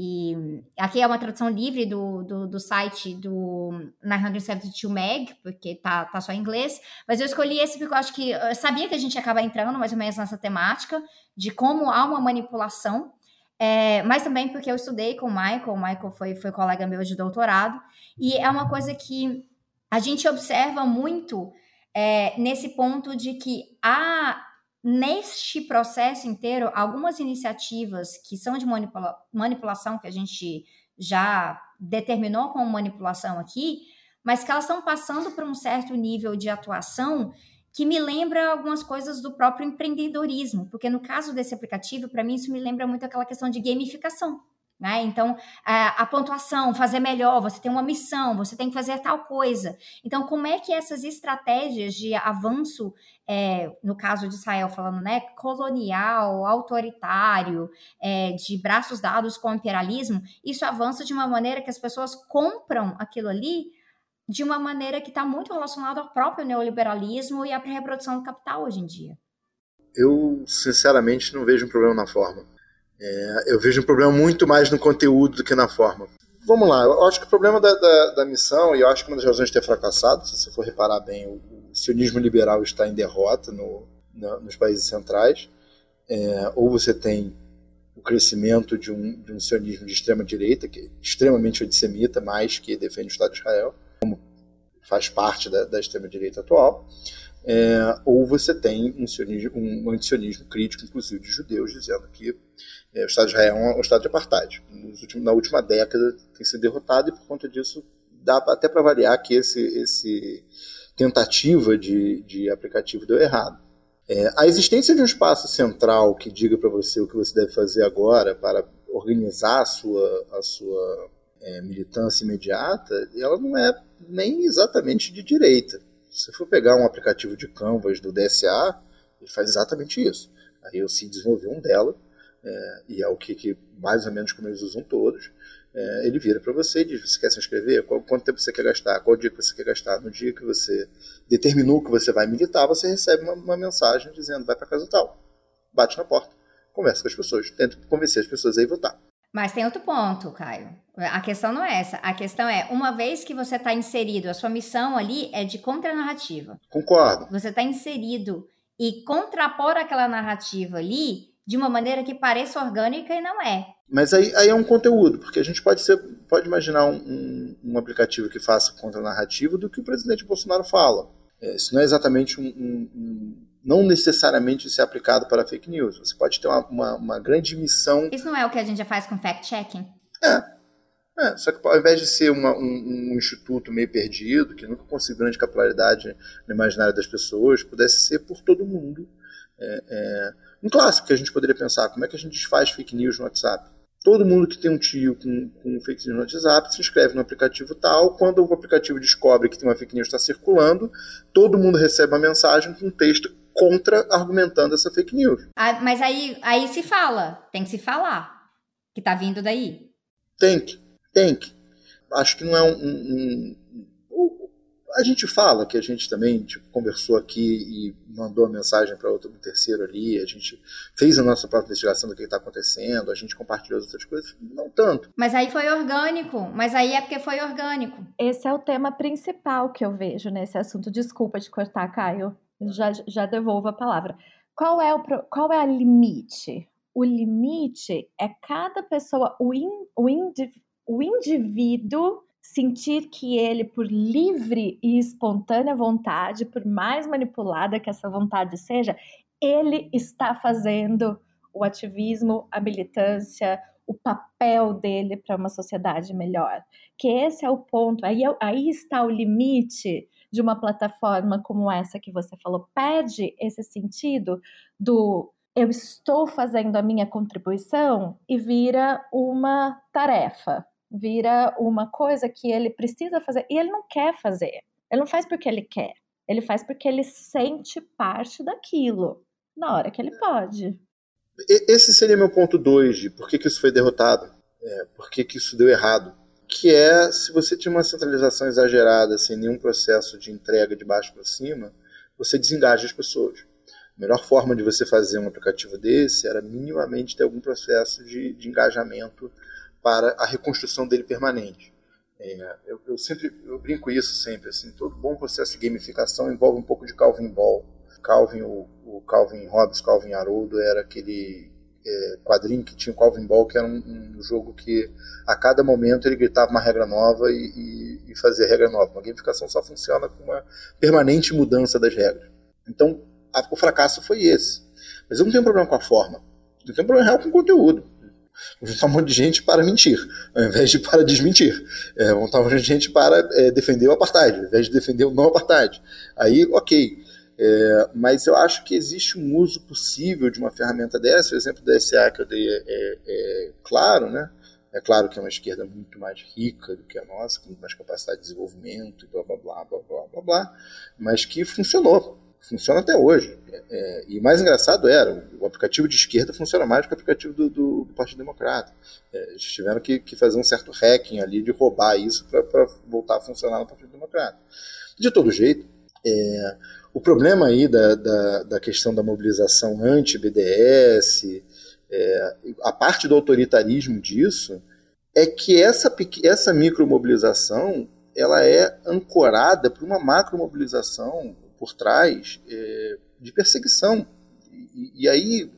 E aqui é uma tradução livre do, do, do site do 972 Meg, porque tá, tá só em inglês. Mas eu escolhi esse porque eu acho que eu sabia que a gente ia acabar entrando mais ou menos nessa temática de como há uma manipulação. É, mas também porque eu estudei com o Michael, o Michael foi, foi colega meu de doutorado, e é uma coisa que a gente observa muito é, nesse ponto de que há neste processo inteiro, algumas iniciativas que são de manipula manipulação, que a gente já determinou como manipulação aqui, mas que elas estão passando por um certo nível de atuação que me lembra algumas coisas do próprio empreendedorismo, porque no caso desse aplicativo, para mim, isso me lembra muito aquela questão de gamificação. Né? Então, a, pontuação, fazer melhor, você tem uma missão, você tem que fazer tal coisa. Então, como é que essas estratégias de avanço, é, no caso de Israel falando, né, colonial, autoritário, é, de braços dados com o imperialismo, isso avança de uma maneira que as pessoas compram aquilo ali de uma maneira que está muito relacionada ao próprio neoliberalismo e à reprodução do capital hoje em dia. Eu, sinceramente, não vejo um problema na forma. É, eu vejo um problema muito mais no conteúdo do que na forma. Vamos lá, eu acho que o problema da, da, da missão, e eu acho que uma das razões de ter fracassado, se você for reparar bem, o, o sionismo liberal está em derrota no, no, nos países centrais, é, ou você tem o crescimento de um, de um sionismo de extrema direita, que é extremamente antissemita, mais que defende o Estado de Israel, faz parte da, da extrema direita atual, é, ou você tem um, sionismo, um antisionismo crítico, inclusive de judeus, dizendo que é, o Estado de Israel é um Estado de apartheid. Últimos, na última década tem sido derrotado e por conta disso dá até para avaliar que esse, esse tentativa de, de aplicativo deu errado. É, a existência de um espaço central que diga para você o que você deve fazer agora para organizar a sua, a sua é, militância imediata, ela não é nem exatamente de direita. Se for pegar um aplicativo de Canvas do DSA, ele faz exatamente isso. Aí eu se desenvolveu um dela é, e é o que, que, mais ou menos como eles usam todos, é, ele vira para você e diz: você quer se inscrever? Qual, quanto tempo você quer gastar? Qual dia que você quer gastar? No dia que você determinou que você vai militar, você recebe uma, uma mensagem dizendo: vai para casa tal. Bate na porta, conversa com as pessoas, tenta convencer as pessoas a ir votar. Mas tem outro ponto, Caio. A questão não é essa. A questão é, uma vez que você está inserido, a sua missão ali é de contranarrativa. Concordo. Você está inserido e contrapor aquela narrativa ali de uma maneira que pareça orgânica e não é. Mas aí, aí é um conteúdo, porque a gente pode ser, pode imaginar um, um, um aplicativo que faça contra-narrativa do que o presidente Bolsonaro fala. É, isso não é exatamente um, um, não necessariamente ser aplicado para fake news. Você pode ter uma, uma, uma grande missão. Isso não é o que a gente já faz com fact-checking? É. É, só que ao invés de ser uma, um, um, instituto meio perdido, que nunca conseguiu grande capilaridade no imaginário das pessoas, pudesse ser por todo mundo. É, é, um clássico que a gente poderia pensar, como é que a gente desfaz fake news no WhatsApp? Todo mundo que tem um tio com, com fake news no WhatsApp se inscreve no aplicativo tal. Quando o aplicativo descobre que tem uma fake news está circulando, todo mundo recebe uma mensagem com um texto contra-argumentando essa fake news. Ah, mas aí, aí se fala, tem que se falar, que está vindo daí. Tem que, tem que. Acho que não é um, um, a gente fala que a gente também tipo, conversou aqui e mandou a mensagem para outro um terceiro ali, a gente fez a nossa própria investigação do que está acontecendo, a gente compartilhou as outras coisas, não tanto. Mas aí foi orgânico, mas aí é porque foi orgânico. Esse é o tema principal que eu vejo nesse assunto. Desculpa te cortar, Caio, já, já devolvo a palavra. Qual é o qual é a limite? O limite é cada pessoa, o, in, o, indiv, o indivíduo sentir que ele, por livre e espontânea vontade, por mais manipulada que essa vontade seja, ele está fazendo o ativismo, a militância, o papel dele para uma sociedade melhor. Que esse é o ponto, aí, é aí está o limite de uma plataforma como essa que você falou. Perde esse sentido do eu estou fazendo a minha contribuição e vira uma tarefa vira uma coisa que ele precisa fazer e ele não quer fazer. Ele não faz porque ele quer. Ele faz porque ele sente parte daquilo na hora que ele pode. Esse seria meu ponto 2 de por que, que isso foi derrotado, é, por que, que isso deu errado. Que é se você tinha uma centralização exagerada, sem nenhum processo de entrega de baixo para cima, você desengaja as pessoas. A melhor forma de você fazer um aplicativo desse era minimamente ter algum processo de, de engajamento para a reconstrução dele permanente. É, eu, eu, sempre eu brinco isso sempre assim todo bom processo de gamificação envolve um pouco de Calvin Ball Calvin o, o Calvin Hobbes Calvin Haroldo era aquele é, quadrinho que tinha o Calvin Ball que era um, um, jogo que a cada momento ele gritava uma regra nova e, e, e fazia regra nova uma gamificação só funciona com uma permanente mudança das regras então a, o fracasso foi esse mas eu não tenho problema com a forma eu tenho problema real com o conteúdo juntar um monte de gente para mentir, ao invés de para desmentir. É, montar um monte de gente para é, defender o apartheid, ao invés de defender o não apartheid. Aí, ok. É, mas eu acho que existe um uso possível de uma ferramenta dessa. O exemplo da SA que eu dei é, é, é, claro, né? É claro que é uma esquerda muito mais rica do que a nossa, com mais capacidade de desenvolvimento e blá blá blá blá blá blá, blá mas que funcionou funciona até hoje. É, e mais engraçado era, o aplicativo de esquerda funciona mais do que o aplicativo do, do, do Partido Democrata. É, eles tiveram que, que, fazer um certo hacking ali de roubar isso para voltar a funcionar no Partido Democrata. De todo jeito, é, o problema aí da, da, da questão da mobilização anti-BDS, é, a parte do autoritarismo disso, é que essa, essa micromobilização ela é ancorada por uma macromobilização por trás é, de perseguição. E, e, aí,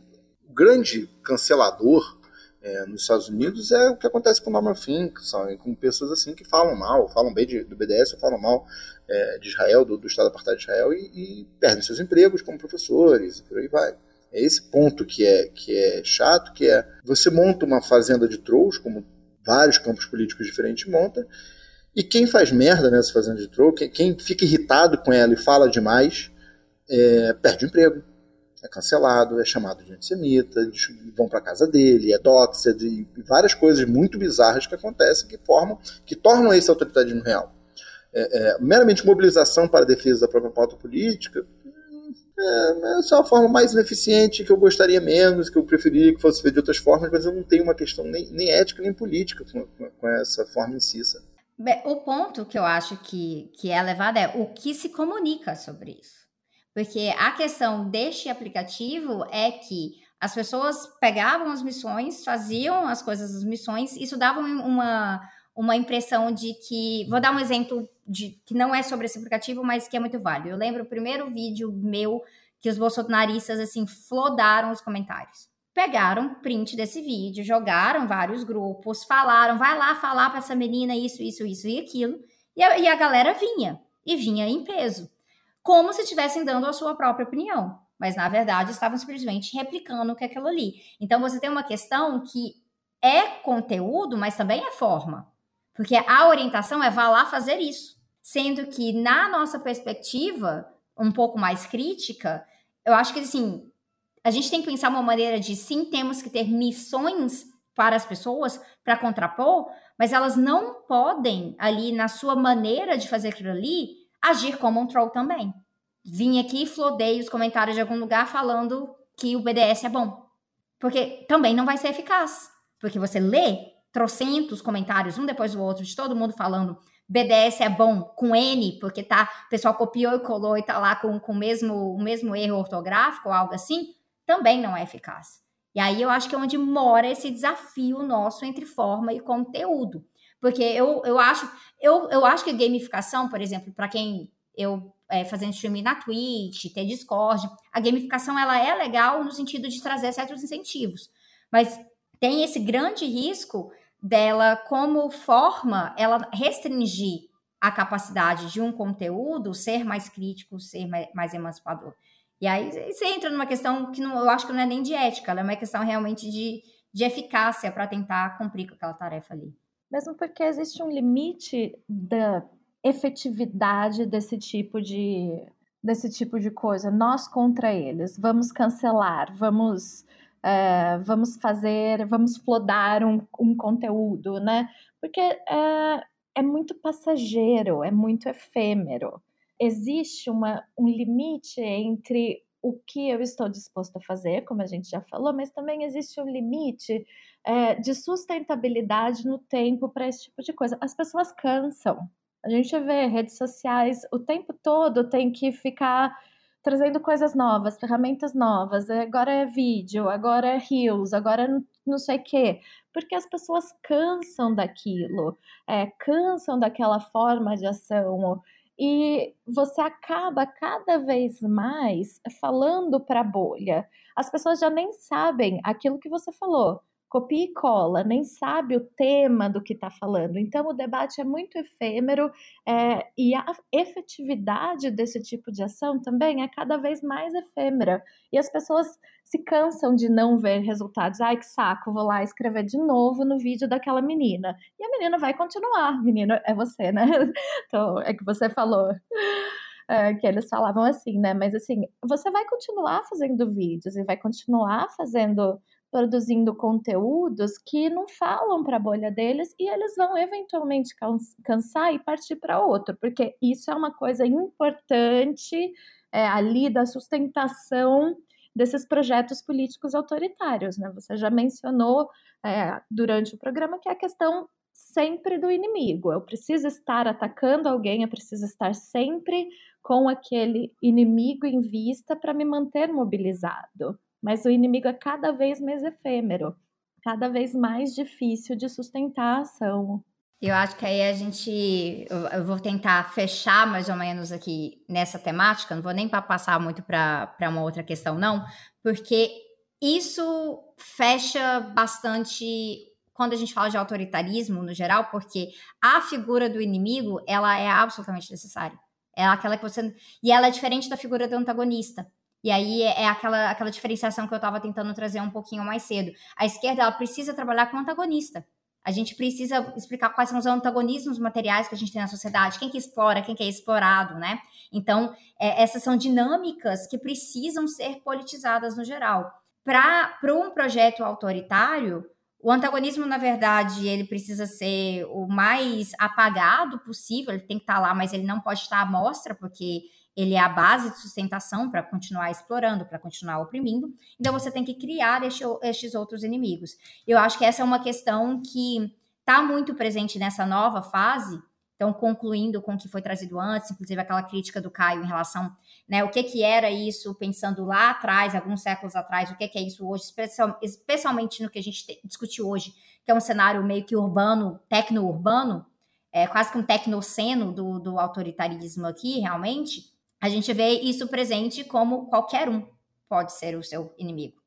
o grande cancelador é, nos Estados Unidos é o que acontece com Norman Finkelstein, com pessoas assim que falam mal, falam bem de, do BDS, falam mal é, de Israel, do, do Estado Apartheid de Israel, e, e, perdem seus empregos como professores, e por aí vai. É esse ponto que é, que é chato, que é você monta uma fazenda de trolls, como vários campos políticos diferentes montam, e quem faz merda nessa fazenda de troll, quem, quem fica irritado com ela e fala demais, é, perde o emprego, é cancelado, é chamado de antissemita, vão para casa dele, é doxed e várias coisas muito bizarras que acontecem que formam, que tornam esse autoritarismo real. É, é, meramente mobilização para a defesa da própria pauta política é, é só a forma mais ineficiente que eu gostaria menos, que eu preferiria que fosse feito de outras formas, mas eu não tenho uma questão nem, nem ética nem política com, com, essa forma em si. Sabe? O ponto que eu acho que, que é levado é o que se comunica sobre isso. Porque a questão deste aplicativo é que as pessoas pegavam as missões, faziam as coisas das missões, isso dava uma, uma impressão de que. Vou dar um exemplo de que não é sobre esse aplicativo, mas que é muito válido. Eu lembro o primeiro vídeo meu que os bolsonaristas assim flodaram os comentários pegaram print desse vídeo, jogaram vários grupos, falaram, vai lá falar para essa menina isso, isso, isso e aquilo, e a, e a galera vinha, e vinha em peso, como se estivessem dando a sua própria opinião, mas na verdade estavam simplesmente replicando o que é aquilo ali. Então você tem uma questão que é conteúdo, mas também é forma, porque a orientação é vá lá fazer isso, sendo que na nossa perspectiva um pouco mais crítica, eu acho que assim a gente tem que pensar uma maneira de sim, temos que ter missões para as pessoas para contrapor, mas elas não podem, ali na sua maneira de fazer aquilo ali, agir como um troll também. Vim aqui e flodei os comentários de algum lugar falando que o BDS é bom. Porque também não vai ser eficaz. Porque você lê trocentos comentários, um depois do outro, de todo mundo falando BDS é bom com N, porque tá, o pessoal copiou e colou e tá lá com, com o, mesmo, o mesmo erro ortográfico ou algo assim também não é eficaz. E aí eu acho que é onde mora esse desafio nosso entre forma e conteúdo. Porque eu, eu acho eu, eu acho que gamificação, por exemplo, para quem eu é, fazendo streaming na Twitch, ter Discord, a gamificação ela é legal no sentido de trazer certos incentivos. Mas tem esse grande risco dela, como forma, ela restringir a capacidade de um conteúdo ser mais crítico, ser mais, emancipador. E aí você entra numa questão que não, eu acho que não é nem de ética, ela é uma questão realmente de, de eficácia para tentar cumprir com aquela tarefa ali. Mesmo porque existe um limite da efetividade desse tipo de desse tipo de coisa. Nós contra eles, vamos cancelar, vamos é, vamos fazer, vamos flodar um, um conteúdo, né? Porque é, é muito passageiro, é muito efêmero. existe uma, um limite entre o que eu estou disposto a fazer, como a gente já falou, mas também existe um limite é, de sustentabilidade no tempo para esse tipo de coisa. As pessoas cansam. A gente vê redes sociais o tempo todo tem que ficar trazendo coisas novas, ferramentas novas. Agora é vídeo, agora é reels, agora é não sei o quê. Porque as pessoas cansam daquilo, é, cansam daquela forma de ação. E você acaba cada vez mais falando para a bolha. As pessoas já nem sabem aquilo que você falou copia e cola, nem sabe o tema do que está falando. Então, o debate é muito efêmero é, e a efetividade desse tipo de ação também é cada vez mais efêmera. E as pessoas se cansam de não ver resultados. Ai, que saco, vou lá escrever de novo no vídeo daquela menina. E a menina vai continuar. Menina, é você, né? Então, é que você falou. É, que eles falavam assim, né? Mas assim, você vai continuar fazendo vídeos e vai continuar fazendo produzindo conteúdos que não falam para a bolha deles e eles vão eventualmente cansar e partir para outro, porque isso é uma coisa importante é, ali da sustentação desses projetos políticos autoritários. Né? Você já mencionou é, durante o programa que é a questão sempre do inimigo. Eu preciso estar atacando alguém, eu preciso estar sempre com aquele inimigo em vista para me manter mobilizado mas o inimigo é cada vez mais efêmero, cada vez mais difícil de sustentar a ação. Eu acho que aí a gente. Eu vou tentar fechar mais ou menos aqui nessa temática, não vou nem passar muito para uma outra questão, não, porque isso fecha bastante quando a gente fala de autoritarismo no geral, porque a figura do inimigo ela é absolutamente necessária. É aquela que você. E ela é diferente da figura do antagonista. E aí é, é aquela, aquela diferenciação que eu estava tentando trazer um pouquinho mais cedo. A esquerda ela precisa trabalhar com antagonista. A gente precisa explicar quais são os antagonismos materiais que a gente tem na sociedade, quem que explora, quem que é explorado, né? Então, é, essas são dinâmicas que precisam ser politizadas no geral. Para um projeto autoritário, o antagonismo, na verdade, ele precisa ser o mais apagado possível, ele tem que estar lá, mas ele não pode estar à mostra, porque ele é a base de sustentação para continuar explorando, para continuar oprimindo. Então você tem que criar este, estes outros inimigos. Eu acho que essa é uma questão que está muito presente nessa nova fase. Então, concluindo com o que foi trazido antes, inclusive aquela crítica do Caio em relação, né, o que que era isso, pensando lá atrás, alguns séculos atrás, o que que é isso hoje, especialmente no que a gente discutiu hoje, que é um cenário meio que urbano, tecno-urbano, é quase que um tecnoceno do, do autoritarismo aqui, realmente, a gente vê isso presente como qualquer um pode ser o seu inimigo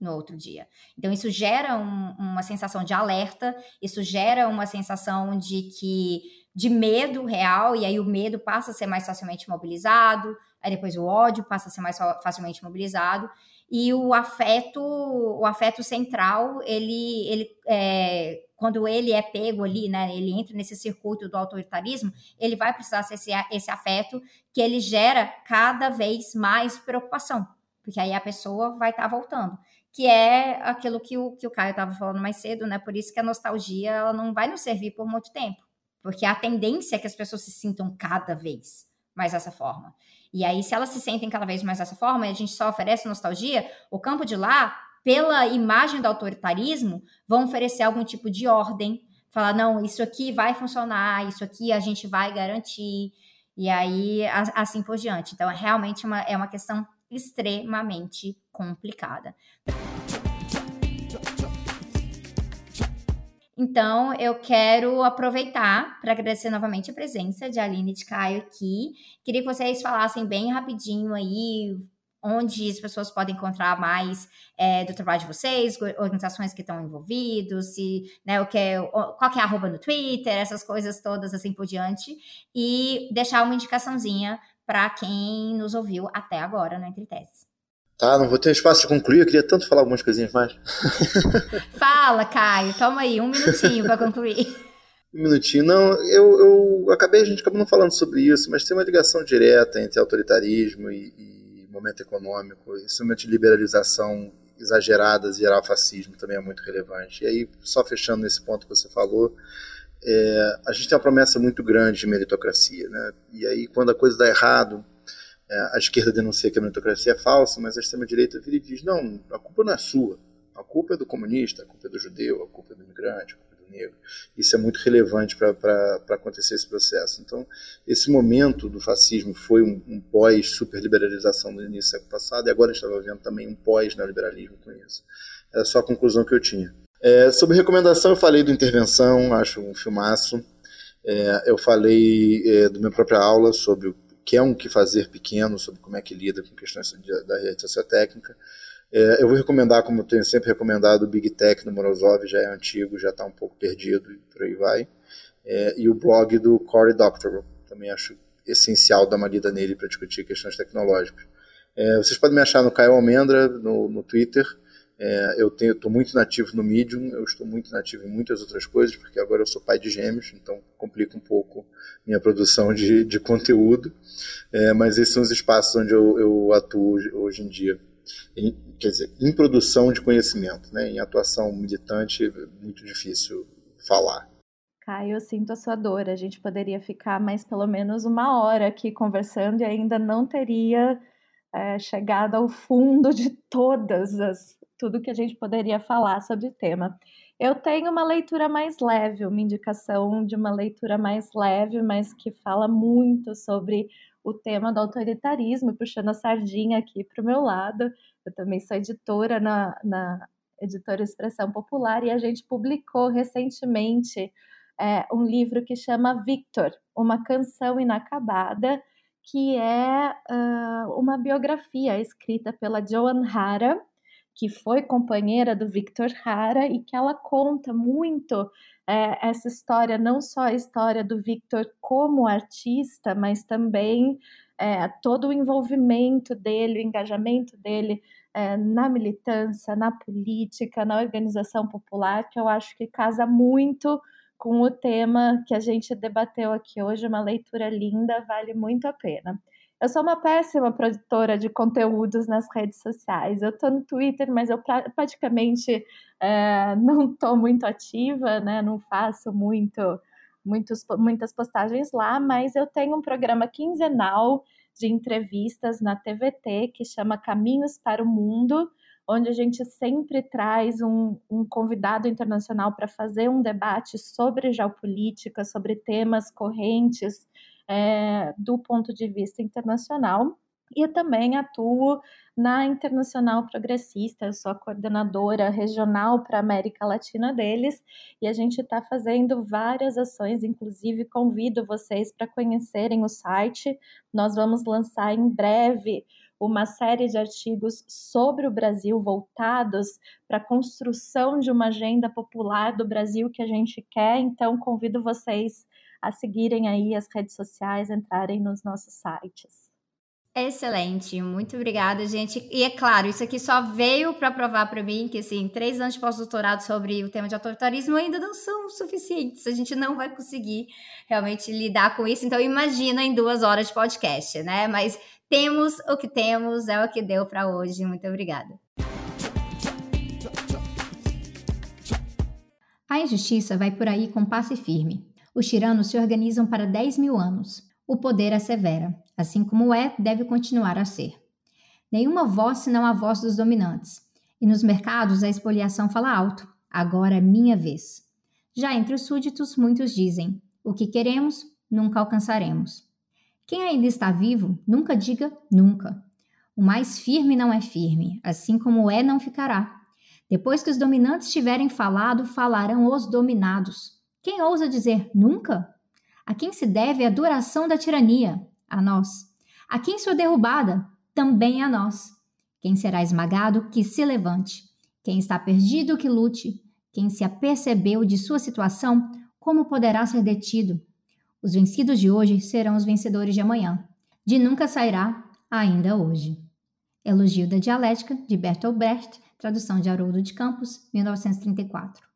no outro dia. Então, isso gera um, uma sensação de alerta, isso gera uma sensação de que de medo real, e aí o medo passa a ser mais facilmente mobilizado, aí depois o ódio passa a ser mais facilmente mobilizado, e o afeto, o afeto central, ele, ele é, quando ele é pego ali, né, ele entra nesse circuito do autoritarismo, ele vai precisar ser esse, esse afeto que ele gera cada vez mais preocupação, porque aí a pessoa vai estar tá voltando, que é aquilo que o, que o Caio estava falando mais cedo, né, por isso que a nostalgia ela não vai nos servir por muito tempo, porque a tendência é que as pessoas se sintam cada vez mais dessa forma. E aí, se elas se sentem cada vez mais dessa forma e a gente só oferece nostalgia, o campo de lá, pela imagem do autoritarismo, vão oferecer algum tipo de ordem, falar, não, isso aqui vai funcionar, isso aqui a gente vai garantir, e aí assim por diante. Então, é realmente uma, é uma questão extremamente complicada. Então, eu quero aproveitar para agradecer novamente a presença de Aline e de Caio aqui. Queria que vocês falassem bem rapidinho aí onde as pessoas podem encontrar mais é, do trabalho de vocês, organizações que estão envolvidos, se, né, o que é, qual que é a arroba no Twitter, essas coisas todas assim por diante, e deixar uma indicaçãozinha para quem nos ouviu até agora no Entre Teses. Tá, não vou ter espaço de concluir, eu queria tanto falar algumas coisinhas mais. Fala, Caio, toma aí, um minutinho para concluir. Um minutinho. Não, eu, eu acabei, a gente acabou não falando sobre isso, mas tem uma ligação direta entre autoritarismo e, e momento econômico, instrumento de liberalização exageradas e gerar fascismo também é muito relevante. E aí, só fechando nesse ponto que você falou, é, a gente tem uma promessa muito grande de meritocracia, né? E aí, quando a coisa dá errado, é, a esquerda denuncia que a meritocracia é falsa, mas a extrema-direita vira e diz: não, a culpa não é sua, a culpa é do comunista, a culpa é do judeu, a culpa é do imigrante, negro. Isso é muito relevante para acontecer esse processo. Então, esse momento do fascismo foi um, um pós-superliberalização no início do século passado, e agora a gente estava vendo também um pós-neoliberalismo com isso. É só a conclusão que eu tinha. É, sobre recomendação, eu falei do Intervenção, acho um filmaço. É, eu falei é, do minha própria aula sobre o que é um que fazer pequeno, sobre como é que lida com questões de, da rede sociotécnica. É, eu vou recomendar, como eu tenho sempre recomendado, o Big Tech do Morozov, já é antigo, já está um pouco perdido e por aí vai. É, e o blog do Cory Doctorow, também acho essencial dar uma lida nele para discutir questões tecnológicas. É, vocês podem me achar no Caio Almendra, no, no Twitter, é, eu estou muito nativo no Medium, eu estou muito nativo em muitas outras coisas, porque agora eu sou pai de gêmeos, então complica um pouco minha produção de, de conteúdo. É, mas esses são os espaços onde eu, eu atuo hoje em dia. Em, quer dizer, em produção de conhecimento, né? em atuação militante, é muito difícil falar. Caio, eu sinto a sua dor. A gente poderia ficar mais pelo menos uma hora aqui conversando e ainda não teria é, chegado ao fundo de todas as tudo que a gente poderia falar sobre o tema. Eu tenho uma leitura mais leve, uma indicação de uma leitura mais leve, mas que fala muito sobre o tema do autoritarismo, puxando a sardinha aqui para o meu lado. Eu também sou editora na, na editora Expressão Popular e a gente publicou recentemente é, um livro que chama Victor, uma canção inacabada, que é uh, uma biografia escrita pela Joan Hara, que foi companheira do Victor Hara e que ela conta muito é, essa história, não só a história do Victor como artista, mas também é, todo o envolvimento dele, o engajamento dele é, na militância, na política, na organização popular, que eu acho que casa muito com o tema que a gente debateu aqui hoje, uma leitura linda, vale muito a pena. Eu sou uma péssima produtora de conteúdos nas redes sociais. Eu estou no Twitter, mas eu praticamente é, não estou muito ativa, né? Não faço muito, muitos, muitas postagens lá, mas eu tenho um programa quinzenal de entrevistas na TVT que chama Caminhos para o Mundo, onde a gente sempre traz um, um convidado internacional para fazer um debate sobre geopolítica, sobre temas correntes é, do ponto de vista internacional. E também atuo na Internacional Progressista, eu sou a coordenadora regional para a América Latina deles, e a gente está fazendo várias ações, inclusive convido vocês para conhecerem o site. Nós vamos lançar em breve uma série de artigos sobre o Brasil voltados para a construção de uma agenda popular do Brasil que a gente quer, então convido vocês a seguirem aí as redes sociais, entrarem nos nossos sites. Excelente, muito obrigada, gente. E é claro, isso aqui só veio para provar para mim que, assim, três anos de pós-doutorado sobre o tema de autoritarismo ainda não são suficientes. A gente não vai conseguir realmente lidar com isso. Então, imagina em duas horas de podcast, né? Mas temos o que temos, é o que deu para hoje. Muito obrigada. A injustiça vai por aí com passe firme. Os tiranos se organizam para 10 mil anos. O poder assevera, assim como é, deve continuar a ser. Nenhuma voz senão a voz dos dominantes. E nos mercados a expoliação fala alto. Agora é minha vez. Já entre os súditos, muitos dizem: o que queremos, nunca alcançaremos. Quem ainda está vivo, nunca diga nunca. O mais firme não é firme, assim como é, não ficará. Depois que os dominantes tiverem falado, falarão os dominados. Quem ousa dizer nunca? A quem se deve a duração da tirania? A nós. A quem sua derrubada? Também a nós. Quem será esmagado, que se levante. Quem está perdido, que lute. Quem se apercebeu de sua situação, como poderá ser detido? Os vencidos de hoje serão os vencedores de amanhã. De nunca sairá, ainda hoje. Elogio da Dialética, de Bertolt Brecht, tradução de Haroldo de Campos, 1934.